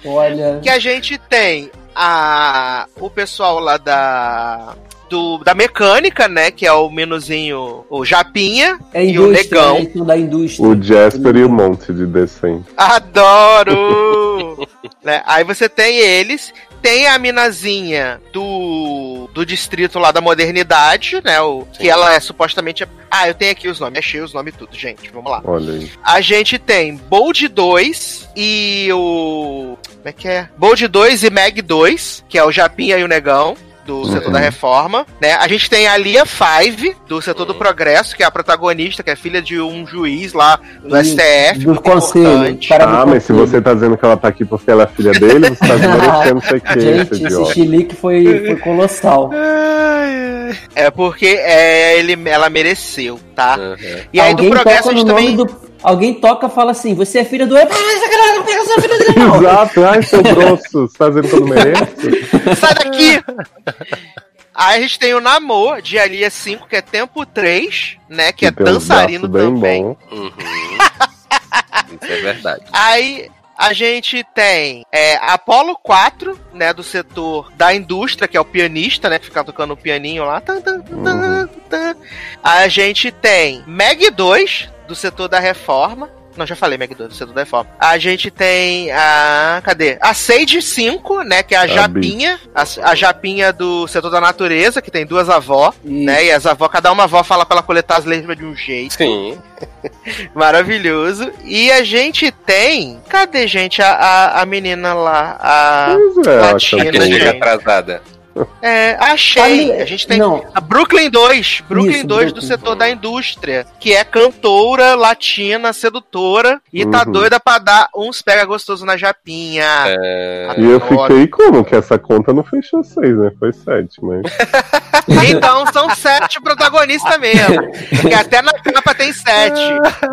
Olha. que a gente tem a o pessoal lá da do, da mecânica, né, que é o menuzinho, o Japinha É e o Negão. Então da indústria. O Jasper e o monte de decente. Adoro! né? Aí você tem eles, tem a minazinha do, do distrito lá da modernidade, né? O, que ela é supostamente. Ah, eu tenho aqui os nomes, achei os nomes tudo, gente. Vamos lá. Olha aí. A gente tem Bold 2 e o. Como é que é? Bold 2 e Meg 2, que é o Japinha e o Negão. Do setor da reforma, né? A gente tem a Lia Five, do setor do progresso, que é a protagonista, que é filha de um juiz lá do Isso, STF. do conselho. Ah, mas se você tá dizendo que ela tá aqui porque ela é filha dele, você tá desmerecendo não sei o que, Gente, esse esse chilique foi, foi colossal. [LAUGHS] É porque é, ele, ela mereceu, tá? Uhum. E aí alguém do progresso toca a no gente nome também. do. Alguém toca e fala assim: você é filha do. Ah, sacanagem, não pega essa filha dele, não. Exato, ai, seu grosso, você tá dizendo que eu não mereço? Sai daqui! Aí a gente tem o Namor de Alia 5, que é tempo 3, né? Que é tem uns dançarino bem também. bom. Uhum. [LAUGHS] Isso é verdade. Aí a gente tem é, Apolo 4, né? Do setor da indústria, que é o pianista, né? Que fica tocando o pianinho lá. Tan. A gente tem Meg 2, do setor da reforma. Não, já falei Meg 2, do setor da reforma. A gente tem a. Cadê? A Sage 5, né? Que é a, A Japinha. A, a Japinha do setor da natureza, que tem duas avós. Isso. Né, e as avós, cada uma avó fala pra ela coletar as letras de um jeito. Sim. [LAUGHS] Maravilhoso. E a gente tem. Cadê, gente? A, a, a menina lá. A. Pois é, Latina, chega atrasada. É, achei. Ali- A gente tem Não. a Brooklyn 2. Brooklyn Isso, 2 do Brooklyn. setor da indústria. Que é cantora, latina, sedutora. E tá Uhum. doida pra dar uns pega gostoso na japinha. É, E eu fiquei como? Que essa conta não fechou seis, né? Foi sete, mas. [LAUGHS] Então são sete protagonistas mesmo. Porque até na capa tem sete.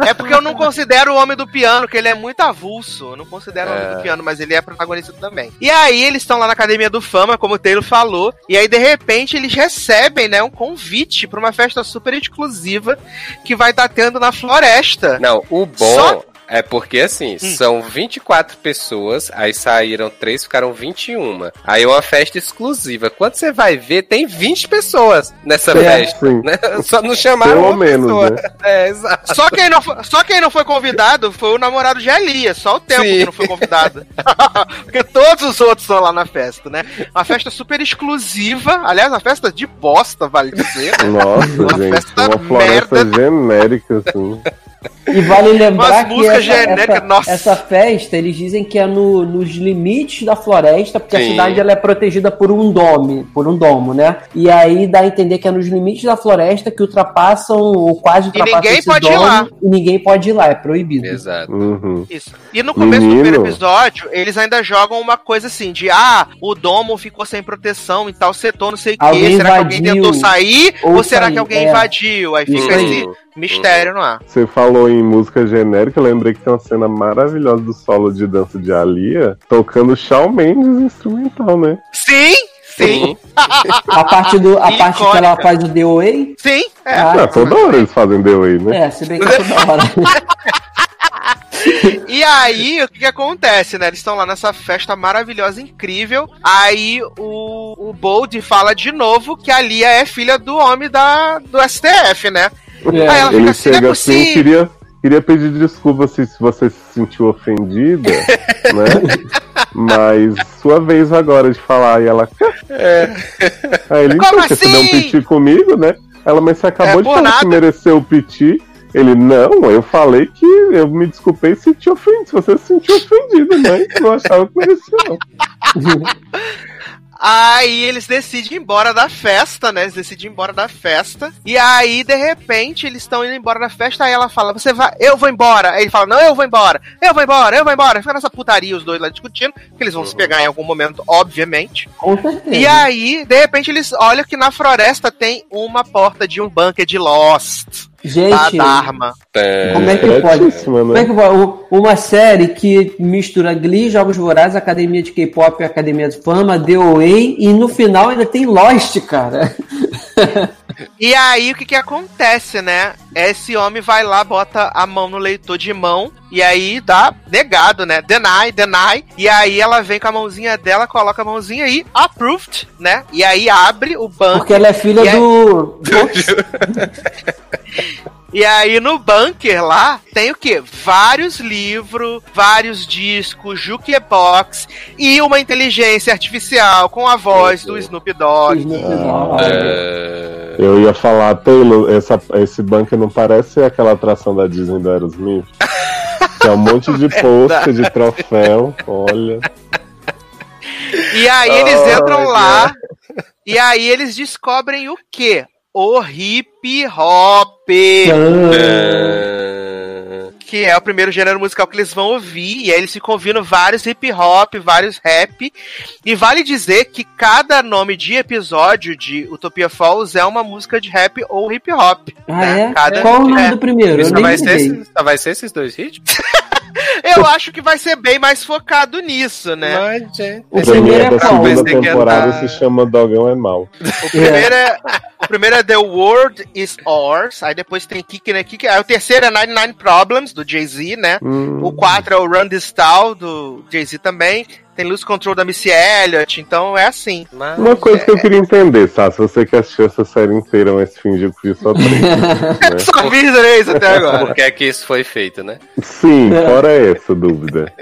É porque eu não considero o homem do piano, que ele é muito avulso. Eu não considero o homem É. do piano, mas ele é protagonista também. E aí eles estão lá na Academia do Fama, como o Taylor falou. E aí, de repente, eles recebem, né, um convite pra uma festa super exclusiva que vai estar tendo na floresta. Não, o bom Só- é porque assim, são 24 pessoas, aí saíram 3, ficaram 21. Aí é uma festa exclusiva. Quando você vai ver, tem 20 pessoas nessa É, festa. Sim. Né? [LAUGHS] Só não chamaram Pelo uma menos, pessoa. né? [LAUGHS] É, exato. Só quem, não foi, só quem não foi convidado foi o namorado de Elia, só o tempo Sim. que não foi convidado. [LAUGHS] Porque todos os outros estão lá na festa, né? Uma festa super exclusiva, aliás, uma festa de bosta, vale dizer. Nossa, Uma gente, festa uma floresta merda. genérica, assim. E vale lembrar que essa, genéricas, essa, nossa. essa festa, eles dizem que é no- nos limites da floresta, porque a Sim. cidade ela é protegida por um dome, por um domo, né? E aí dá a entender que é nos limites da floresta que ultrapassam ou quase ultrapassam ninguém esse pode ir domo, lá. E ninguém pode ir lá, é proibido. Exato. Uhum. Isso. E no começo do Menino. primeiro episódio, eles ainda jogam uma coisa assim, de ah, o domo ficou sem proteção em tal setor, não sei o quê. Será que alguém tentou sair? Ou, ou será sair, que alguém é. invadiu? Aí fica esse mistério no ar. Você falou em música genérica, eu lembrei que tem uma cena maravilhosa do solo de dança de Alia, tocando Shawn Mendes instrumental, né? Sim! Sim! [LAUGHS] A parte, do, a parte que ela faz o DOA, Sim! É. Ah, Ah, toda hora eles fazem The Way, né? é, se bem que é toda hora. [LAUGHS] E aí, o que, que acontece, né? Eles estão lá nessa festa maravilhosa, incrível. Aí o, o Bold fala de novo que a Lia é filha do homem da, do STF, né? Aí ela fica Ele assim, é chega assim, possível. queria, queria pedir desculpa se, se você se sentiu ofendida, [LAUGHS] né? Mas sua vez agora de falar. E ela. Aí ele, Como então, você deu um assim? piti comigo, né? Ela, mas você acabou É, de falar que nada. mereceu o piti. Ele, não, eu falei que eu me desculpei se te ofendi, se você se sentiu ofendido, mas não achava que merecia, não. [LAUGHS] Aí eles decidem ir embora da festa, né? Eles decidem ir embora da festa. E aí, de repente, eles estão indo embora da festa. Aí ela fala: Você vai, eu vou embora. Aí ele fala: Não, eu vou embora, eu vou embora, eu vou embora. Fica nessa putaria os dois lá discutindo. Que eles vão se pegar em algum momento, obviamente. Com certeza. E aí, de repente, eles olham que na floresta tem uma porta de um bunker de Lost. Gente, Dharma. como é que pode? Cretíssima, Como é né? que pode? U- Uma série que mistura Glee, Jogos Vorazes, Academia de K-Pop, Academia de Fama, DOA e no final ainda tem Lost, cara. E aí, o que que acontece, né? Esse homem vai lá, bota a mão no leitor de mão, e aí dá negado, né? Deny, deny. E aí ela vem com a mãozinha dela, coloca a mãozinha aí, approved, né? E aí abre o banco. Porque ela é filha E aí- do. [LAUGHS] [LAUGHS] E aí no bunker lá tem o quê? Vários livros, vários discos, jukebox e uma inteligência artificial com a voz do Snoop Dogg. É, Eu ia falar, Taylor, essa, esse bunker não parece aquela atração da Disney do Aerosmith? [LAUGHS] Que é um monte de pôster, de troféu, olha. E aí eles Oh, entram my lá e aí eles descobrem o quê? O hip hop. Ah, que é o primeiro gênero musical que eles vão ouvir, e aí eles ficam ouvindo vários hip hop, vários rap, e vale dizer que cada nome de episódio de Utopia Falls é uma música de rap ou hip hop. Ah, né? é? Cada- Qual o nome é. do primeiro? Só, vai ser, só vai ser esses dois ritmos? [LAUGHS] Eu acho que vai ser bem mais focado nisso, né? Mas, gente, O primeiro é da qual? segunda ia temporada se chama Dogão é Mal. O primeiro é, o primeiro é The World Is Ours, aí depois tem Kick, né? Kick, aí o terceiro é 99 Problems, do Jay-Z, né? Hum. O 4 é o Run This Town, do Jay-Z também. Tem Lose Control da Missy Elliott, então é assim. mas- Uma coisa que eu queria entender, tá? Se você que assistiu essa série inteira, mas fingiu que viu só três. né? [LAUGHS] Só vi três até agora. Por que é que isso foi feito, né? Sim, fora essa dúvida.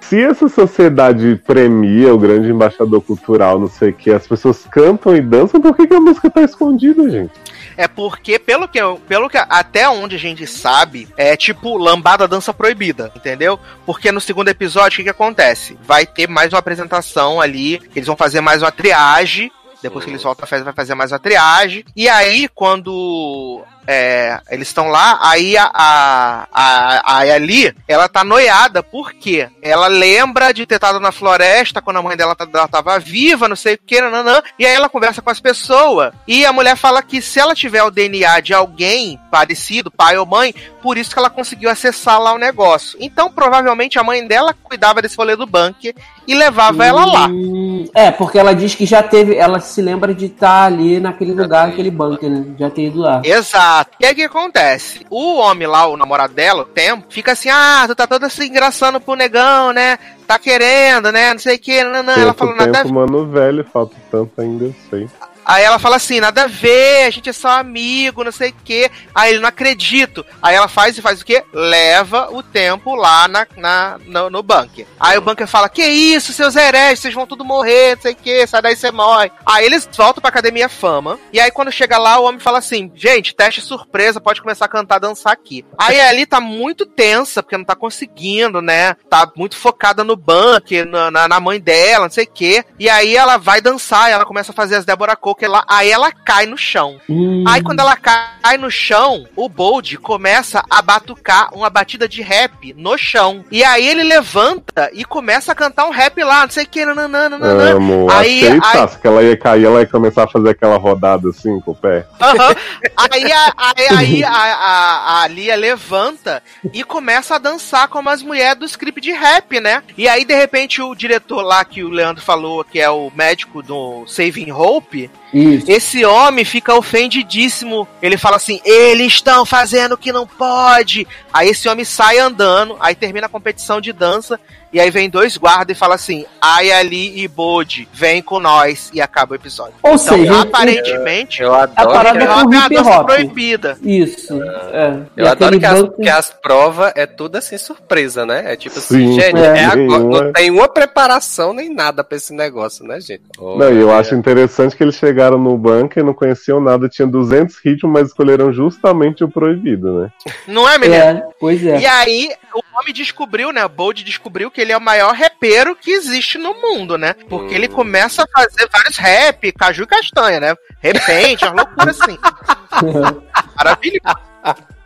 Se essa sociedade premia o grande embaixador cultural, não sei o que, as pessoas cantam e dançam, por que, que a música tá escondida, gente? É porque, pelo que, pelo que até onde a gente sabe, é tipo lambada dança proibida, entendeu? Porque no segundo episódio, o que, que acontece? Vai ter mais uma apresentação ali, eles vão fazer mais uma triagem. Depois que eles voltam à festa, vai fazer mais uma triagem. E aí, quando é, eles estão lá, aí a, a, a, a Ali, ela tá noiada, por quê? Ela lembra de ter estado na floresta quando a mãe dela, tá- dela tava viva, não sei o que, nananã, e aí ela conversa com as pessoas, e a mulher fala que se ela tiver o DNA de alguém parecido, pai ou mãe, por isso que ela conseguiu acessar lá o negócio. Então, provavelmente, a mãe dela cuidava desse rolê do bunker e levava ela lá. Hum, É, porque ela diz que já teve. Ela se lembra de estar ali naquele lugar, naquele bunker, né? Já ter ido lá. Exato. E aí o que acontece? O homem lá, o namorado dela, o tempo, fica assim: ah, tu tá toda se engraçando pro negão, né? Tá querendo, né? Não sei o que, não, não. Ela falou nada tempo, mano, velho, falta tanto ainda, eu sei. Aí ela fala assim, nada a ver, a gente é só amigo, não sei o quê. Aí ele não acredito. Aí ela faz e faz o quê? Leva o tempo lá na, na, no, no bunker. Aí o bunker fala, que isso, seus hereges, vocês vão tudo morrer, não sei o quê, sai daí você morre. Aí eles voltam pra Academia Fama. E aí quando chega lá, o homem fala assim, gente, teste surpresa, pode começar a cantar, dançar aqui. Aí Ali tá muito tensa, porque não tá conseguindo, né? Tá muito focada no bunker, na, na, na mãe dela, não sei o quê. E aí ela vai dançar, ela começa a fazer as Débora Coker lá, aí ela cai no chão. Hum, Aí quando ela cai no chão, o Bold começa a batucar uma batida de rap no chão. E aí ele levanta e começa a cantar um rap lá, não sei o que, nananana, nananana. Amo. Aí- Achei aí- que ela ia cair, ela ia começar a fazer aquela rodada assim com o pé. Aham. Aí, a, aí, aí a, a, a Lia levanta e começa a dançar como as mulheres do script de rap, né? E aí, de repente, o diretor lá que o Leandro falou, que é o médico do Saving Hope, Isso. esse homem fica ofendidíssimo. Ele fala assim: eles estão fazendo o que não pode. Aí esse homem sai andando, aí termina a competição de dança. E aí vem dois guardas e fala assim: Ai ali e Bode, vem com nós. E acaba o episódio. Ou Então, seja, aparentemente, Eu A adoro, parada que, é é uma dança proibida. Isso. É. eu E adoro que as, banco- que as provas é tudo assim surpresa, né? É tipo assim, Sim. gente, É. é agora, Nenhuma. não tem uma preparação nem nada pra esse negócio, né, gente? Não, e eu acho interessante que eles chegaram no bunker, não conheciam nada, tinha 200 ritmos, mas escolheram justamente o proibido, né? Não é, menino? É, pois é. E aí, o homem descobriu, né? O Bold descobriu que ele é o maior repeiro que existe no mundo, né? Porque Hum. ele começa a fazer vários rap, caju e castanha, né? Repente, uma loucura assim. [LAUGHS] Maravilhoso,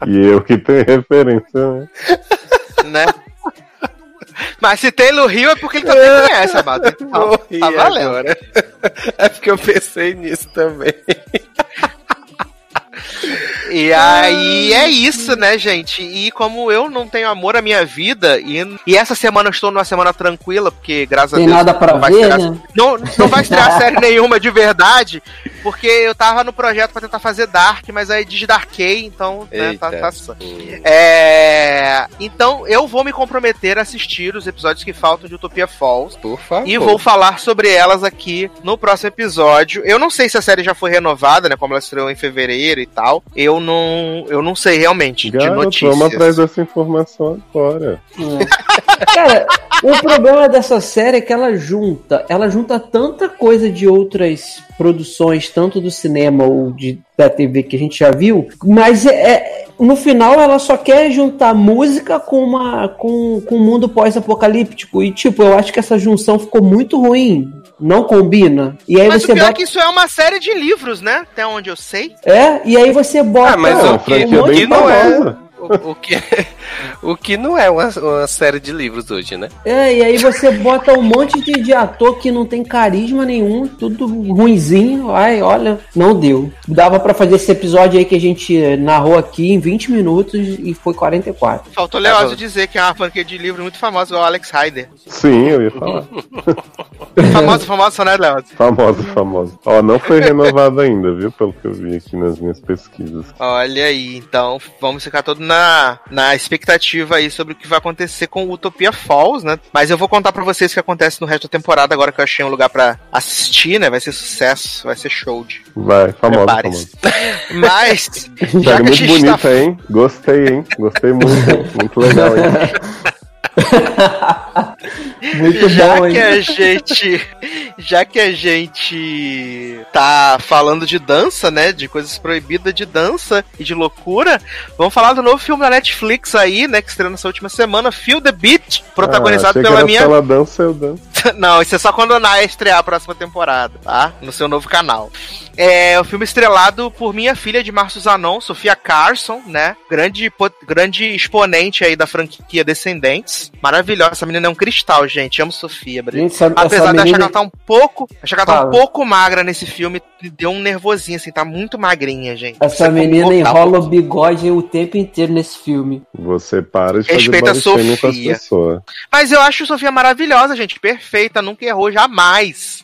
E eu que tenho referência, né? né? Mas se Taylor Hill é porque ele também conhece, amado. Então, [LAUGHS] Morri tá valendo. agora. É porque eu pensei nisso também. E aí é isso, né, gente? E como eu não tenho amor à minha vida, e, e essa semana eu estou numa semana tranquila, porque graças Tem a Deus. nada pra não vai ver, estrear- né? Não, não vai estrear [LAUGHS] série nenhuma de verdade, porque eu tava no projeto pra tentar fazer Dark, mas aí desdarquei, então, né, tá, Eita. tá só. É, então eu vou me comprometer a assistir os episódios que faltam de Utopia Falls. Por favor. E vou falar sobre elas aqui no próximo episódio. Eu não sei se a série já foi renovada, né? Como ela estreou em fevereiro e tal. Eu não, eu não sei realmente de Garoto, notícias. vamos atrás dessa informação agora. É. Cara, o problema dessa série é que ela junta, ela junta tanta coisa de outras produções, tanto do cinema ou de, da TV que a gente já viu, mas é, é- no final ela só quer juntar música com uma com, com um mundo pós-apocalíptico. E, tipo, eu acho que essa junção ficou muito ruim. Não combina. E aí Mas você o pior é bota. que isso é uma série de livros, né? Até onde eu sei. É, e aí você bota. Ah, mas É o bem que não é-. O, o que, o que não é uma, uma série de livros hoje, né? É, e aí você bota um monte de, de ator que não tem carisma nenhum, tudo ruinzinho. Ai, olha, não deu. Dava pra fazer esse episódio aí que a gente narrou aqui em 20 minutos e foi 44. Faltou Leózio dizer que é uma franquia de livro muito famosa, o Alex Hyder. Sim, eu ia falar. [LAUGHS] Famosa, famosa, né, Leózio? Famosa, famosa. Ó, não foi [LAUGHS] renovada ainda, viu? Pelo que eu vi aqui nas minhas pesquisas. Olha aí, então vamos ficar todo na, na expectativa aí sobre o que vai acontecer com Utopia Falls, né? Mas eu vou contar pra vocês o que acontece no resto da temporada, agora que eu achei um lugar pra assistir, né? Vai ser sucesso, vai ser show de. Vai, famosa, Prepare-se. famosa. [LAUGHS] Mas, [LAUGHS] já que a muito gente bonita, tá hein? Gostei, hein? Gostei muito. muito legal, hein? [LAUGHS] Muito já bom, que hein? a gente já que a gente tá falando de dança, né, de coisas proibidas de dança e de loucura, vamos falar do novo filme da Netflix aí, né, que estreou nessa última semana, Feel the Beat, protagonizado Ah, que pela minha Se ela dança, eu danço. [LAUGHS] Não, isso é só quando a Naya estrear a próxima temporada, tá? No seu novo canal. É o filme estrelado por minha filha de Março Zanon, Sofia Carson, né? Grande, grande exponente aí da franquia Descendentes. Maravilhosa. Essa menina é um cristal, gente. Amo Sofia. Gente, essa, Apesar essa de achar que menina... ela tá um pouco. Achar que ela tá um Fala. pouco magra nesse filme, me deu um nervosinho, assim, tá muito magrinha, gente. Essa Você menina botar um enrola o bigode o tempo inteiro nesse filme. Você para de Respeita fazer a Sofia. pessoas. Mas eu acho Sofia maravilhosa, gente. Perfeita, nunca errou jamais.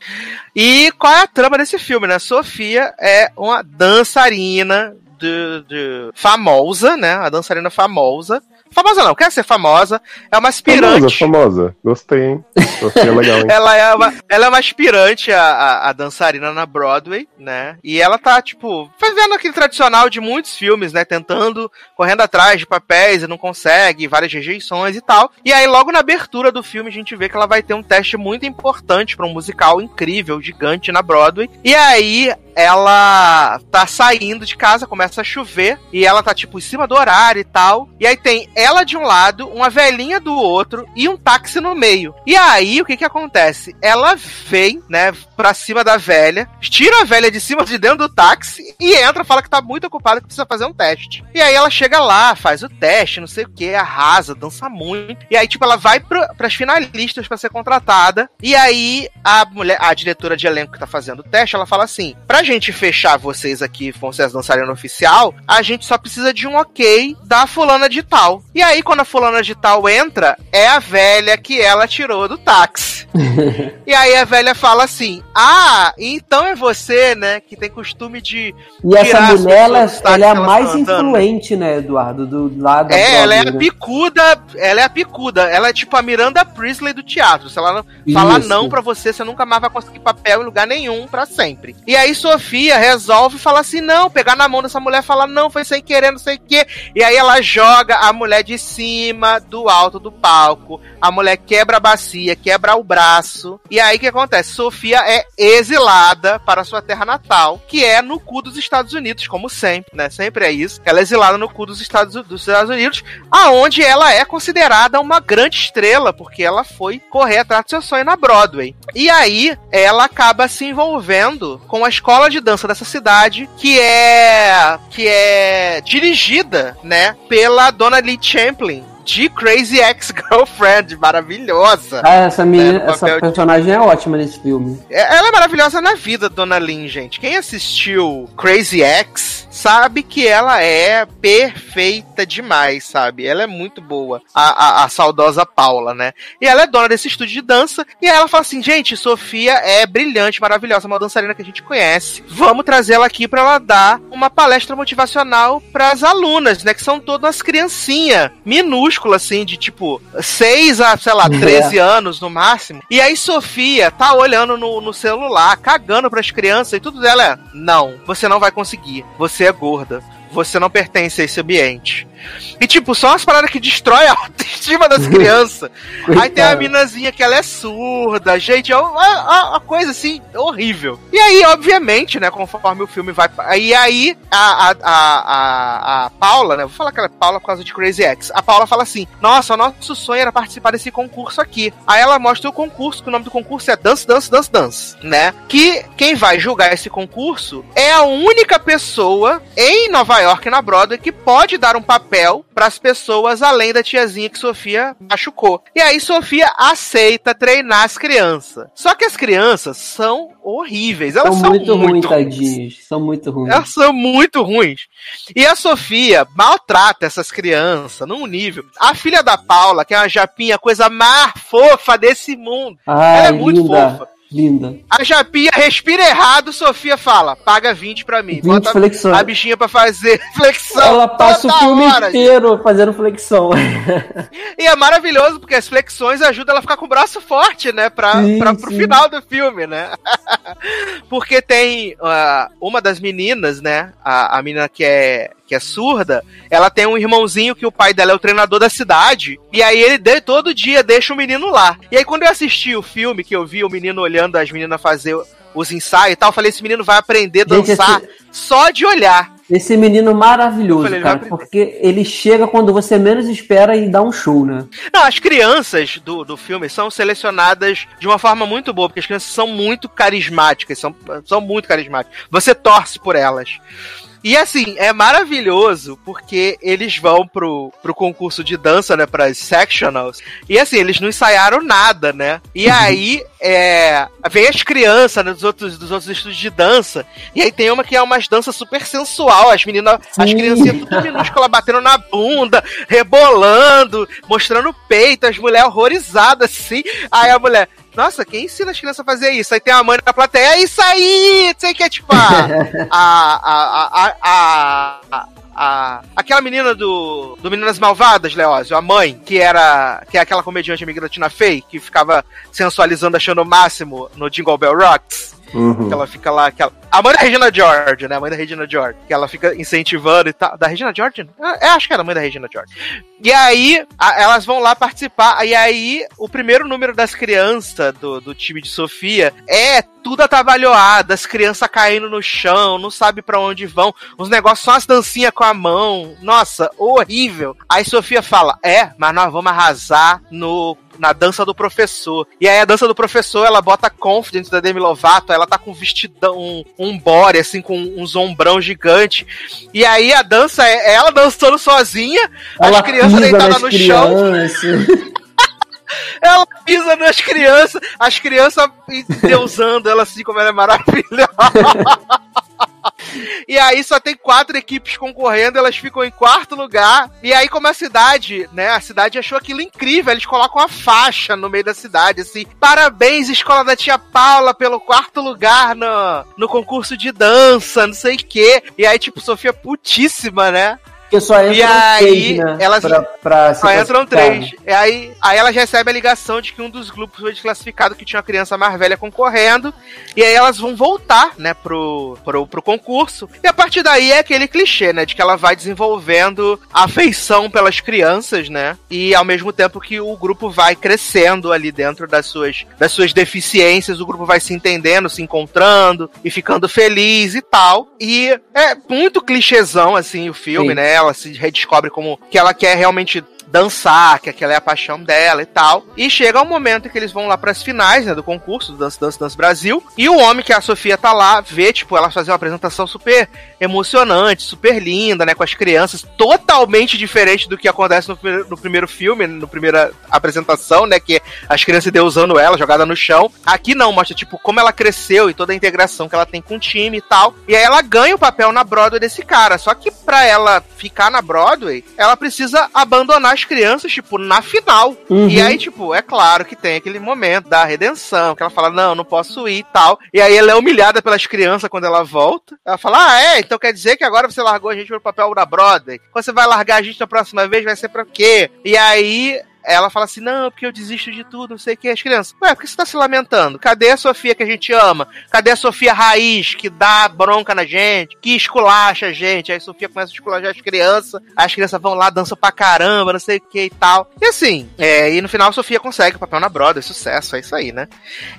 E qual é a trama desse filme, né? Sofia é uma dançarina de, de- famosa, né? A dançarina famosa. Famosa não, quer ser famosa. É uma Famosa, aspirante. famosa. Gostei, hein? Gostei, legal, hein? [LAUGHS] Ela é uma, ela é uma aspirante a, a, a dançarina na Broadway, né? E ela tá, tipo, fazendo aquele tradicional de muitos filmes, né? Tentando, correndo atrás de papéis e não consegue, várias rejeições e tal. E aí, logo na abertura do filme, a gente vê que ela vai ter um teste muito importante pra um musical incrível, gigante na Broadway. E aí, ela tá saindo de casa, começa a chover, e ela tá, tipo, em cima do horário e tal. E aí tem ela de um lado, uma velhinha do outro e um táxi no meio. E aí, o que que acontece? Ela vem, né, pra cima da velha, tira a velha de cima de dentro do táxi e entra, fala que tá muito ocupada, que precisa fazer um teste. E aí ela chega lá, faz o teste, não sei o que, arrasa, dança muito. E aí, tipo, ela vai pro, pras finalistas pra ser contratada. E aí, a mulher, a diretora de elenco que tá fazendo o teste, ela fala assim: pra gente fechar vocês aqui, vão ser as dançarinas oficial, a gente só precisa de um ok da fulana de tal. E aí, quando a fulana de tal entra, é a velha que ela tirou do táxi. [LAUGHS] e aí a velha fala assim: Ah, então é você, né, que tem costume de. E essa mulher, ela, ela é a mais né? influente, né, Eduardo? Do lado É, ela é a né? picuda, ela é a picuda, ela é tipo a Miranda Priestley do teatro. Se ela não falar não pra você, você nunca mais vai conseguir papel em lugar nenhum pra sempre. E aí Sofia resolve falar assim, não, pegar na mão dessa mulher, falar não, foi sem querer, não sei o quê. E aí ela joga a mulher de cima do alto do palco. A mulher quebra a bacia, quebra o braço. E aí o que acontece? Sofia é exilada para sua terra natal, que é no cu dos Estados Unidos, como sempre, né? Sempre é isso. Ela é exilada no cu dos Estados, dos Estados Unidos, aonde ela é considerada uma grande estrela, porque ela foi correr atrás do seu sonho na Broadway. E aí, ela acaba se envolvendo com a escola de dança dessa cidade, que é que é dirigida, né, pela Dona Lee Champlin, de Crazy Ex-Girlfriend, maravilhosa. Ah, essa menina, É, no essa papel de- personagem é ótima nesse filme. É- Ela é maravilhosa na vida, Dona Lin, gente. Quem assistiu Crazy Ex sabe que ela é perfeita demais, sabe? Ela é muito boa, a, a, a saudosa Paula, né? E ela é dona desse estúdio de dança. E ela fala assim: gente, Sofia é brilhante, maravilhosa, uma dançarina que a gente conhece. Vamos trazer ela aqui pra ela dar uma palestra motivacional pras alunas, né? Que são todas criancinhas, minúsculas, assim, de tipo 6 a, sei lá, 13 anos no máximo. E aí Sofia tá olhando no, no celular, cagando pras crianças e tudo dela é: não, você não vai conseguir. Você é gorda. Você não pertence a esse ambiente. E, tipo, são umas paradas que destrói a [LAUGHS] autoestima das crianças. Aí tem a minazinha que ela é surda, gente, é uma, uma- uma coisa assim horrível. E aí, obviamente, né, conforme o filme vai. E aí, a, a, a, a, Paula, né, vou falar que ela é Paula por causa de Crazy X. A Paula fala assim: Nossa, o nosso sonho era participar desse concurso aqui. Aí ela mostra o concurso, que o nome do concurso é Dance, Dance, Dance, Dance, né? Que quem vai julgar esse concurso é a única pessoa em Nova York, na Broadway, que pode dar um papel para as pessoas além da tiazinha que Sofia machucou. E aí Sofia aceita treinar as crianças. Só que as crianças são horríveis. Elas São são muito ruins, ruins. tadinhos. São muito ruins. Elas são muito ruins. E a Sofia maltrata essas crianças num nível. A filha da Paula, que é uma japinha, a coisa mais fofa desse mundo. Ai, Ela é muito linda. fofa. Linda. A japinha respira errado, Sofia fala: paga 20 pra mim. 20 Bota flexões. a bichinha pra fazer [LAUGHS] flexão. Ela passa o filme hora, inteiro fazendo flexão. E é maravilhoso porque as flexões ajudam ela a ficar com o braço forte, né? Pra, Sim, pra, pro sim. final do filme, né? [LAUGHS] porque tem ah, uma das meninas, né? A, a menina que é, que é surda, ela tem um irmãozinho que o pai dela é o treinador da cidade. E aí ele de- todo dia deixa o menino lá. E aí quando eu assisti o filme, que eu vi o menino olhando as meninas fazer os ensaios e tal, eu falei, esse menino vai aprender a Gente, dançar esse- só de olhar. Esse menino maravilhoso, falei, cara, porque ele chega quando você menos espera e dá um show, né? Não, as crianças do, do filme são selecionadas de uma forma muito boa, porque as crianças são muito carismáticas, são, são muito carismáticas. Você torce por elas. E assim, é maravilhoso porque eles vão pro, pro concurso de dança, né? Pras sectionals. E assim, eles não ensaiaram nada, né? E aí, é. Vem as crianças né, dos, outros, dos outros estúdios de dança. E aí tem uma que é umas danças super sensual. As meninas, as Sim. criancinhas tudo [LAUGHS] minúscula batendo na bunda, rebolando, mostrando o peito, as mulheres horrorizadas assim. Aí a mulher. Nossa, quem ensina as crianças a fazer isso? Aí tem a mãe na plateia, é isso aí! Sei que, é tipo, a, [LAUGHS] a, a, a, a, a, a- aquela menina do, do Meninas Malvadas, Leózio, a mãe, que era, que é aquela comediante amiga da Tina Fey, que ficava sensualizando, achando o máximo no Jingle Bell Rocks. Uhum. Que ela fica lá, que ela- a mãe da Regina George, né? A mãe da Regina George. Que ela fica incentivando e tal. Da Regina George? É, acho que era a mãe da Regina George. E aí, a- elas vão lá participar. E aí, o primeiro número das crianças do, do time de Sofia é tudo atabalhoado, as crianças caindo no chão, não sabe pra onde vão. Os negócios são as dancinhas com a mão. Nossa, horrível. Aí Sofia fala: É, mas nós vamos arrasar no na dança do professor. E aí a dança do professor, ela bota Confidence da Demi Lovato, ela tá com um vestidão, um, um body, assim, com um zombrão gigante. E aí a dança é ela dançando sozinha, Ela as crianças deitadas no chão, crianças. [LAUGHS] ela pisa nas crianças, as crianças deusando ela assim como ela é maravilhosa. E aí só tem quatro equipes concorrendo, elas ficam em quarto lugar. E aí, como a cidade, né? A cidade achou aquilo incrível. Eles colocam a faixa no meio da cidade, assim. Parabéns, escola da tia Paula, pelo quarto lugar no, no concurso de dança, não sei o quê. E aí, tipo, Sofia putíssima, né? Porque só entram E aí, três, né? elas- pra, pra Só entram três. E aí, aí elas recebem a ligação de que um dos grupos foi desclassificado, que tinha uma criança mais velha concorrendo. E aí elas vão voltar, né, pro, pro, pro concurso. E a partir daí é aquele clichê, né, de que ela vai desenvolvendo afeição pelas crianças, né? E ao mesmo tempo que o grupo vai crescendo ali dentro das suas, das suas deficiências, o grupo vai se entendendo, se encontrando e ficando feliz e tal. E é muito clichêzão, assim, o filme, Sim. né? Ela se redescobre como que ela quer realmente dançar, que aquela é a paixão dela e tal. E chega um momento que eles vão lá pras finais, né, do concurso do Dance Dance Dance Brasil, e o homem que a Sofia tá lá, vê, tipo, ela fazer uma apresentação super emocionante, super linda, né, com as crianças, totalmente diferente do que acontece no, primeiro- no primeiro filme, no primeira apresentação, né, que as crianças deusando ela, jogada no chão. Aqui não, mostra, tipo, como ela cresceu e toda a integração que ela tem com o time e tal. E aí ela ganha o papel na Broadway desse cara, só que pra ela ficar na Broadway, ela precisa abandonar as crianças, tipo, na final. Uhum. E aí, tipo, é claro que tem aquele momento da redenção, que ela fala, não, não posso ir e tal. E aí ela é humilhada pelas crianças quando ela volta. Ela fala, ah, é, então quer dizer que agora você largou a gente pro papel da Broadway? Quando você vai largar a gente na próxima vez, vai ser pra quê? E aí ela fala assim: não, porque eu desisto de tudo, não sei o que. As crianças, ué, por que você tá se lamentando? Cadê a Sofia que a gente ama? Cadê a Sofia raiz que dá bronca na gente, que esculacha a gente? Aí a Sofia começa a esculachar as crianças, as crianças vão lá, dançam pra caramba, não sei o que e tal. E assim, é, e no final a Sofia consegue o papel na Brother, sucesso, é isso aí, né?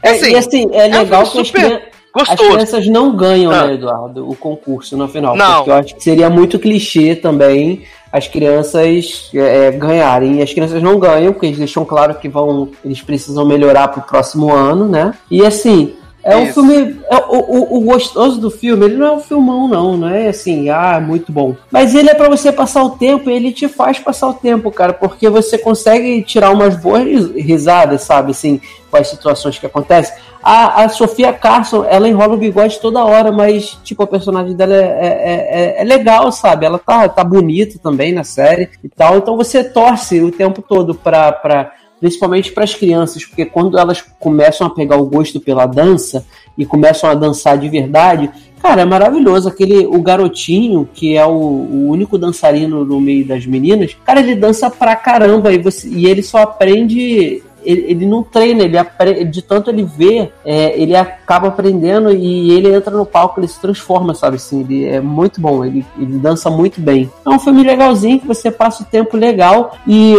É, e assim, é um legal filme que super crian- as Gostoso. crianças não ganham, Ah. né, Eduardo, o concurso no final. Não. Porque eu acho que seria muito clichê também as crianças é, é, ganharem. E as crianças não ganham, porque eles deixam claro que vão. Eles precisam melhorar pro próximo ano, né? E assim. É um Isso. filme. é- o, o, o gostoso do filme, ele não é um filmão, não. Não é assim, ah, muito bom. Mas ele é pra você passar o tempo e ele te faz passar o tempo, cara. Porque você consegue tirar umas boas ris- risadas, sabe? Assim, com as situações que acontecem. A, a Sofia Carson, ela enrola o bigode toda hora, mas, tipo, a personagem dela é, é, é- é legal, sabe? Ela tá, tá bonita também na série e tal. Então você torce o tempo todo pra. pra principalmente para as crianças, porque quando elas começam a pegar o gosto pela dança e começam a dançar de verdade, cara, é maravilhoso. Aquele o garotinho que é o, o único dançarino no meio das meninas, cara, ele dança pra caramba e, você, e ele só aprende ele, ele não treina, ele de tanto ele vê, é, ele acaba aprendendo e ele entra no palco, ele se transforma, sabe assim, ele é muito bom, ele, ele dança muito bem. É um filme legalzinho que você passa o tempo legal e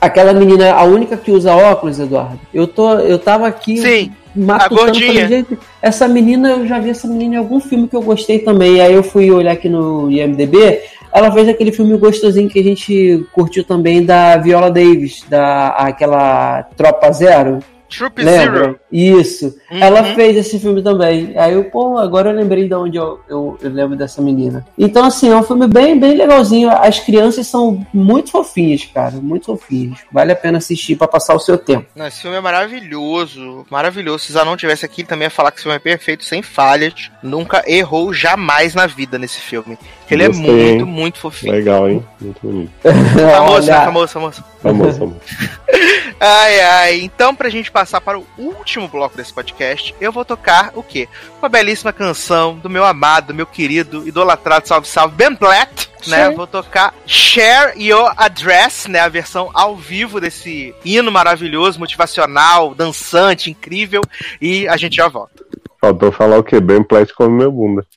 aquela menina, a única que usa óculos, Eduardo, eu tô, eu tava aqui Sim, matutando, a gordinha. falei, gente, essa menina, eu já vi essa menina em algum filme que eu gostei também. Aí eu fui olhar aqui no IMDB, ela fez aquele filme gostosinho que a gente curtiu também da Viola Davis, da aquela Tropa Zero. Troop Lembra? Zero. Isso. Uhum. Ela fez esse filme também. Aí eu, pô, agora eu lembrei de onde eu, eu, eu lembro dessa menina. Então, assim, é um filme bem, bem legalzinho. As crianças são muito fofinhas, cara. Muito fofinhas. Vale a pena assistir pra passar o seu tempo. Não, esse filme é maravilhoso, maravilhoso. Se Zanon tivesse aqui, também ia falar que esse filme é perfeito, sem falhas. Nunca errou jamais na vida nesse filme. Ele Gostei, é muito, hein? muito fofinho. Legal, hein? Muito bonito. [LAUGHS] Famoso, né? Famoso, famoso. Famoso, [LAUGHS] famoso. Ai, ai. Então, pra gente passar para o último bloco desse podcast, eu vou tocar o quê? Uma belíssima canção do meu amado, meu querido, idolatrado, salve, salve, Ben Platt. Né, vou tocar Share Your Address, né, a versão ao vivo desse hino maravilhoso, motivacional, dançante, incrível, e a gente já volta. Faltou falar o quê? Ben Platt come meu bunda. [LAUGHS]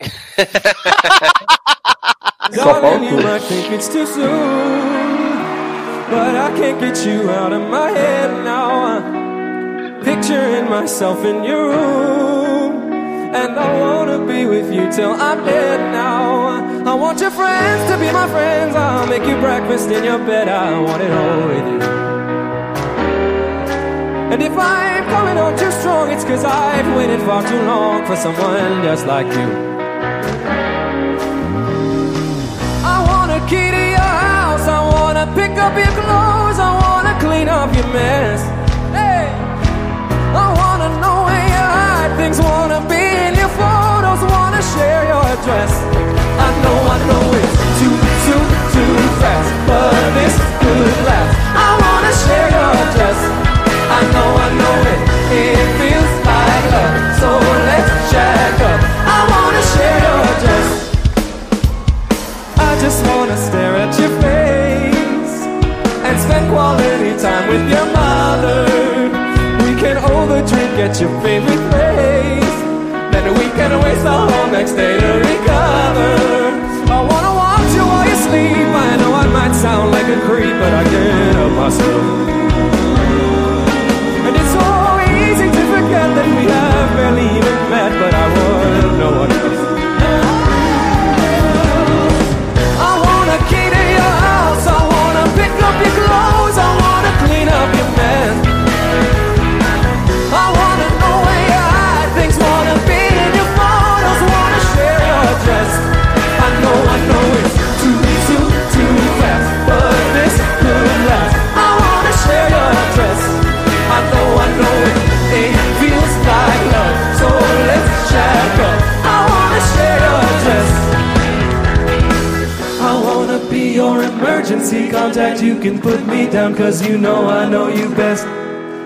Só faltou. Picturing myself in your room, and I wanna be with you till I'm dead now. I want your friends to be my friends. I'll make you breakfast in your bed. I want it all with you. And if I'm coming on too strong, it's cause I've waited far too long for someone just like you. I wanna key to your house. I wanna pick up your clothes. I wanna clean up your mess. Hey, I wanna know where you hide things. Wanna be in your photos. Wanna share your address. I know, I know it's too, too, too fast, but this could last. I wanna share your address. I know, I know it. It feels like love. So let's up. I wanna share your. I just wanna stare at your face and spend quality time with your mother. We can overdrink at your favorite place, then we can waste the whole next day to recover. I wanna watch you while you sleep. I know I might sound like a creep, but I can't help myself. Can put me down, cause you know I know you best.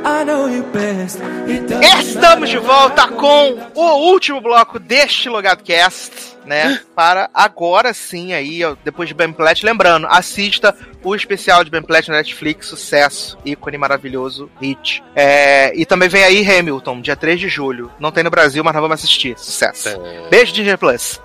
I I know you best. It doesn't Estamos de volta com o último bloco deste Logado Cast, né? Para agora sim aí, depois de Ben Platt. Lembrando, assista o especial de Ben Platt na Netflix, sucesso, ícone maravilhoso, hit. É, e também vem aí Hamilton, dia 3 de julho. Não tem no Brasil, mas nós vamos assistir. Sucesso. Beijo, Disney Plus.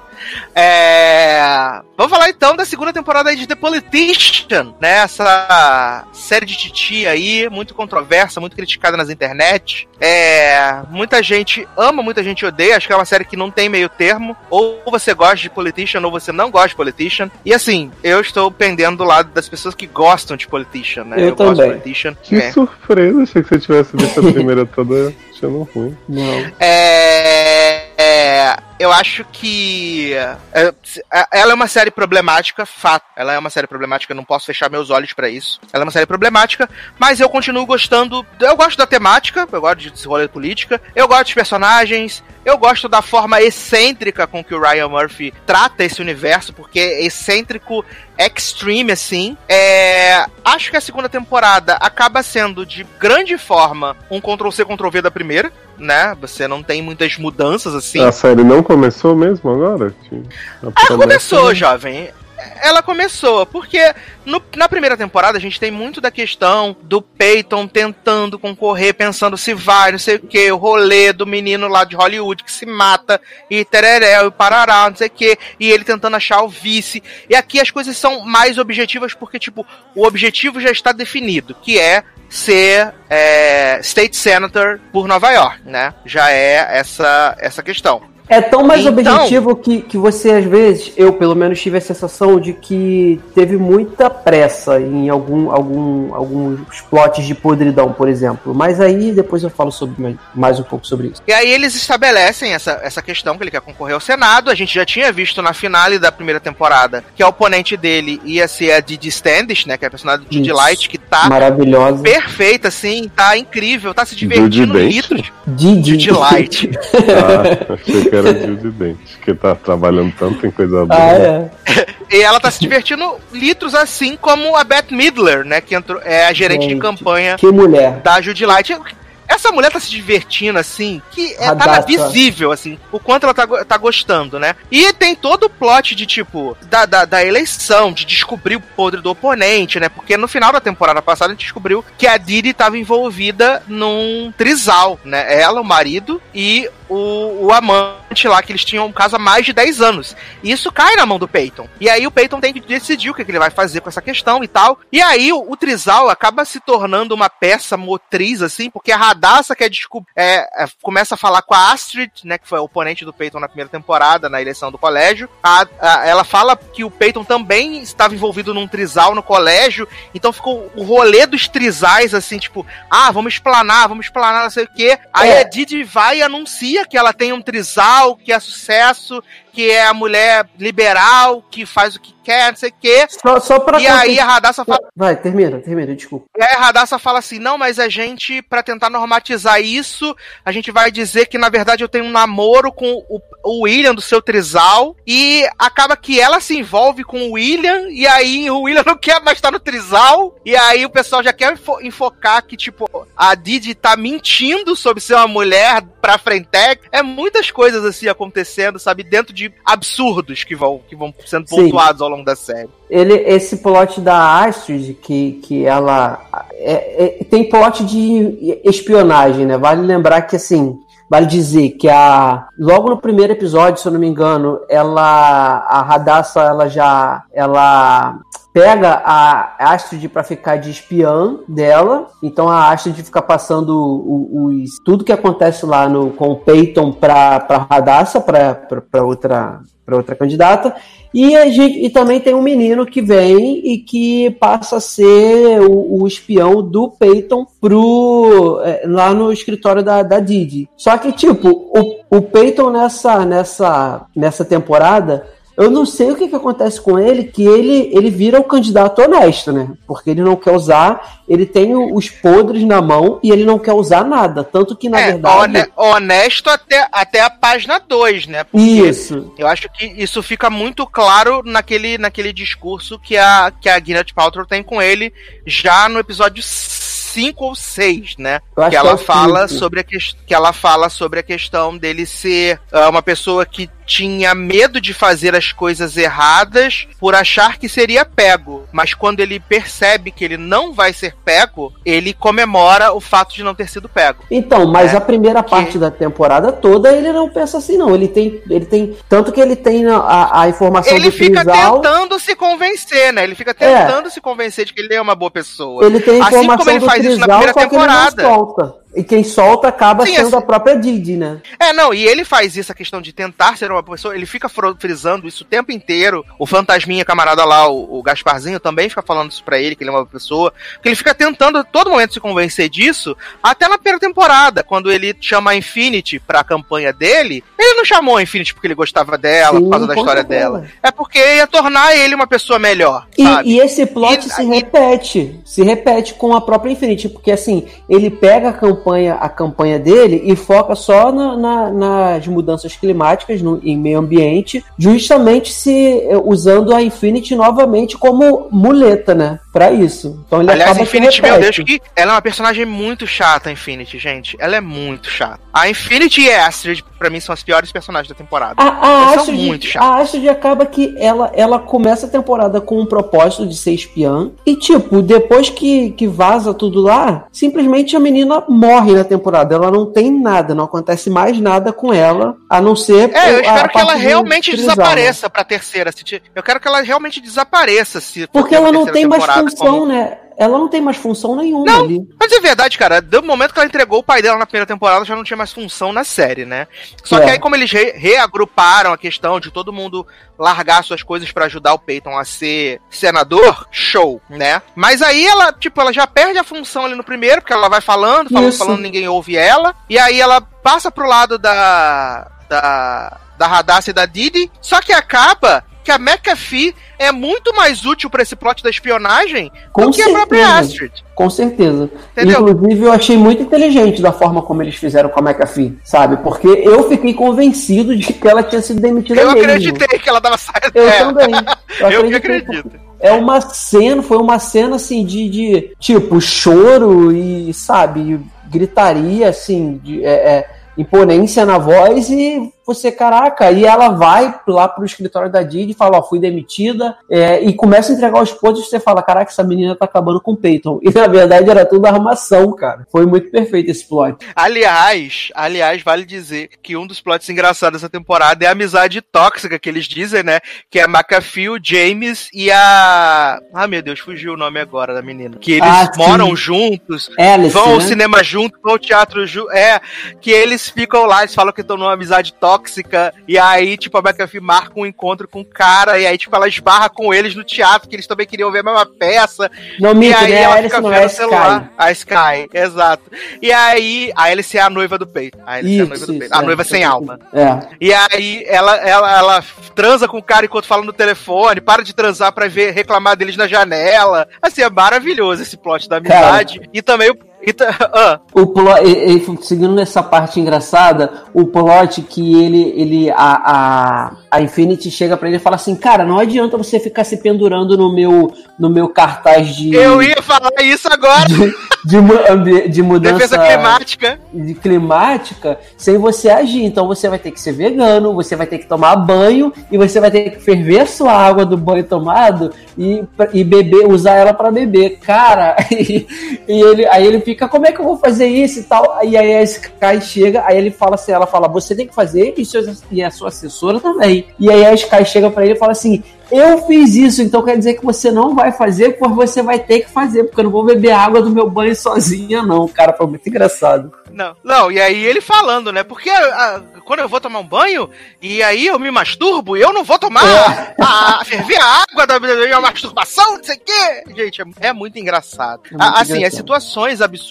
É... Vamos falar então da segunda temporada de The Politician, né? Essa série de titi aí, muito controversa, muito criticada nas internet. É... Muita gente ama, muita gente odeia. Acho que é uma série que não tem meio termo. Ou você gosta de Politician, ou você não gosta de Politician. E assim, eu estou pendendo do lado das pessoas que gostam de Politician, né? Eu gosto de também. Politician. Que É. surpresa, achei que você tivesse visto a primeira toda achando ruim. Não. É, é, eu acho que é, ela é uma série problemática, fato. Ela é uma série problemática, não posso fechar meus olhos pra isso. Ela é uma série problemática, mas eu continuo gostando. Eu gosto da temática, eu gosto de rolê de política, eu gosto dos personagens, eu gosto da forma excêntrica com que o Ryan Murphy trata esse universo, porque é excêntrico extreme, assim. É, acho que a segunda temporada acaba sendo, de grande forma, um Ctrl-C, Ctrl-V da primeira, né? Você não tem muitas mudanças, assim. A série não começou mesmo agora? Tipo, Ela promessa- começou, jovem. Ela começou, porque no- na primeira temporada a gente tem muito da questão do Peyton tentando concorrer, pensando se vai, não sei o que, o rolê do menino lá de Hollywood que se mata, e tereréu, e parará, não sei o que, e ele tentando achar o vice. E aqui as coisas são mais objetivas, porque, tipo, o objetivo já está definido, que é ser é, State Senator por Nova York, né? Já é essa, essa questão. É tão mais Então- objetivo que, que você, às vezes, eu pelo menos tive a sensação de que teve muita pressa em algum, algum, alguns plots de podridão, por exemplo. Mas aí depois eu falo sobre mais, um pouco sobre isso. E aí eles estabelecem essa, essa questão que ele quer concorrer ao Senado. A gente já tinha visto na finale da primeira temporada que a oponente dele ia ser a Didi Standish, né? Que é a personagem de Didi Isso. Light, que tá Maravilhosa. perfeita, assim, tá incrível, tá se Judy divertindo litros. Didi. Didi Light. Ah, que de Dente, tá trabalhando tanto em coisa [LAUGHS] boa. Ah, é. [LAUGHS] E ela tá se divertindo litros, assim como a Beth Midler, né? Que entrou, é a gerente de Gente, campanha Que mulher. da Judy Light. Essa mulher tá se divertindo, assim, que é, tá visível, assim, o quanto ela tá, tá gostando, né? E tem todo o plot de, tipo, da, da, da eleição, de descobrir o podre do oponente, né? Porque no final da temporada passada a gente descobriu que a Didi tava envolvida num trisal, né? Ela, o marido e o, o amante lá, que eles tinham um caso há mais de 10 anos. E isso cai na mão do Peyton. E aí o Peyton tem que decidir o que, que ele vai fazer com essa questão e tal. E aí o, o Trisal acaba se tornando uma peça motriz, assim, porque a Radassa quer descobrir. É, é, começa a falar com a Astrid, né? Que foi a oponente do Peyton na primeira temporada, na eleição do colégio. A- a- ela fala que o Peyton também estava envolvido num trisal no colégio. Então ficou o rolê dos trisais, assim, tipo, ah, vamos explanar, vamos explanar, não sei o quê. Aí É. a Didi vai e anuncia que ela tem um trisal, que é sucesso, que é a mulher liberal, que faz o que quer, não sei o quê. Só, só pra E aí a Radassa fala. Vai, termina, termina, desculpa. E aí a Radassa fala assim: não, mas a gente, pra tentar normatizar isso, a gente vai dizer que na verdade eu tenho um namoro com o, o William do seu trisal. E acaba que ela se envolve com o William, e aí o William [LAUGHS] não quer mais estar no trisal. E aí o pessoal já quer enfo- enfocar que, tipo, a Didi tá mentindo sobre ser uma mulher pra Frentec. É muitas coisas assim acontecendo, sabe? Dentro de absurdos que vão, que vão sendo Sim. pontuados ao longo da série. Ele, esse plot da Astrid, que, que ela. é- é- tem plot de espionagem, né? Vale lembrar que, assim. Vale dizer que a. Logo no primeiro episódio, se eu não me engano, ela. A Radassa, ela já. Ela pega a Astrid pra ficar de espiã dela. Então a Astrid fica passando o- os, tudo que acontece lá no, com o Peyton pra, pra Radassa, pra, pra outra. Pra outra candidata, e, a gente, e também tem um menino que vem e que passa a ser o, o espião do Peyton pro, é, lá no escritório da, da Didi. Só que, tipo, o, o Peyton nessa, nessa, nessa temporada, eu não sei o que, que acontece com ele, que ele, ele vira o candidato honesto, né? Porque ele não quer usar, ele tem os podres na mão e ele não quer usar nada. Tanto que, na é, verdade. hone- honesto até, até a página 2, né? Porque Isso. Eu acho que isso fica muito claro naquele, naquele discurso que a, que a Gwyneth Paltrow tem com ele já no episódio 5 ou 6, né? Que que é ela o fala sobre a ques- que ela fala sobre a questão dele ser ah, uma pessoa que tinha medo de fazer as coisas erradas por achar que seria pego, mas quando ele percebe que ele não vai ser pego, ele comemora o fato de não ter sido pego. Então, mas É, a primeira parte da temporada toda ele não pensa assim, não. Ele tem. Ele tem. Tanto que ele tem a, a- informação Ele do fica Trizal. tentando se convencer, né? Ele fica tentando se convencer de que ele é uma boa pessoa. Ele tem a assim informação como ele do faz isso na Trizal, primeira que ele temporada. E quem solta acaba Sim, sendo assim- a própria Didi, né? É, não, e ele faz isso, a questão de tentar ser uma pessoa, ele fica frisando isso o tempo inteiro. O fantasminha camarada lá, o, o Gasparzinho, também fica falando isso pra ele, que ele é uma pessoa. Que ele fica tentando a todo momento se convencer disso, até na primeira temporada, quando ele chama a Infinity pra campanha dele. Ele não chamou a Infinity porque ele gostava dela, Sim, por causa da história certeza. dela. É porque ia tornar ele uma pessoa melhor, E, e esse plot E- se e- repete, se repete com a própria Infinity, porque assim, ele pega a campanha, a campanha dele e foca só na- na- nas mudanças climáticas no, em meio ambiente, justamente se eh, usando a Infinity novamente como muleta, né? Pra isso. Então ele Aliás, Infinity, meu Deus, que ela é uma personagem muito chata, a Infinity, gente. Ela é muito chata. A Infinity e a Astrid, pra mim, são as piores personagens da temporada. A, a, Eles são Astrid, muito chatos. a Astrid acaba que ela, ela começa a temporada com um propósito de ser espiã. E, tipo, depois que, que vaza tudo lá, simplesmente a menina morre na temporada. Ela não tem nada, não acontece mais nada com ela, a não ser. É, eu espero que ela realmente né? desapareça pra terceira. Eu quero que ela realmente desapareça se Porque ela não tem mais função, como- né? Ela não tem mais função nenhuma Não. ali. Mas é verdade, cara. Do momento que ela entregou o pai dela na primeira temporada, já não tinha mais função na série, né? Só É. que aí, como eles re- reagruparam a questão de todo mundo largar suas coisas pra ajudar o Peyton a ser senador, show, né? Mas aí ela, tipo, ela já perde a função ali no primeiro, porque ela vai falando, falando, Isso. falando, ninguém ouve ela. E aí ela passa pro lado da. da. da Radassa e da Didi. Só que acaba que a McAfee é muito mais útil pra esse plot da espionagem Com do que a própria certeza. Astrid. Com certeza. Entendeu? Inclusive, eu achei muito inteligente da forma como eles fizeram com a McAfee, sabe? Porque eu fiquei convencido de que ela tinha sido demitida Eu mesmo. acreditei que ela tava saindo. Eu é. também. Eu, [LAUGHS] Eu que acredito. É uma cena, foi uma cena assim de, de tipo choro e sabe gritaria assim, de, é, é, imponência na voz e você, caraca, e ela vai lá pro escritório da Didi e fala, ó, fui demitida, é, e começa a entregar os pontos e você fala, caraca, essa menina tá acabando com o Peyton. E na verdade era tudo armação, cara. Foi muito perfeito esse plot. Aliás, aliás, vale dizer que um dos plots engraçados dessa temporada é a amizade tóxica que eles dizem, né? Que é a McAfee, o James e a. Ah, meu Deus, fugiu o nome agora da menina. Que eles Ah, moram juntos, Alice, vão ao né? cinema junto, vão ao teatro junto. É, que eles ficam lá, eles falam que estão numa amizade tóxica. E aí, tipo, a McAfee marca um encontro com o cara. E aí, tipo, ela esbarra com eles no teatro, que eles também queriam ver a mesma peça. Não, E Mito, aí né? A ela Alice fica vendo é o celular. Sky. A Sky, exato. E aí, a Alice é a noiva do peito. A Alice é a noiva Isso, do isso, peito. A é. noiva sem alma. É. E aí, ela, ela, ela transa com o cara enquanto fala no telefone, para de transar pra ver, reclamar deles na janela. Assim, é maravilhoso esse plot da amizade. E também o. e ta- [LAUGHS] ah, O plot, e- e- seguindo nessa parte engraçada, o plot que ele, ele a, a, a Infinity chega pra ele e fala assim, cara, não adianta você ficar se pendurando no meu, no meu cartaz de, eu ia falar isso agora. de, ambi- de mudança Defesa climática. de climática sem você agir. Então você vai ter que ser vegano, você vai ter que tomar banho e você vai ter que ferver a sua água do banho tomado e, e beber, usar ela para beber. Cara, [LAUGHS] e, e ele, aí ele fica, como é que eu vou fazer isso e tal? E aí a Sky chega, aí ele fala assim, ela fala, você tem que fazer e, seu- e a sua assessora também. E aí a Sky chega para ele e fala assim, eu fiz isso, então quer dizer que você não vai fazer, pois você vai ter que fazer, porque eu não vou beber água do meu banho sozinha, não. Cara, foi muito engraçado. Não, não, e aí ele falando, né? Porque ah, quando eu vou tomar um banho, e aí eu me masturbo, eu não vou tomar a, a- ferver a água da minha masturbação, não sei o quê. Gente, é, é muito engraçado. É muito Ah, assim, as engraçado. situações absurdas,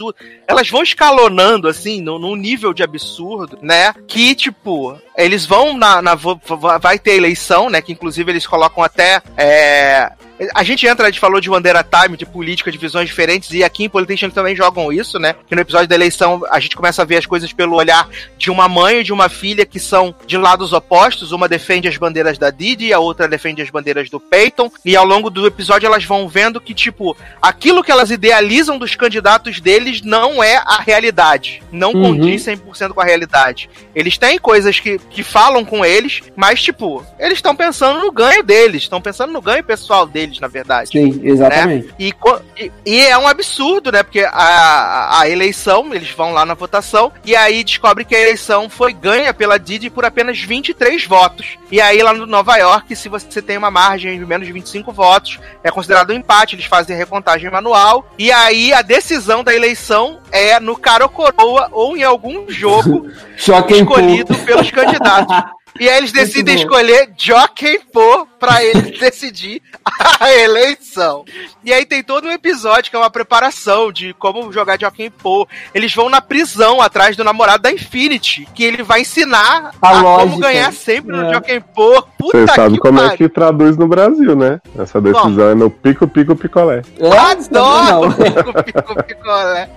elas vão escalonando, assim, num, num nível de absurdo, né? Que, tipo, eles vão na. na vai ter eleição, né? Que inclusive eles colocam até. É, A gente entra, a gente falou de Bandeira Time, de política, de visões diferentes, e aqui em Politician eles também jogam isso, né? Que no episódio da eleição a gente começa a ver as coisas pelo olhar de uma mãe e de uma filha que são de lados opostos. Uma defende as bandeiras da Didi, a outra defende as bandeiras do Peyton. E ao longo do episódio elas vão vendo que, tipo, aquilo que elas idealizam dos candidatos deles não é a realidade. Não Uhum. condiz 100% com a realidade. Eles têm coisas que, que falam com eles, mas, tipo, eles estão pensando no ganho deles, estão pensando no ganho pessoal deles, na verdade. Sim, exatamente. Né? E, e- e é um absurdo, né? Porque a, a, eleição, eles vão lá na votação, e aí descobre que a eleição foi ganha pela Didi por apenas 23 votos. E aí lá no Nova York, se você tem uma margem de menos de 25 votos, é considerado um empate, eles fazem recontagem manual. E aí a decisão da eleição é no cara ou coroa ou em algum jogo [LAUGHS] escolhido pelos candidatos. [LAUGHS] E aí eles decidem bom. escolher Jockey Pô pra ele [LAUGHS] decidir a eleição. E aí tem todo um episódio que é uma preparação de como jogar Jockey Pô. Eles vão na prisão atrás do namorado da Infinity, que ele vai ensinar A a, como ganhar sempre no É. Jockey Pô. Puta Você sabe como é que traduz no Brasil, né? Essa decisão é no pico, pico, picolé. É, Adoro! não. Pico, [LAUGHS] pico, picolé.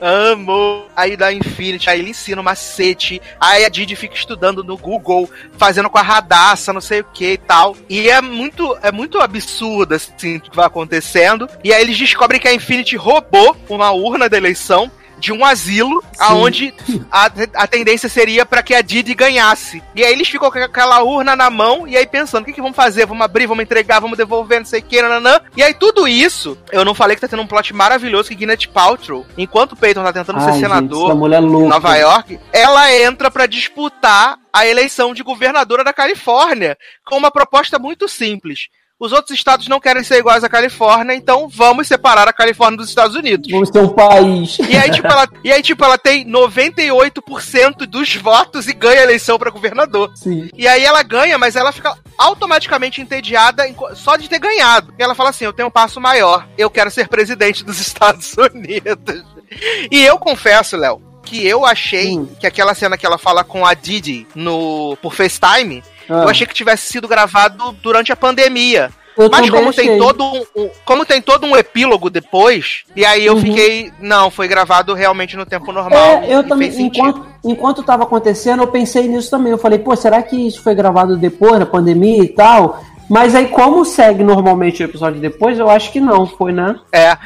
Amo. Aí da Infinity, aí ele ensina o macete. Aí a Didi fica estudando no Google, fazendo com a radaça, não sei o que e tal. E é muito, é muito absurdo, assim, o que vai acontecendo. E aí eles descobrem que a Infinity roubou uma urna da eleição de um asilo, aonde a, [LAUGHS] a tendência seria pra que a Didi ganhasse. E aí eles ficam com aquela urna na mão e aí pensando, o que, que vamos fazer? Vamos abrir, vamos entregar, vamos devolver, não sei o que, nananã. E aí tudo isso, eu não falei que tá tendo um plot maravilhoso que Gwyneth Paltrow, enquanto o Peyton tá tentando Ai, ser gente, senador mulher em. Nova York, ela entra pra disputar a eleição de governadora da Califórnia com uma proposta muito simples. Os outros estados não querem ser iguais à Califórnia, então vamos separar a Califórnia dos Estados Unidos. Vamos ter um país. E aí, tipo, ela, e aí, tipo, ela tem 98% dos votos e ganha a eleição pra governador. Sim. E aí ela ganha, mas ela fica automaticamente entediada só de ter ganhado. E ela fala assim: eu tenho um passo maior, eu quero ser presidente dos [LAUGHS] Estados Unidos. E eu confesso, Léo, que eu achei Hum. que aquela cena que ela fala com a Didi no, por FaceTime, Ah, eu achei que tivesse sido gravado durante a pandemia. eu Mas como tem, todo um, um- como tem todo um epílogo depois, e aí eu Uhum. fiquei, não, foi gravado realmente no tempo normal. É, eu também, enquanto, enquanto tava acontecendo, eu pensei nisso também. Eu falei, pô, será que isso foi gravado depois, na pandemia e tal? Mas aí, como segue normalmente o episódio depois, eu acho que não, foi, né? É.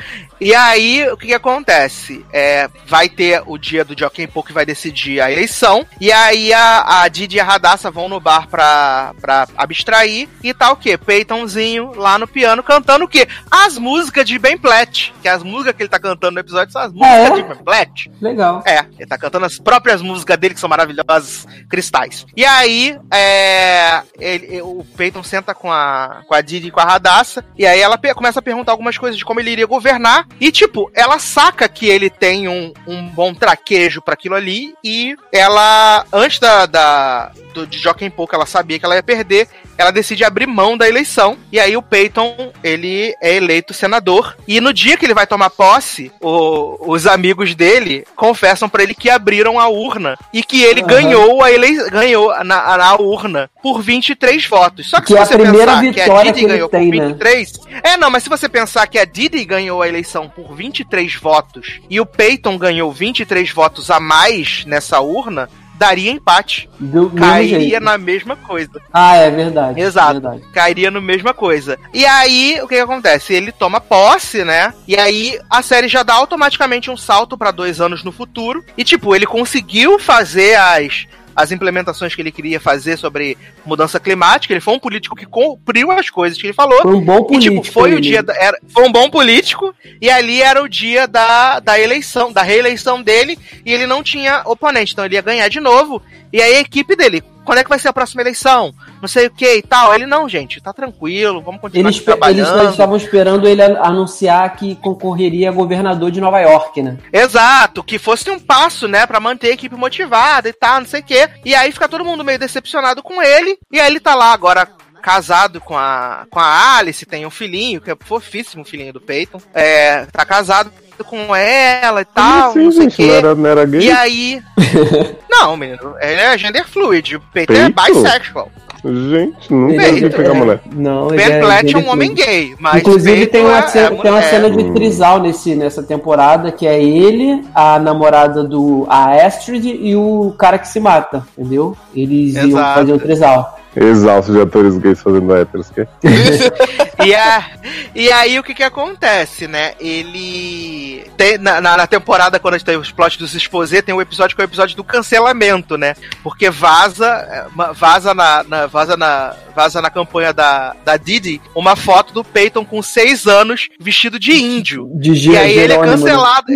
E aí, o que, que acontece? É, vai ter o dia do Joaquim Pô que vai decidir a eleição. E aí a, a Didi e a Radassa vão no bar pra, pra abstrair. E tá o quê? Peytonzinho lá no piano cantando o quê? As músicas de Ben Platt. Que as músicas que ele tá cantando no episódio são as músicas é? de Ben Platt. Legal. É, ele tá cantando as próprias músicas dele, que são maravilhosas, cristais. E aí, é, ele- o Peyton senta com a, com a Didi e com a Radassa, e aí ela começa a perguntar algumas coisas de como ele iria governar, e tipo, ela saca que ele tem um, um bom traquejo pra aquilo ali, e ela, antes da, da do, de Joaquim Pouco, ela sabia que ela ia perder, ela decide abrir mão da eleição, e aí o Peyton, ele é eleito senador, e no dia que ele vai tomar posse, o- os amigos dele confessam pra ele que abriram a urna, e que ele Aham. ganhou a eleição, ganhou na, na urna por 23 votos. Só que, Que se é você primeira pensar que a Didi que ganhou tem, por né? 23... É, não, mas se você pensar que a Didi ganhou a eleição por 23 votos, e o Peyton ganhou 23 votos a mais nessa urna, daria empate. Do Cairia na mesma coisa. Ah, é verdade. Exato. Verdade. Cairia na mesma coisa. E aí, o que, que acontece? Ele toma posse, né? E aí, a série já dá automaticamente um salto pra dois anos no futuro. E, tipo, ele conseguiu fazer as. As implementações que ele queria fazer sobre mudança climática, ele foi um político que cumpriu as coisas que ele falou. Foi um bom E, político. tipo, foi o dia. Da, era, foi um bom político, e ali era o dia da, da eleição, da reeleição dele, e ele não tinha oponente, então ele ia ganhar de novo. E aí a equipe dele, quando é que vai ser a próxima eleição? Não sei o que e tal. Ele, não, gente, tá tranquilo, vamos continuar Eles, espe- eles trabalhando. estavam esperando ele anunciar que concorreria a governador de Nova York, né? Exato, que fosse um passo, né, pra manter a equipe motivada e tal, não sei o quê. E aí fica todo mundo meio decepcionado com ele, e aí ele tá lá agora casado com a, com a Alice, tem um filhinho, que é fofíssimo o filhinho do Peyton. É, tá casado com ela e tal, Sim, não sei o quê. não era, não era gay? E aí. [LAUGHS] não, menino, ele é gender fluid. O é Peito? bisexual. Gente, não Ele consegui é- pegar a mulher. Não, ele Ben Platt é ele um homem gay, mas Inclusive tem uma, é- cena, é tem uma cena de trisal nesse, nessa temporada, que é ele, a namorada do a Astrid e o cara que se mata, entendeu? Eles iam Exato. fazer um trisal. Exausto de atores gays fazendo héteros, que? [LAUGHS] E, a- e aí o que que acontece, né? Ele tem na, na- temporada quando a gente tem os plots dos exposé, tem o episódio que é o episódio do cancelamento, né? Porque vaza ma- vaza na, na- vaza na vaza na campanha da, da Didi uma foto do Peyton com seis anos vestido de índio. De E aí ele é né? cancelado.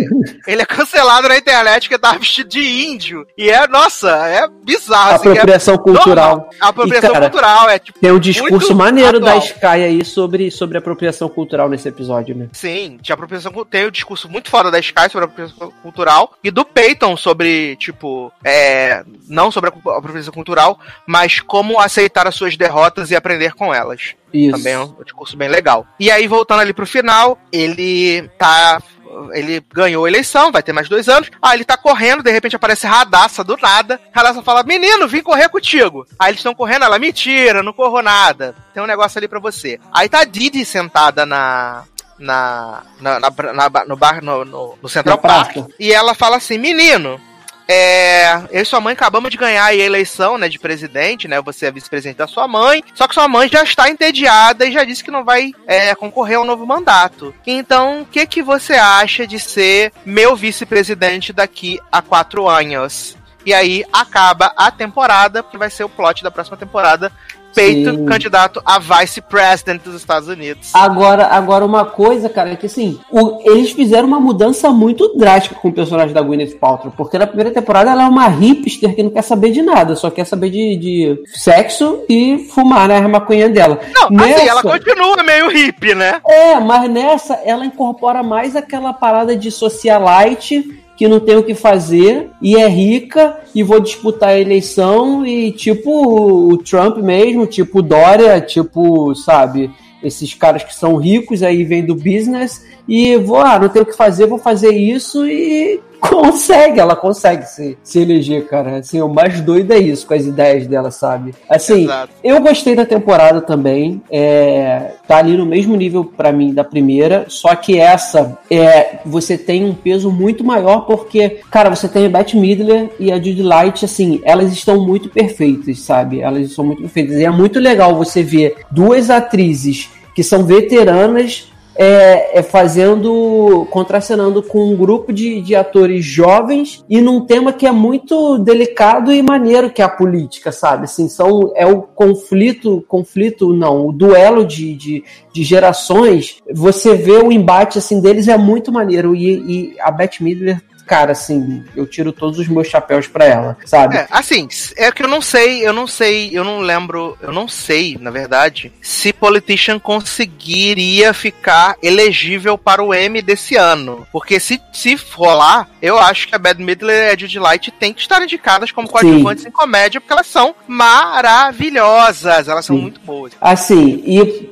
ele é cancelado na internet que tava vestido de índio. E é, nossa, é bizarro. assim, Apropriação é cultural. normal. Apropriação E, cara, cultural, é tipo. Tem um discurso maneiro da atual. Sky aí sobre, sobre apropriação cultural nesse episódio, né? Sim, tinha apropriação, tem o discurso muito foda da Sky sobre a apropriação cultural e do Peyton sobre, tipo, é, não sobre a apropriação cultural, mas como aceitar as suas derrotas e aprender com elas. Isso. Também é um discurso bem legal. E aí, voltando ali pro final, ele tá. Ele ganhou a eleição, vai ter mais dois anos. Ah, ele tá correndo, de repente aparece Radassa do nada. Radassa fala: Menino, vim correr contigo. Aí eles estão correndo, ela, mentira, não corro nada. Tem um negócio ali pra você. Aí tá a Didi sentada na. Na, na, na- na- no bar no, no, no Central. Park e ela fala assim: Menino, é, eu e sua mãe acabamos de ganhar a eleição, né, de presidente, né? Você é vice-presidente da sua mãe. Só que sua mãe já está entediada e já disse que não vai é, concorrer ao novo mandato. Então, o que que você acha de ser meu vice-presidente daqui a quatro anos? E aí acaba a temporada, porque vai ser o plot da próxima temporada. Peito Sim. candidato a vice-president dos Estados Unidos. Agora, agora uma coisa, cara, é que assim, o- eles fizeram uma mudança muito drástica com o personagem da Gwyneth Paltrow, porque na primeira temporada ela é uma hipster que não quer saber de nada, só quer saber de, de sexo e fumar, né, a maconha dela. Não, assim, Nessa- ela continua meio hippie, né? É, mas nessa ela incorpora mais aquela parada de socialite que não tem o que fazer e é rica e vou disputar a eleição e tipo o Trump mesmo, tipo Dória, tipo, sabe, esses caras que são ricos aí vêm do business e vou, ah, não tenho o que fazer, vou fazer isso e [LAUGHS] consegue, ela consegue se, se eleger, cara. Assim, o mais doido é isso com as ideias dela, sabe? Assim, Exato. eu gostei da temporada também. É, tá ali no mesmo nível pra mim da primeira. Só que essa é, você tem um peso muito maior porque, cara, você tem a Beth Midler e a Judy Light, assim, elas estão muito perfeitas, sabe? Elas são muito perfeitas. E é muito legal você ver duas atrizes que são veteranas é, é fazendo, contracenando com um grupo de, de atores jovens e num tema que é muito delicado e maneiro, que é a política, sabe? Assim, são, é o conflito, conflito não, o duelo de, de, de gerações. Você vê o embate assim deles é muito maneiro e, e a Beth Midler cara, assim, eu tiro todos os meus chapéus pra ela, sabe? É, assim, é que eu não sei, eu não sei, eu não lembro, eu não sei, na verdade, se Politician conseguiria ficar elegível para o M desse ano. Porque se, se rolar, eu acho que a Bad Midler e a Judy Light tem que estar indicadas como coadjuvantes em comédia, porque elas são maravilhosas, elas são Sim. muito boas. Assim, e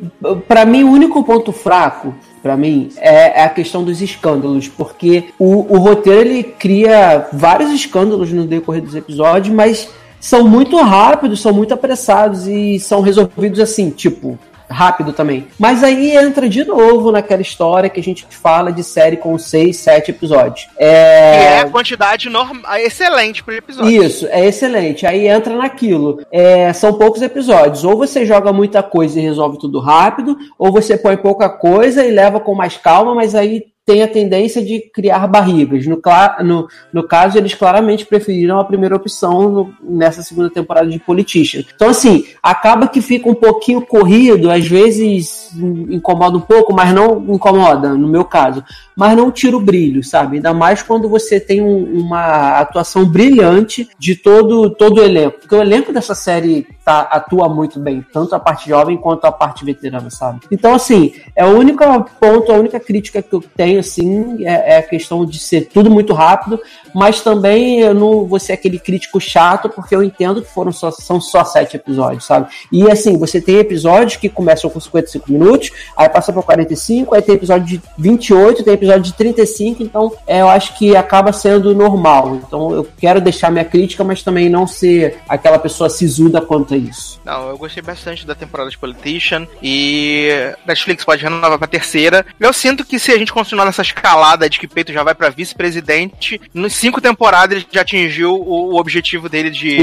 pra mim o único ponto fraco Pra mim, é, é a questão dos escândalos, porque o, o roteiro ele cria vários escândalos no decorrer dos episódios, mas são muito rápidos, são muito apressados e são resolvidos assim, tipo, rápido também. Mas aí entra de novo naquela história que a gente fala de série com seis, sete episódios. E é É, a quantidade normal, excelente por episódio. isso, é excelente. Aí entra naquilo. É, são poucos episódios. Ou você joga muita coisa e resolve tudo rápido, ou você põe pouca coisa e leva com mais calma, mas aí tem a tendência de criar barrigas. No, no, no caso, eles claramente preferiram a primeira opção no- nessa segunda temporada de Politician. Então, assim, acaba que fica um pouquinho corrido, às vezes incomoda um pouco, mas não incomoda, no meu caso. Mas não tira o brilho, sabe? Ainda mais quando você tem um- uma atuação brilhante de todo, todo o elenco. Porque o elenco dessa série tá, atua muito bem, tanto a parte jovem quanto a parte veterana, sabe? Então, assim, é o único ponto, a única crítica que eu tenho, assim, é, é a questão de ser tudo muito rápido, mas também eu não vou ser aquele crítico chato, porque eu entendo que foram só, são só sete episódios, sabe? E assim, você tem episódios que começam com 55 minutos, aí passa para 45, aí tem episódio de 28, tem episódio de 35, então é, eu acho que acaba sendo normal. Então eu quero deixar minha crítica, mas também não ser aquela pessoa sisuda quanto a isso. Não, eu gostei bastante da temporada de Politician e Netflix pode renovar pra terceira. Eu sinto que se a gente continuar nessa escalada de que Peito já vai pra vice-presidente, nos cinco temporadas ele já atingiu o, o objetivo dele de,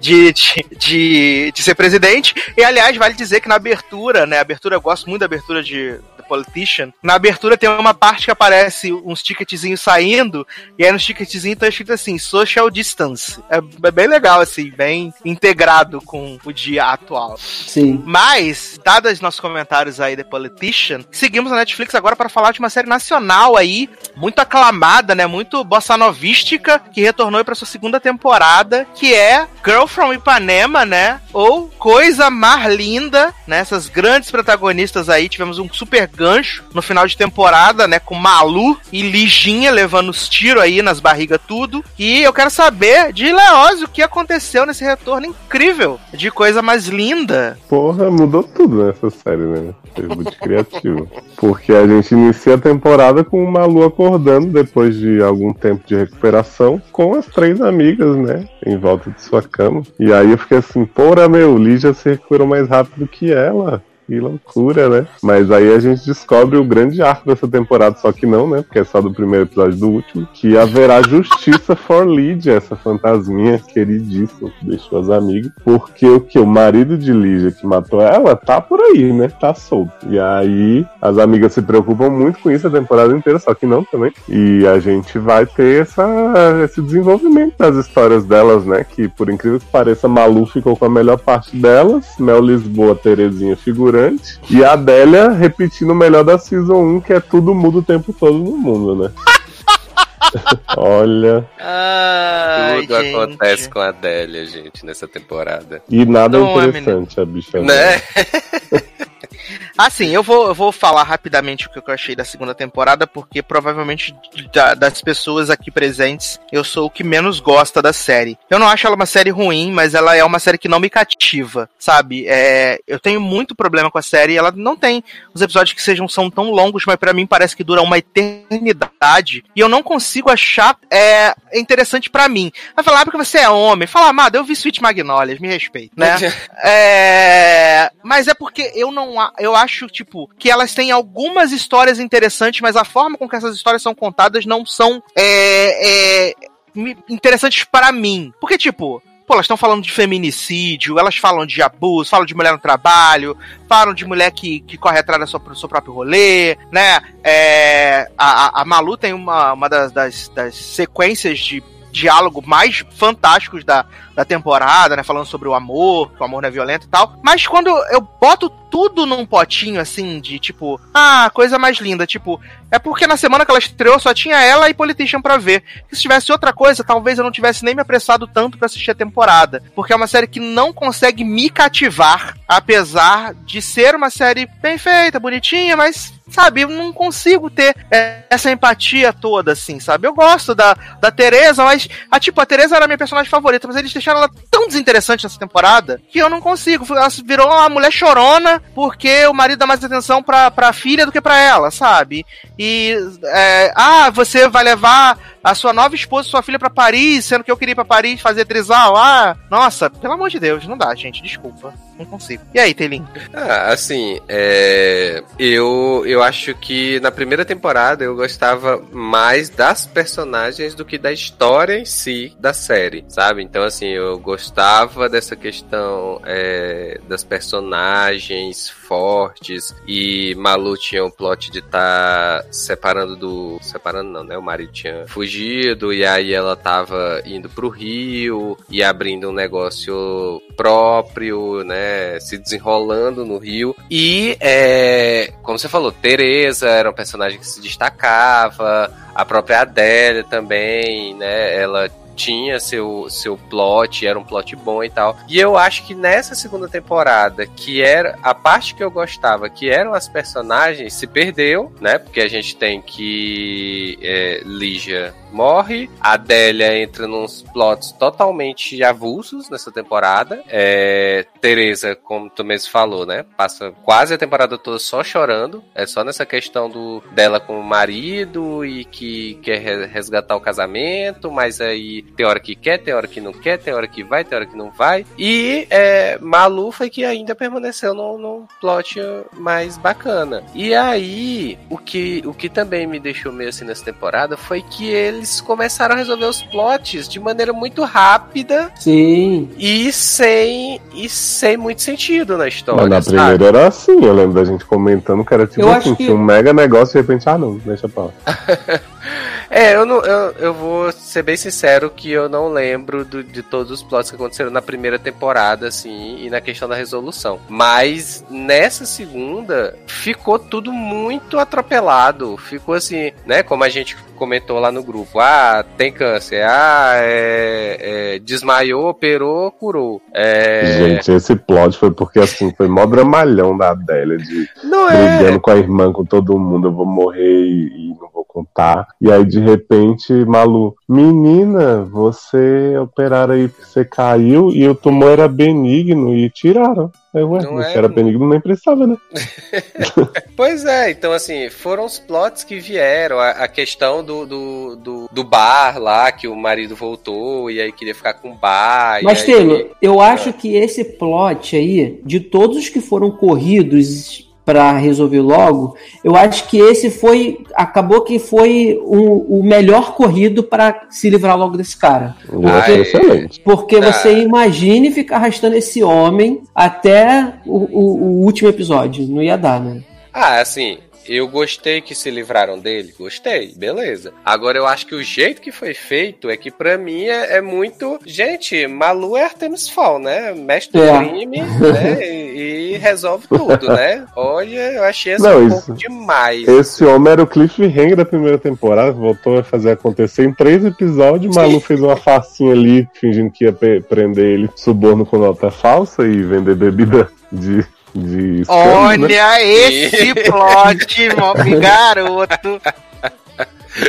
de, de, de, de ser presidente. E aliás, vale dizer que na abertura, né? Abertura, eu gosto muito da abertura de The Politician. Na abertura tem uma parte que aparece uns ticketzinhos saindo, e aí nos ticketzinhos tá escrito assim, social distance. É, é bem legal, assim, bem integrado com o dia atual. Sim. Mas, dados nossos comentários aí The Politician, seguimos a Netflix agora para falar de uma série nacional aí, muito aclamada, né? Muito bossa novística, que retornou para sua segunda temporada, que é Girl from Ipanema, né? Ou Coisa Mais Linda, né? Essas grandes protagonistas aí, tivemos um super gancho no final de temporada, né? Com Malu e Liginha levando os tiros aí nas barrigas tudo. E eu quero saber de Leózio o que aconteceu nesse retorno incrível de Coisa Mais Linda. Porra, mudou tudo nessa série, né? Foi muito criativo. Porque a gente inicia a temporada com o Malu acordando depois de algum tempo de recuperação com as três amigas, né? Em volta de sua cama. E aí eu fiquei assim, porra, meu, Lígia se recuperou mais rápido que ela. Que loucura, né? Mas aí a gente descobre o grande arco dessa temporada, só que não, né? Porque é só do primeiro episódio do último. Que haverá justiça for Lídia, essa fantasminha queridíssima que deixou as amigas. Porque o que? O marido de Lídia que matou ela tá por aí, né? Tá solto. E aí as amigas se preocupam muito com isso a temporada inteira, só que não também. E a gente vai ter essa, esse desenvolvimento das histórias delas, né? Que por incrível que pareça, Malu ficou com a melhor parte delas, Mel Lisboa, Terezinha figurante, e a Adélia repetindo o melhor da Season 1, que é tudo muda o tempo todo no mundo, né? [LAUGHS] Olha, Ai, Tudo gente. acontece com a Adélia, gente, nessa temporada. e nada Não é, interessante a bicha. Né? [LAUGHS] Assim, eu vou, eu vou falar rapidamente o que eu achei da segunda temporada, porque provavelmente da- das pessoas aqui presentes, eu sou o que menos gosta da série. Eu não acho ela uma série ruim, mas ela é uma série que não me cativa, sabe? É, eu tenho muito problema com a série, ela não tem os episódios que sejam são tão longos, mas pra mim parece que dura uma eternidade, e eu não consigo achar é, interessante pra mim. Vai falar, ah, porque você é homem. Fala, amado, eu vi Sweet Magnolias, me respeito, né? [LAUGHS] É, mas é porque eu não eu acho tipo que elas têm algumas histórias interessantes, mas a forma com que essas histórias são contadas não são é, é, interessantes para mim. Porque tipo Pô, elas estão falando de feminicídio, elas falam de abuso, falam de mulher no trabalho, falam de mulher que, que corre atrás do seu, do seu próprio rolê, né? É, a- a Malu tem uma, uma das, das, das sequências de diálogo mais fantásticos da, da temporada, né? Falando sobre o amor, que o amor não é violento e tal. Mas quando eu boto tudo num potinho, assim, de tipo, ah, coisa mais linda, tipo, é porque na semana que ela estreou só tinha ela e Politician pra ver. Se tivesse outra coisa, talvez eu não tivesse nem me apressado tanto pra assistir a temporada. Porque é uma série que não consegue me cativar, apesar de ser uma série bem feita, bonitinha, mas sabe, eu não consigo ter é, essa empatia toda, assim, sabe? Eu gosto da, da Tereza, mas, a, tipo, a Tereza era a minha personagem favorita, mas eles deixaram ela tão desinteressante nessa temporada que eu não consigo. Ela virou uma mulher chorona porque o marido dá mais atenção pra, pra filha do que pra ela, sabe? E, é, ah, você vai levar a sua nova esposa, sua filha pra Paris, sendo que eu queria ir pra Paris fazer trisal. Ah, nossa, pelo amor de Deus, não dá, gente, desculpa. Não consigo. E aí, Telin? Ah, assim, é, eu, eu acho que na primeira temporada eu gostava mais das personagens do que da história em si da série, sabe? Então, assim, eu gostava dessa questão é, das personagens fortes e Malu tinha o plot de estar separando do. Separando não, né? O marido tinha fugido e aí ela tava indo pro Rio e abrindo um negócio próprio, né? Se desenrolando no Rio. E, é, como você falou, Tereza era um personagem que se destacava, a própria Adélia também, né? Ela tinha seu, seu plot, era um plot bom e tal. E eu acho que nessa segunda temporada, que era a parte que eu gostava, que eram as personagens, se perdeu, né? Porque a gente tem que é, Lígia morre, a Adélia entra nos plots totalmente avulsos nessa temporada. É, Teresa, como tu mesmo falou, né? Passa quase a temporada toda só chorando. É só nessa questão do, dela com o marido e que quer re- resgatar o casamento, mas aí tem hora que quer, tem hora que não quer, tem hora que vai, tem hora que não vai. E é, Malu foi que ainda permaneceu num, num plot mais bacana. E aí, o que, o que também me deixou meio assim nessa temporada foi que eles começaram a resolver os plots de maneira muito rápida Sim. e sem, e sem muito sentido na história. Mas na sabe? primeira era assim, eu lembro da gente comentando que era tipo Eu assim, que- um mega negócio e de repente, ah não, deixa pra lá. [LAUGHS] É, eu, não, eu, eu vou ser bem sincero que eu não lembro do- de todos os plots que aconteceram na primeira temporada, assim, e na questão da resolução. Mas nessa segunda, ficou tudo muito atropelado. Ficou assim, né? Como a gente comentou lá no grupo. Ah, tem câncer. Ah, é, é, desmaiou, operou, curou. É, Gente, esse plot foi porque assim, foi mó dramalhão da Adélia de não é. brigando com a irmã, com todo mundo, eu vou morrer e, contar. E aí, de repente, Malu, menina, você operaram aí porque você caiu e o tumor era benigno e tiraram. Aí, ué, Não se é, era benigno, nem precisava, né? [LAUGHS] Pois é, então assim, foram os plots que vieram. A, a questão do, do, do, do bar lá, que o marido voltou e aí queria ficar com o bar. Mas, aí- Taylor, eu acho que esse plot aí, de todos os que foram corridos pra resolver logo, eu acho que esse foi. Acabou que foi o, o melhor corrido pra se livrar logo desse cara. Achei Ai. excelente. Porque Ah. você imagine ficar arrastando esse homem até o, o- o último episódio. Não ia dar, né? Ah, assim, eu gostei que se livraram dele, gostei, beleza. Agora eu acho que o jeito que foi feito é que pra mim é, é muito. Gente, Malu é Artemis Fall, né? Mestre do É. crime, né? [LAUGHS] E, e resolve tudo, né? Olha, eu achei assim Não, um isso- pouco demais. Esse homem era o cliffhanger da primeira temporada, voltou a fazer acontecer em três episódios. Malu fez uma farcinha ali, fingindo que ia prender ele, suborno com nota falsa e vender bebida de. de escândalo, né? Olha esse plot, mob garoto. [LAUGHS]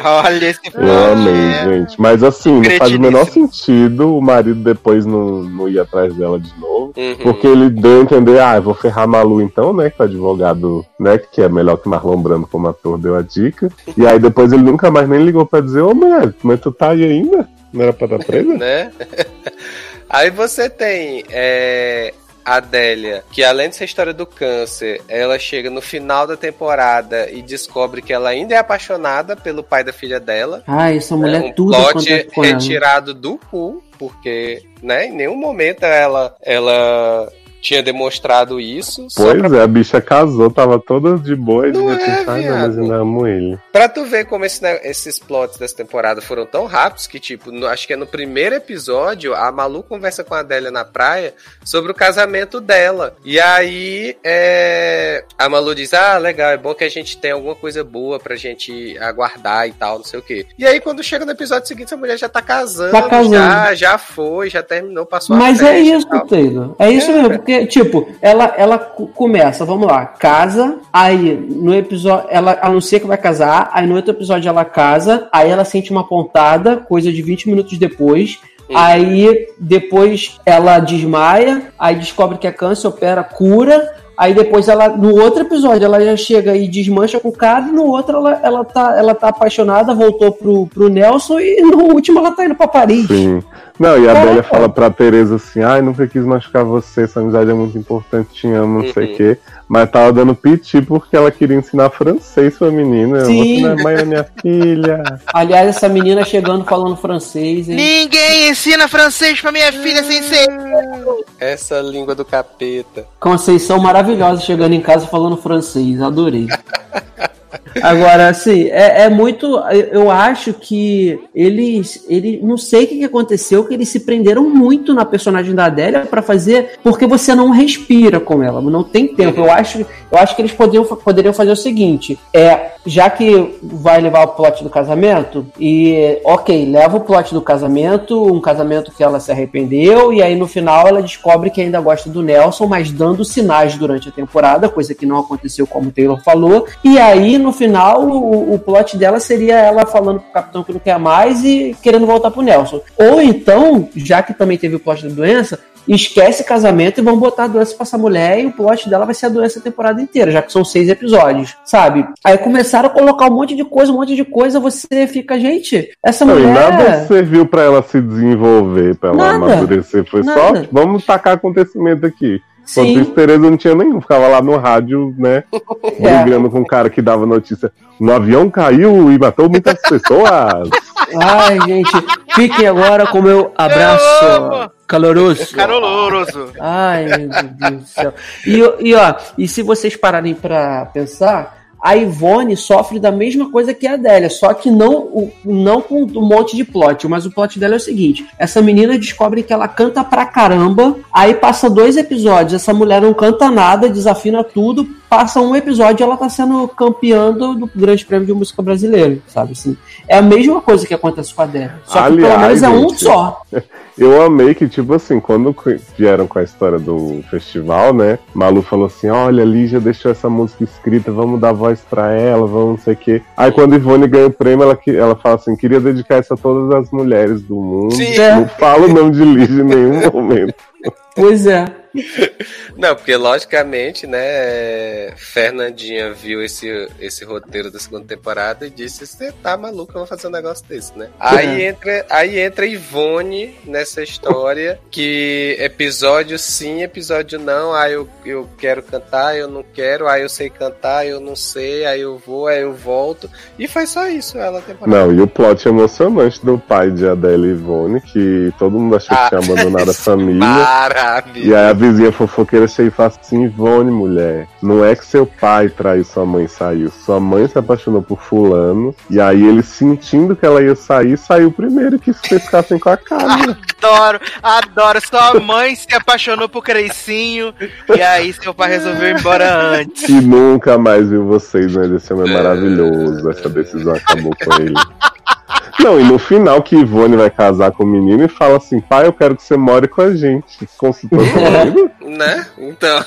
Olha esse. Eu amei, gente. Mas assim, não faz o menor sentido o marido depois não, não ir atrás dela de novo. Uhum. Porque ele deu a entender, ah, eu vou ferrar Malu então, né? Que o advogado, né? Que é melhor que Marlon Brando como ator, deu a dica. E aí depois ele nunca mais nem ligou pra dizer, ô mulher, mas tu tá aí ainda? Não era pra estar presa? [LAUGHS] né? Aí você tem é, Adélia, que além dessa história do câncer, ela chega no final da temporada e descobre que ela ainda é apaixonada pelo pai da filha dela. Ah, essa mulher é um tudo plot retirado do cu, porque né, em nenhum momento ela, ela tinha demonstrado isso. Pois pra é, a bicha casou, tava toda de boa e de Não é, mas ainda amo ele. Pra tu ver como esse ne- esses plots dessa temporada foram tão rápidos que, tipo, no- acho que é no primeiro episódio, a Malu conversa com a Adélia na praia sobre o casamento dela. E aí, é, a Malu diz, ah, legal, é bom que a gente tenha alguma coisa boa pra gente aguardar e tal, não sei o quê. E aí, quando chega no episódio seguinte, essa mulher já tá casando, Tá casando. Já, já foi, já terminou, passou a Mas é isso. Taylor. É isso É. mesmo, porque, tipo, ela, ela co- começa, vamos lá, casa, aí no episódio, ela anuncia que vai casar, aí no outro episódio ela casa, aí ela sente uma pontada, coisa de 20 minutos depois. Aí depois ela desmaia, aí descobre que é câncer, opera, cura. Aí depois ela, no outro episódio, ela já chega e desmancha com o cara, e no outro ela, ela, tá, ela tá apaixonada, voltou pro, pro Nelson, e no último ela tá indo pra Paris. Sim. Não, e a. Bélia fala pra Tereza assim, ai, nunca quis machucar você, essa amizade é muito importante, te amo, não sei o Uhum. quê. Mas tava dando piti porque ela queria ensinar francês pra menina. Sim. Você não é mãe da minha filha. Aliás, essa menina chegando falando francês, hein? Ninguém ensina francês pra minha filha sem ser. Essa língua do capeta. Conceição maravilhosa chegando em casa falando francês, adorei. [LAUGHS] Agora, assim, é, é muito. eu- acho que eles. Ele, não sei o que aconteceu, que eles se prenderam muito na personagem da Adélia pra fazer. Porque você não respira com ela, não tem tempo. Eu acho, eu acho que eles poderiam, poderiam fazer o seguinte: é, já que vai levar o plot do casamento, e ok, leva o plot do casamento, um casamento que ela se arrependeu, e aí no final ela descobre que ainda gosta do Nelson, mas dando sinais durante a temporada, coisa que não aconteceu como o Taylor falou, e aí no final final o, o plot dela seria ela falando pro capitão que não quer mais e querendo voltar pro Nelson. Ou então, já que também teve o plot da doença, esquece casamento e vão botar a doença pra essa mulher e o plot dela vai ser a doença a temporada inteira, já que são seis episódios, sabe? Aí começaram a colocar um monte de coisa, um monte de coisa, você fica, gente, essa Não, mulher. nada serviu pra ela se desenvolver, pra ela Nada. amadurecer. Foi Nada. só, vamos tacar acontecimento aqui. Enquanto isso, Tereza não tinha nenhum, ficava lá no rádio, né? [LAUGHS] É. Brigando com o cara que dava notícia. Um avião caiu e matou muitas pessoas. [LAUGHS] Ai, gente, fiquem agora com o meu Eu abraço caloroso. Caroloroso. Ai, meu Deus do céu. E, e ó, e se vocês pararem pra pensar, a Ivone sofre da mesma coisa que a Adélia, só que não, não com um monte de plot, mas o plot dela é o seguinte: essa menina descobre que ela canta pra caramba, aí passa dois episódios, essa mulher não canta nada, desafina tudo, passa um episódio e ela tá sendo campeã do, do Grande Prêmio de Música Brasileiro, sabe assim? É a mesma coisa que acontece com a Adélia, só que pelo Aliás, menos é um gente, só. [LAUGHS] Eu amei que, tipo assim, quando vieram com a história do festival, né? Malu falou assim: olha, a Lígia deixou essa música escrita, vamos dar voz pra ela, vamos não sei o quê. Aí quando Ivone ganha o prêmio, ela, que- ela fala assim: queria dedicar isso a todas as mulheres do mundo. Sim. É. Não fala o nome de Lígia em nenhum momento. Pois é. [LAUGHS] Não, porque logicamente, né, Fernandinha viu esse, esse roteiro da segunda temporada e disse, você tá maluco, eu vou fazer um negócio desse, né? Aí entra, aí entra Ivone nessa história, que episódio sim, episódio não, aí eu, eu quero cantar, eu não quero, aí eu sei cantar, eu não sei, aí eu vou, aí eu volto. E foi só isso ela temporada. Não, e o plot emocionante do pai de Adele e Ivone, que todo mundo achou que Ah, tinha abandonado a [LAUGHS] família. Maravilha. E aí a vizinha fofoqueira chega e fala assim, Ivone, mulher, não é que seu pai traiu sua mãe e saiu. Sua mãe se apaixonou por fulano, e aí ele sentindo que ela ia sair, saiu primeiro que vocês ficassem com a cara. Adoro, adoro. Sua mãe se apaixonou por Creicinho e aí seu pai resolveu ir embora antes. e nunca mais viu vocês, mas esse homem é maravilhoso. Essa decisão acabou com ele. Não, e no final que Ivone vai casar com o menino e fala assim, pai, eu quero que você more com a gente. Consultou seu marido? Né? Então.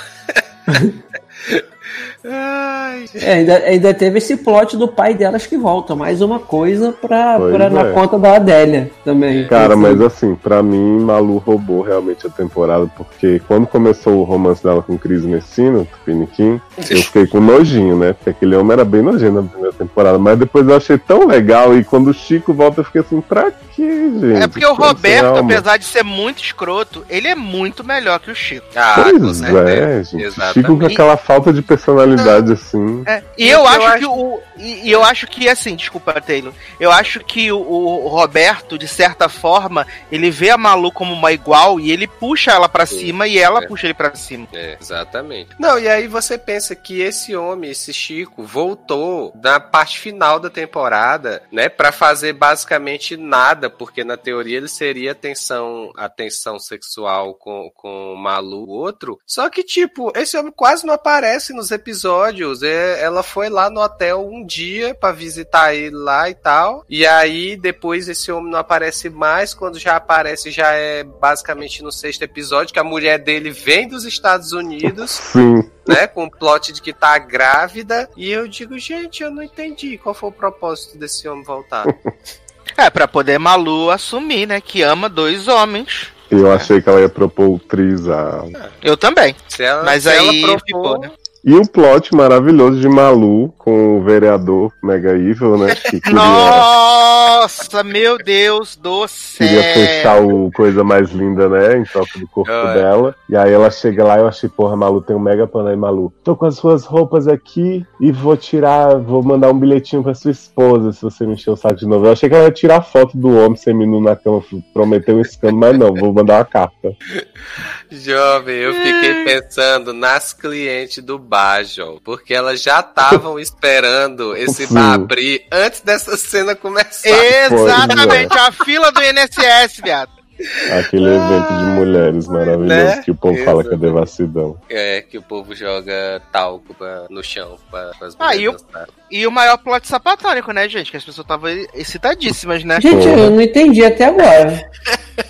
[LAUGHS] Ai, É, ainda, ainda teve esse plot do pai delas que volta. Mais uma coisa pra, Pois pra na é. conta da Adélia também. Cara, Assim, mas assim, pra mim, Malu roubou realmente a temporada, porque quando começou o romance dela com Cris Messina, Tupiniquim, eu fiquei com nojinho, né? Porque aquele homem era bem nojento na primeira temporada, mas depois eu achei tão legal, e quando o Chico volta, eu fiquei assim, pra quê, gente? É porque o sem Roberto, alma. apesar de ser muito escroto, ele é muito melhor que o Chico. ah, Pois é, gente. Exatamente. Chico com aquela falta de personalidade, assim. É, e eu que acho, eu acho- que o. E, e eu acho que, assim, desculpa, Taylor. Eu acho que o, o Roberto, de certa forma, ele vê a Malu como uma igual e ele puxa ela pra Sim, cima e ela é. puxa ele pra cima. É, exatamente. Não, e aí você pensa que esse homem, esse Chico, voltou na parte final da temporada, né, Pra fazer basicamente nada, porque na teoria ele seria a tensão, a tensão sexual com, com o Malu, o outro. Só que, tipo, esse homem quase não aparece nos episódios. É, ela foi lá no hotel um dia pra visitar ele lá e tal. E aí, depois esse homem não aparece mais. Quando já aparece, já é basicamente no sexto episódio, que a mulher dele vem dos Estados Unidos, [LAUGHS] Sim. né? Com o plot de que tá grávida. E eu digo, gente, eu não entendi qual foi o propósito desse homem voltar. [LAUGHS] É, pra poder Malu assumir, né? Que ama dois homens. Eu achei que ela ia propor o trisal. Eu também. Se ela, Mas se aí ela ficou, propor, né? E o plot maravilhoso de Malu com o vereador Mega Evil, né? [LAUGHS] Que queria, Nossa, meu Deus do céu. queria fechar o coisa mais linda, né? Em troca do corpo dela. E aí ela chega lá e eu achei, porra, Malu, tem um mega plano aí, Malu. Tô com as suas roupas aqui e vou tirar, vou mandar um bilhetinho pra sua esposa se você me encher o saco de novo. Eu achei que ela ia tirar foto do homem seminu na cama, prometeu um escândalo, mas não, vou mandar uma carta. [LAUGHS] Jovem, eu fiquei pensando nas clientes do Bajol, porque elas já estavam [LAUGHS] esperando esse bar abrir antes dessa cena começar. Exatamente, a fila do INSS, viado. Aquele evento de mulheres maravilhoso Né? que o povo fala que é devassidão. É, que o povo joga talco pra- no chão pra, as Ah, mulheres e o-. E o maior plot sapatônico, né, gente? Que as pessoas estavam excitadíssimas, né? Gente, eu não entendi até agora. [LAUGHS]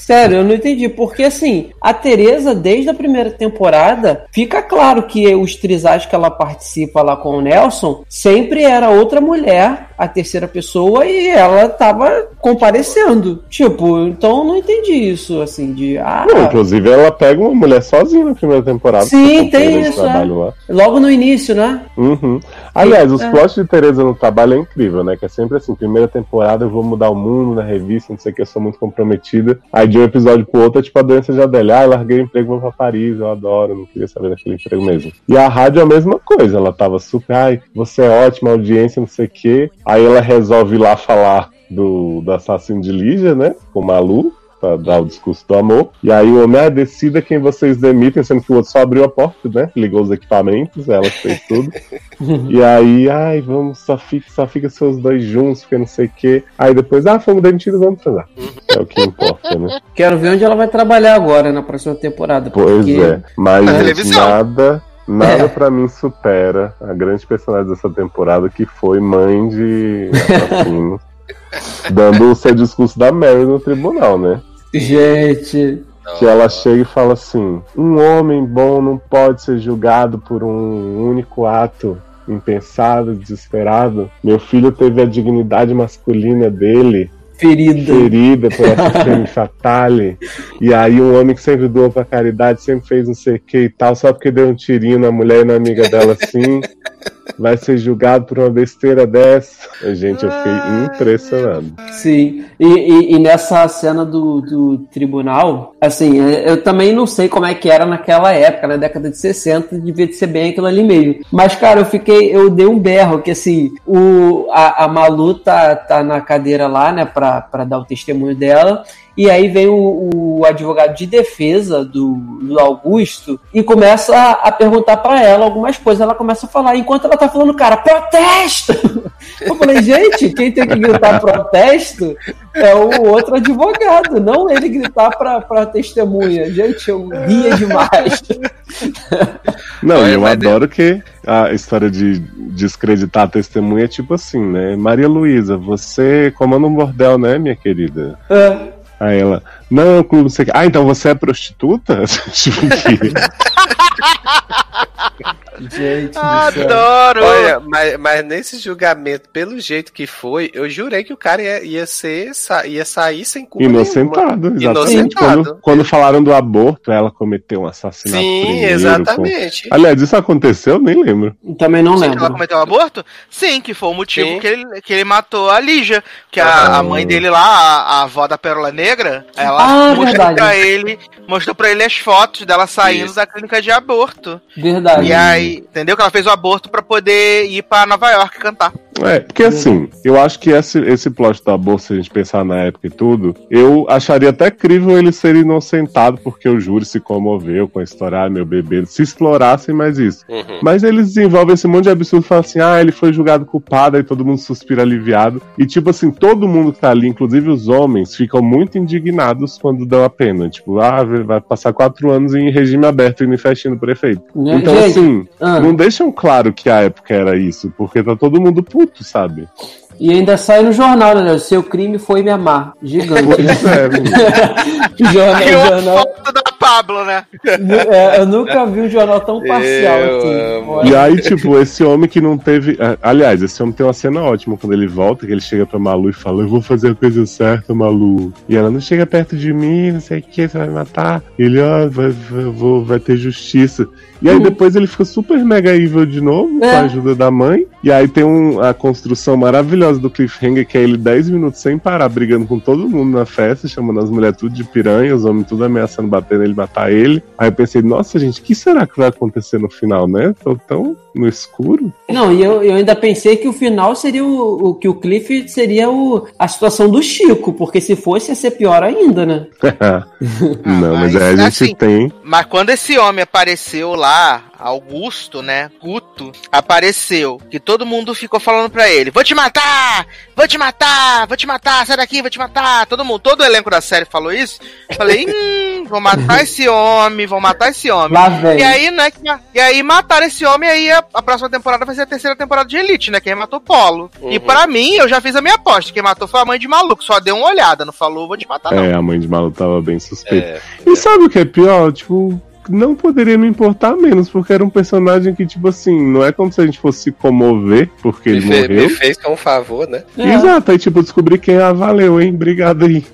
Sério, eu não entendi. Porque assim, a Tereza, desde a primeira temporada, fica claro que os trisais que ela participa lá com o Nelson sempre era outra mulher, a terceira pessoa, e ela tava comparecendo. Tipo, então eu não entendi isso, assim, de. Ah, Não, inclusive ela pega uma mulher sozinha na primeira temporada. Sim, tem isso, é. logo no início, né? Uhum. Aliás, os É. plots de Tereza no trabalho é incrível, né? Que é sempre assim, primeira temporada eu vou mudar o mundo na revista, não sei o que, eu sou muito comprometida. Aí de um episódio pro outro é tipo a doença de Adélia, ah, larguei o emprego, vou pra Paris, eu adoro, não queria saber daquele emprego mesmo. E a rádio é a mesma coisa, ela tava super, ai, você é ótima, audiência, não sei o que. Aí ela resolve ir lá falar do, do assassino de Lígia, né? Com o Malu. Pra dar o discurso do amor. E aí o homem, ah, decida quem vocês demitem, sendo que o outro só abriu a porta, né? Ligou os equipamentos, ela fez tudo. [LAUGHS] E aí, ai, vamos, só fica, só fica seus dois juntos, porque não sei o quê. Aí depois, ah, fomos demitidos, vamos transar. É o que importa, né? [LAUGHS] Quero ver onde ela vai trabalhar agora na próxima temporada. Pois porque- é. Mas nada, nada É. pra mim supera a grande personagem dessa temporada, que foi mãe de [LAUGHS] assassino. dando o seu discurso da Mary no tribunal, né? Gente. Que ela chega e fala assim: um homem bom não pode ser julgado por um único ato impensado, desesperado. Meu filho teve a dignidade masculina dele Ferida. ferida por essa [LAUGHS] femme fatale. E aí um homem que sempre doou pra caridade, sempre fez não sei o que e tal, só porque deu um tirinho na mulher e na amiga dela assim, vai ser julgado por uma besteira dessa. Gente, eu fiquei impressionado. Sim. E, e- e nessa cena do, do tribunal, assim, é, eu também não sei como é que era naquela época, na década de 60, devia de ser bem aquilo ali mesmo. Mas, cara, eu fiquei, eu dei um berro, que assim, o, a, a Malu tá, tá na cadeira lá, né, pra, pra dar o testemunho dela. E aí vem o, o advogado de defesa do, do Augusto e começa a, a perguntar pra ela algumas coisas. Ela começa a falar, enquanto ela tá falando, cara, protesto! [LAUGHS] Eu falei, gente, quem tem que gritar protesto é o outro advogado, não ele gritar pra, pra testemunha. Gente, eu ria demais. [LAUGHS] Não, e eu mas adoro que a história de descreditar a testemunha é tipo assim, né? Maria Luísa, você comanda um bordel, né, minha querida? É. Aí ela, não, clube, não sei o que. Ah, então você é prostituta? [LAUGHS] tipo que. [LAUGHS] [LAUGHS] Gente. Adoro! Olha, mas, mas nesse julgamento, pelo jeito que foi, eu jurei que o cara ia, ia ser, ia sair sem culpa Inocentado, nenhuma. exatamente. Inocentado. Quando, quando falaram do aborto, ela cometeu um assassinato. Sim, primeiro, exatamente. com- Aliás, isso aconteceu? Eu nem lembro. Também não Sim, que ela lembro. cometeu um aborto? Sim, que foi o motivo Sim. que ele, que ele matou a Lígia. Que a, Ah. a mãe dele lá, a, a avó da Pérola Negra, ela Ah, mostrou verdade. pra ele, mostrou pra ele as fotos dela saindo Isso. da clínica de aborto. Verdade. E aí, entendeu? Que ela fez o aborto pra poder ir pra Nova York cantar. É, porque assim, eu acho que esse, esse plot do aborto, se a gente pensar na época e tudo, eu acharia até crível ele ser inocentado, porque o júri se comoveu com a história, ah, meu bebê, se explorassem mais isso. Uhum. Mas eles desenvolvem esse monte de absurdo, falam assim, ah, ele foi julgado culpado, aí todo mundo suspira aliviado. E tipo assim, todo mundo que tá ali, inclusive os homens, ficam muito indignados quando dão a pena. Tipo, ah, vai passar quatro anos em regime aberto e festinha do prefeito. Né, Então, assim, Ah. não deixam claro que a época era isso, porque tá todo mundo puto, sabe? E ainda sai no jornal, né? Seu crime foi me amar. Gigante. né? Pois é, [LAUGHS] jornal, jornal. Pablo, né? É, eu nunca vi um jornal tão parcial Eu assim. Olha. E aí, tipo, esse homem que não teve. ah, Aliás, esse homem tem uma cena ótima quando ele volta, que ele chega pra Malu e fala: Eu vou fazer a coisa certa, Malu. E ela não chega perto de mim, não sei o que, você vai me matar. E ele, ó, vai, vai, vou- vai ter justiça. E aí depois ele fica super mega evil de novo, com É. a ajuda da mãe. E aí tem um, a construção maravilhosa do cliffhanger, que é ele 10 minutos sem parar, brigando com todo mundo na festa, chamando as mulheres tudo de piranha, os homens tudo ameaçando bater nele, matar ele. Aí eu pensei, nossa, gente, o que será que vai acontecer no final, né? Tô tão no escuro. Não, e eu, eu ainda pensei que o final seria o, o que o Cliff seria o, a situação do Chico, porque se fosse ia ser pior ainda, né? [LAUGHS] Não, mas, mas, aí a gente assim, tem. Mas quando esse homem apareceu lá, Augusto, né? Guto, apareceu. Que todo mundo ficou falando pra ele: Vou te matar! Vou te matar! Vou te matar! Sai daqui, vou te matar! Todo mundo, todo o elenco da série falou isso. Falei, hum, [LAUGHS] vou matar esse homem, vou matar esse homem. Lá vem. E aí, né, que- e aí mataram esse homem, e aí a, a próxima temporada vai ser a terceira temporada de Elite, né? Quem matou o Polo. E Uhum. pra mim, eu já fiz a minha aposta. Quem matou foi a mãe de maluco, só deu uma olhada, não falou, vou te matar, não. É, a mãe de Malu tava bem suspeita. É. E sabe o que é pior? Tipo, não poderia me importar menos, porque era um personagem que, tipo assim, não é como se a gente fosse se comover porque Me, ele fe- morreu. me fez com um favor, né? É. Exato, aí tipo, descobri quem ah, valeu, hein? Obrigado aí.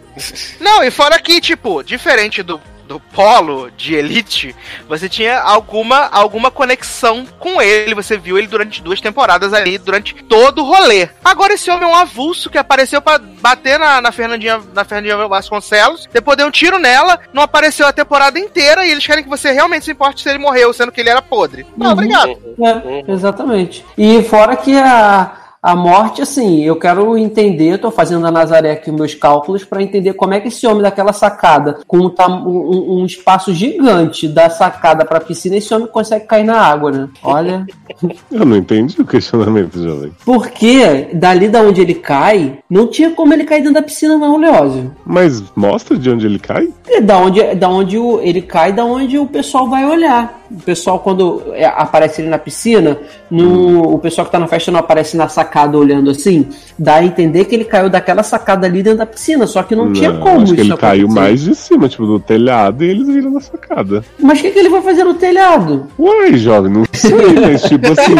Não, e fora que, tipo, diferente do, do Polo de Elite, você tinha alguma, alguma conexão com ele. Você viu ele durante duas temporadas ali, durante todo o rolê. Agora esse homem é um avulso que apareceu pra bater na, na Fernandinha na Fernandinha Vasconcelos, depois deu um tiro nela, não apareceu a temporada inteira e eles querem que você realmente se importe se ele morreu, sendo que ele era podre. Não, Uhum. obrigado. É, exatamente. E fora que a, a morte, assim, eu quero entender, tô fazendo a Nazaré aqui meus cálculos pra entender como é que esse homem daquela sacada, com um, um- um espaço gigante da sacada pra piscina, esse homem consegue cair na água, né? Olha. [LAUGHS] Eu não entendi o questionamento, jovem. Porque dali da onde ele cai, não tinha como ele cair dentro da piscina, não, Leózio. Mas mostra de onde ele cai? E Da onde, da onde o, ele cai, da onde o pessoal vai olhar. O pessoal, quando é, aparece ele na piscina, no, o pessoal que tá na festa não aparece na sacada olhando assim, dá a entender que ele caiu daquela sacada ali dentro da piscina, só que não, tinha como acho que isso ele caiu acontecer. mais de cima, tipo, do telhado, e eles viram na sacada. Mas o que, que ele vai fazer no telhado? Uai, jovem, não sei, [LAUGHS] mas tipo assim,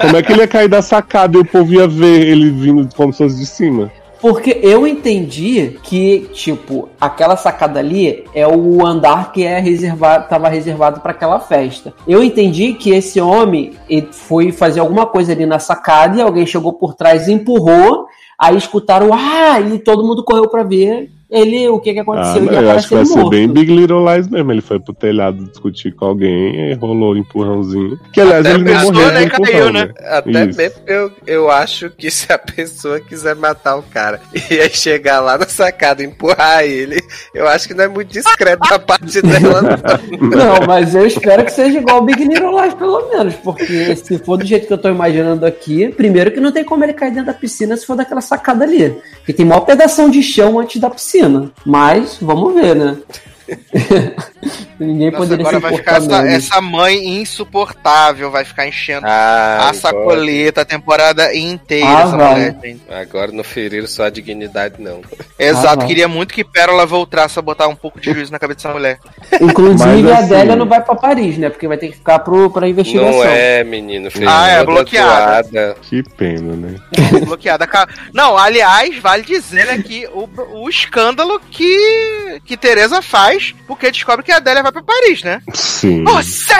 como é que ele ia cair da sacada e o povo ia ver ele vindo como se fosse de cima? Porque eu entendi que, tipo, aquela sacada ali é o andar que é reservado, tava reservado para aquela festa. Eu entendi que esse homem foi fazer alguma coisa ali na sacada e alguém chegou por trás e empurrou. Aí escutaram, ah, e todo mundo correu pra ver ele, o que que Ah, aconteceu. não, e eu acho que vai apareceu ser morto. bem Big Little Lies mesmo. Ele foi pro telhado discutir com alguém e rolou um empurrãozinho. Que aliás Até ele não morreu né, de empurrão, caiu, né? Até Isso. mesmo eu, eu acho que se a pessoa quiser matar o cara [LAUGHS] e aí chegar lá na sacada e empurrar ele, eu acho que não é muito discreto da parte dela, não. [LAUGHS] Não, mas eu espero que seja igual o Big Little Lies, pelo menos. Porque se for do jeito que eu tô imaginando aqui, primeiro que não tem como ele cair dentro da piscina se for daquela sacada ali. Porque tem maior pedação de chão antes da piscina. Mas vamos ver, né? [LAUGHS] Ninguém Nossa, poderia agora se vai ficar essa, essa mãe insuportável, vai ficar enchendo Ah, a sacoleta a temporada inteira, Ah, essa mulher, gente. Agora não feriram só a dignidade, não. Exato, vai. queria muito que Pérola voltasse a botar um pouco de juízo na cabeça dessa mulher. Inclusive Mas, a assim- Adélia não vai pra Paris, né? Porque vai ter que ficar pro, pra investigação. Não é, menino. Ah, é outra bloqueada. Que pena, né? bloqueada. Ca- Não, aliás, vale dizer né, que o, o escândalo que, que Tereza faz porque descobre que a Adélia vai pra Paris, né? Sim. Você!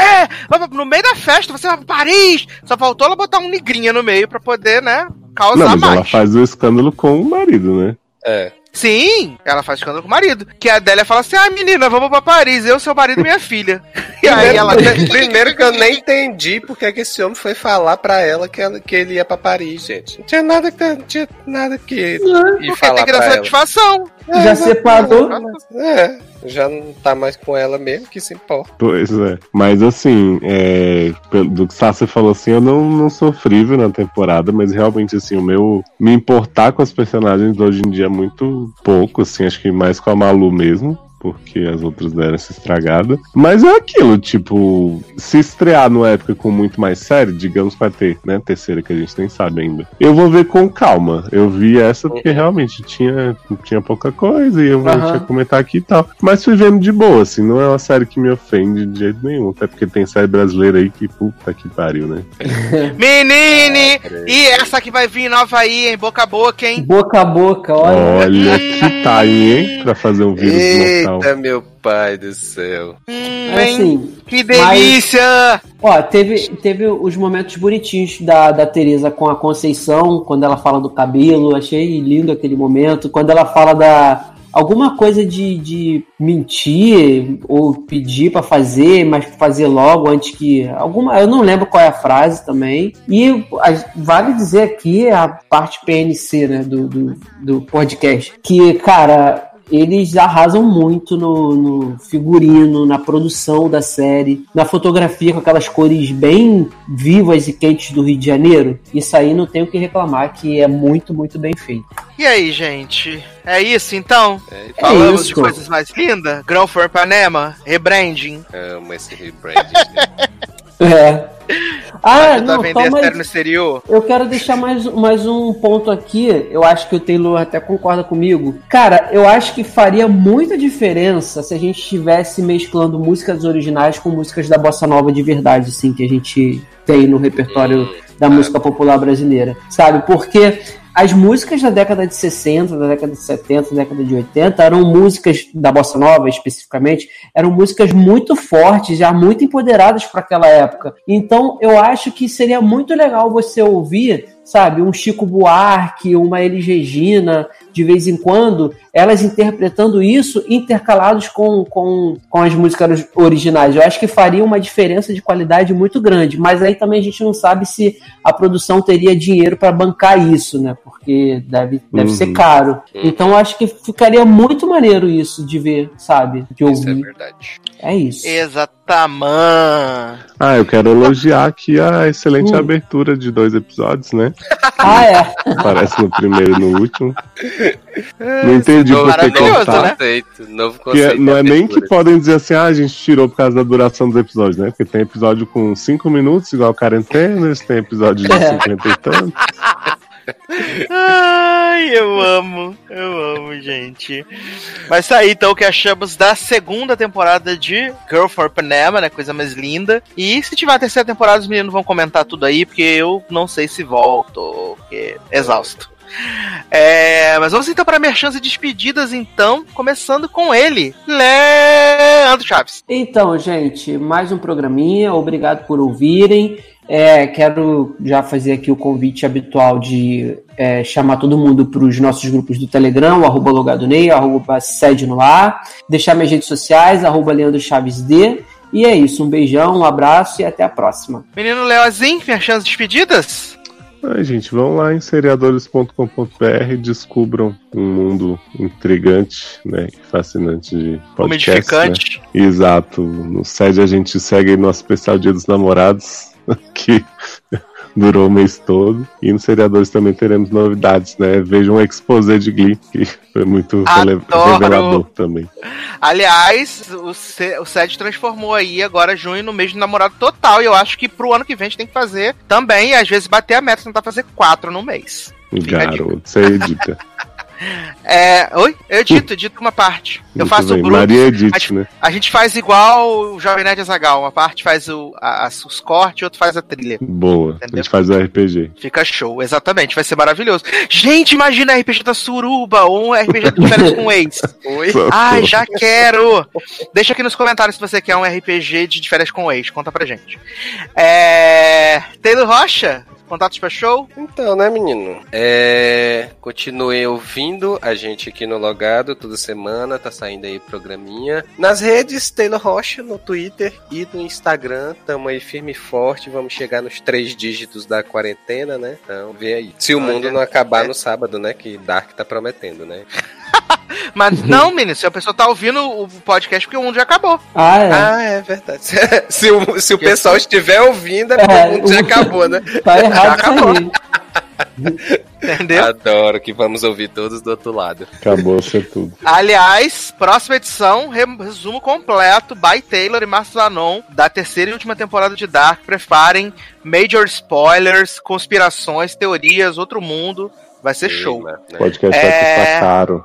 pra- No meio da festa, você vai pra Paris! Só faltou ela botar um negrinha no meio pra poder, né? Causar Não, mas mais. ela faz o escândalo com o marido, né? É. Sim, ela faz escândalo com o marido. Que a Adélia fala assim: ah, menina, vamos pra Paris, eu, seu marido e minha filha. [LAUGHS] E aí ela. [LAUGHS] Primeiro que eu nem entendi porque é que esse homem foi falar pra ela que, ela, que ele ia pra Paris, gente. Não tinha nada que, não tinha nada que ir Porque falar tem que dar ela. satisfação. Já separou. É, já não tá mais com ela mesmo, que se importa. Pois é. Mas assim, é, do que Sassi falou assim, eu não, não sofrível na temporada, mas realmente assim, o meu me importar com as personagens hoje em dia é muito pouco, assim, acho que mais com a Malu mesmo. Porque as outras deram essa estragada. Mas é aquilo, tipo, se estrear numa época com muito mais série, digamos que vai ter, né? Terceira que a gente nem sabe ainda. Eu vou ver com calma. Eu vi essa porque realmente tinha, tinha pouca coisa e eu vou que comentar aqui e tal. Mas fui vendo de boa, assim, não é uma série que me ofende de jeito nenhum. Até porque tem série brasileira aí que puta que pariu, né? [LAUGHS] Menine! E essa que vai vir nova aí, hein? Boca a boca, hein? Boca a boca, olha. Olha que time, hein? Pra fazer um vírus mortal. Eita, meu pai do céu. Hum, É assim, Que delícia! Ó, teve, teve os momentos bonitinhos da, da Tereza com a Conceição, quando ela fala do cabelo, achei lindo aquele momento. Quando ela fala da. Alguma coisa de, de mentir ou pedir pra fazer, mas fazer logo antes que. Alguma. Eu não lembro qual é a frase também. E a- vale dizer aqui a parte PNC, né, do, do, do podcast. Que, cara, eles arrasam muito no, no figurino, na produção da série, na fotografia com aquelas cores bem vivas e quentes do Rio de Janeiro. Isso aí não tenho o que reclamar, que é muito, muito bem feito. E aí, gente? É isso, então? É, Falamos isso. de coisas mais lindas? Girl for Ipanema, rebranding. amo esse rebranding. né? [LAUGHS] É. Ah, Ajudar a não, vender mais, série no exterior. Eu quero deixar mais, mais um ponto aqui. Eu acho que o Taylor até concorda comigo. Cara, eu acho que faria muita diferença se a gente estivesse mesclando músicas originais com músicas da bossa nova de verdade, assim, que a gente tem no repertório da música popular brasileira. Sabe? Porque as músicas da década de 60, da década de 70, da década de 80 eram músicas da bossa nova especificamente, eram músicas muito fortes, já muito empoderadas para aquela época. Então, eu acho que seria muito legal você ouvir, sabe, um Chico Buarque, uma Elis Regina, de vez em quando, elas interpretando isso intercalados com, com, com as músicas originais. Eu acho que faria uma diferença de qualidade muito grande, mas aí também a gente não sabe se a produção teria dinheiro para bancar isso, né? Porque deve, deve Uhum. ser caro. Então eu acho que ficaria muito maneiro isso de ver, sabe? De Isso é ouvir. verdade. É isso. Exatamente. Ah, eu quero elogiar [LAUGHS] aqui a excelente Hum. abertura de dois episódios, né? Ah, é. Aparece no primeiro e no último. Não entendi por que cortar. né? conceito, novo conceito. não é nem que podem dizer assim, ah, a gente tirou por causa da duração dos episódios, né? Porque tem episódio com 5 minutos, igual quarentenas, tem episódio de É. 50 e tanto. Ai, eu amo, eu amo, gente. Mas tá aí, então, o que achamos da segunda temporada de Girl for Panama, né? Coisa mais linda. E se tiver a terceira temporada, os meninos vão comentar tudo aí, porque eu não sei se volto, porque exausto. É, mas vamos então para merchans e despedidas, então, começando com ele, Leandro Chaves. Então, gente, mais um programinha. Obrigado por ouvirem. É, quero já fazer aqui o convite habitual de é, chamar todo mundo para os nossos grupos do Telegram, arroba logadonei, arroba sede no ar, deixar minhas redes sociais, arroba Leandro Chaves D. E é isso, um beijão, um abraço e até a próxima. Menino Leozinho, merchans e despedidas? Ai, gente, vão lá em seriadores.com.br descubram um mundo intrigante, né? Fascinante de podcast. Né? Exato. No sede a gente segue nosso especial Dia dos Namorados, [LAUGHS] que durou o mês todo. E nos seriadores também teremos novidades, né? Vejam um exposé de Glee, que foi muito Adoro. revelador também. Aliás, o, C- o SED transformou aí agora junho no mês de namorado total. E eu acho que pro ano que vem a gente tem que fazer também, às vezes bater a meta, tentar fazer quatro no mês. Garoto, você edita. [LAUGHS] É. Oi? Eu edito, edito uma parte. Eu Muito faço o bem. Bruno. Maria A gente, né? a gente faz igual o Jovem Nerd Azagal. Uma parte faz o, a- os cortes e outro faz a trilha. Boa. A Entendeu? gente faz o RPG. Fica show, exatamente, vai ser maravilhoso. Gente, imagina RPG da Suruba ou um RPG de férias com ex. Oi? Ai, já quero! Deixa aqui nos comentários se você quer um RPG de férias com ex, conta pra gente. É. Taylor Rocha, contatos pra show? Então, né, menino? É. Continuem ouvindo a gente aqui no Logado toda semana, tá saindo aí programinha. Nas redes, Taylor Rocha, no Twitter e no Instagram. Tamo aí firme e forte, vamos chegar nos três dígitos da quarentena, né? Então, vê aí. Se o mundo não acabar é. no sábado, né? Que Dark tá prometendo, né? Mas não, menino, se a pessoa tá ouvindo o podcast porque o mundo já acabou. Ah, é. Ah, é verdade. [LAUGHS] se o, se o pessoal estiver ouvindo, é porque É, o mundo já acabou, né? [LAUGHS] Tá errado Já aí. Entendeu? Adoro que vamos ouvir todos do outro lado. Acabou ser tudo. Aliás, próxima edição, re- resumo completo, by Taylor e Marcos Zanon, da terceira e última temporada de Dark. Preparem major spoilers, conspirações, teorias, outro mundo. Vai ser show. Clima, né? Podcast vai É. custar caro.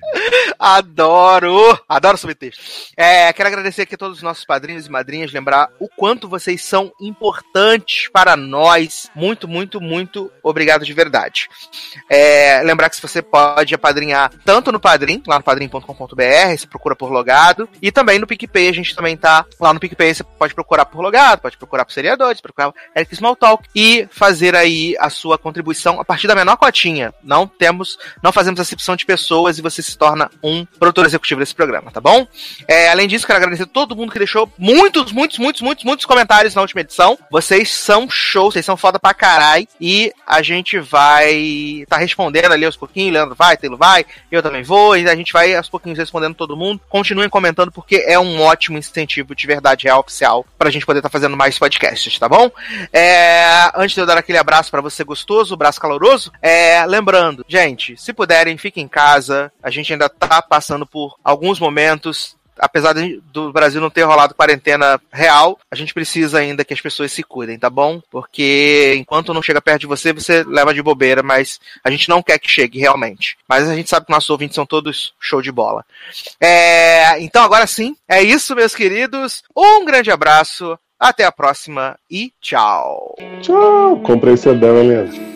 Adoro! Adoro subtexto. É, quero agradecer aqui a todos os nossos padrinhos e madrinhas, lembrar o quanto vocês são importantes para nós. Muito, muito, muito obrigado de verdade. É, lembrar que se você pode apadrinhar tanto no Padrim, lá no padrim.com.br, você procura por logado, e também no PicPay, a gente também tá lá no PicPay, você pode procurar por logado, pode procurar por seriadores, procurar Eric Smalltalk e fazer aí a sua contribuição a partir da menor cotinha. Não temos, não fazemos acepção de pessoas e você se torna um produtor executivo desse programa, tá bom? É, além disso, quero agradecer a todo mundo que deixou muitos, muitos, muitos, muitos, muitos comentários na última edição. Vocês são show, vocês são foda pra caralho. E a gente vai tá respondendo ali aos pouquinhos. Leandro vai, Taylor vai, eu também vou. E a gente vai aos pouquinhos respondendo todo mundo. Continuem comentando porque é um ótimo incentivo de verdade real oficial pra gente poder estar fazendo mais podcasts, tá bom? É, antes de eu dar aquele abraço pra você gostoso, braço caloroso, é, lembrando, gente, se puderem, fiquem em casa. A gente ainda tá passando por alguns momentos apesar do Brasil não ter rolado quarentena real, a gente precisa ainda que as pessoas se cuidem, tá bom? Porque enquanto não chega perto de você, você leva de bobeira, mas a gente não quer que chegue realmente. Mas a gente sabe que nossos ouvintes são todos show de bola. É, então agora sim, é isso, meus queridos. Um grande abraço, até a próxima e tchau. Tchau. Comprei seu dela, aliás.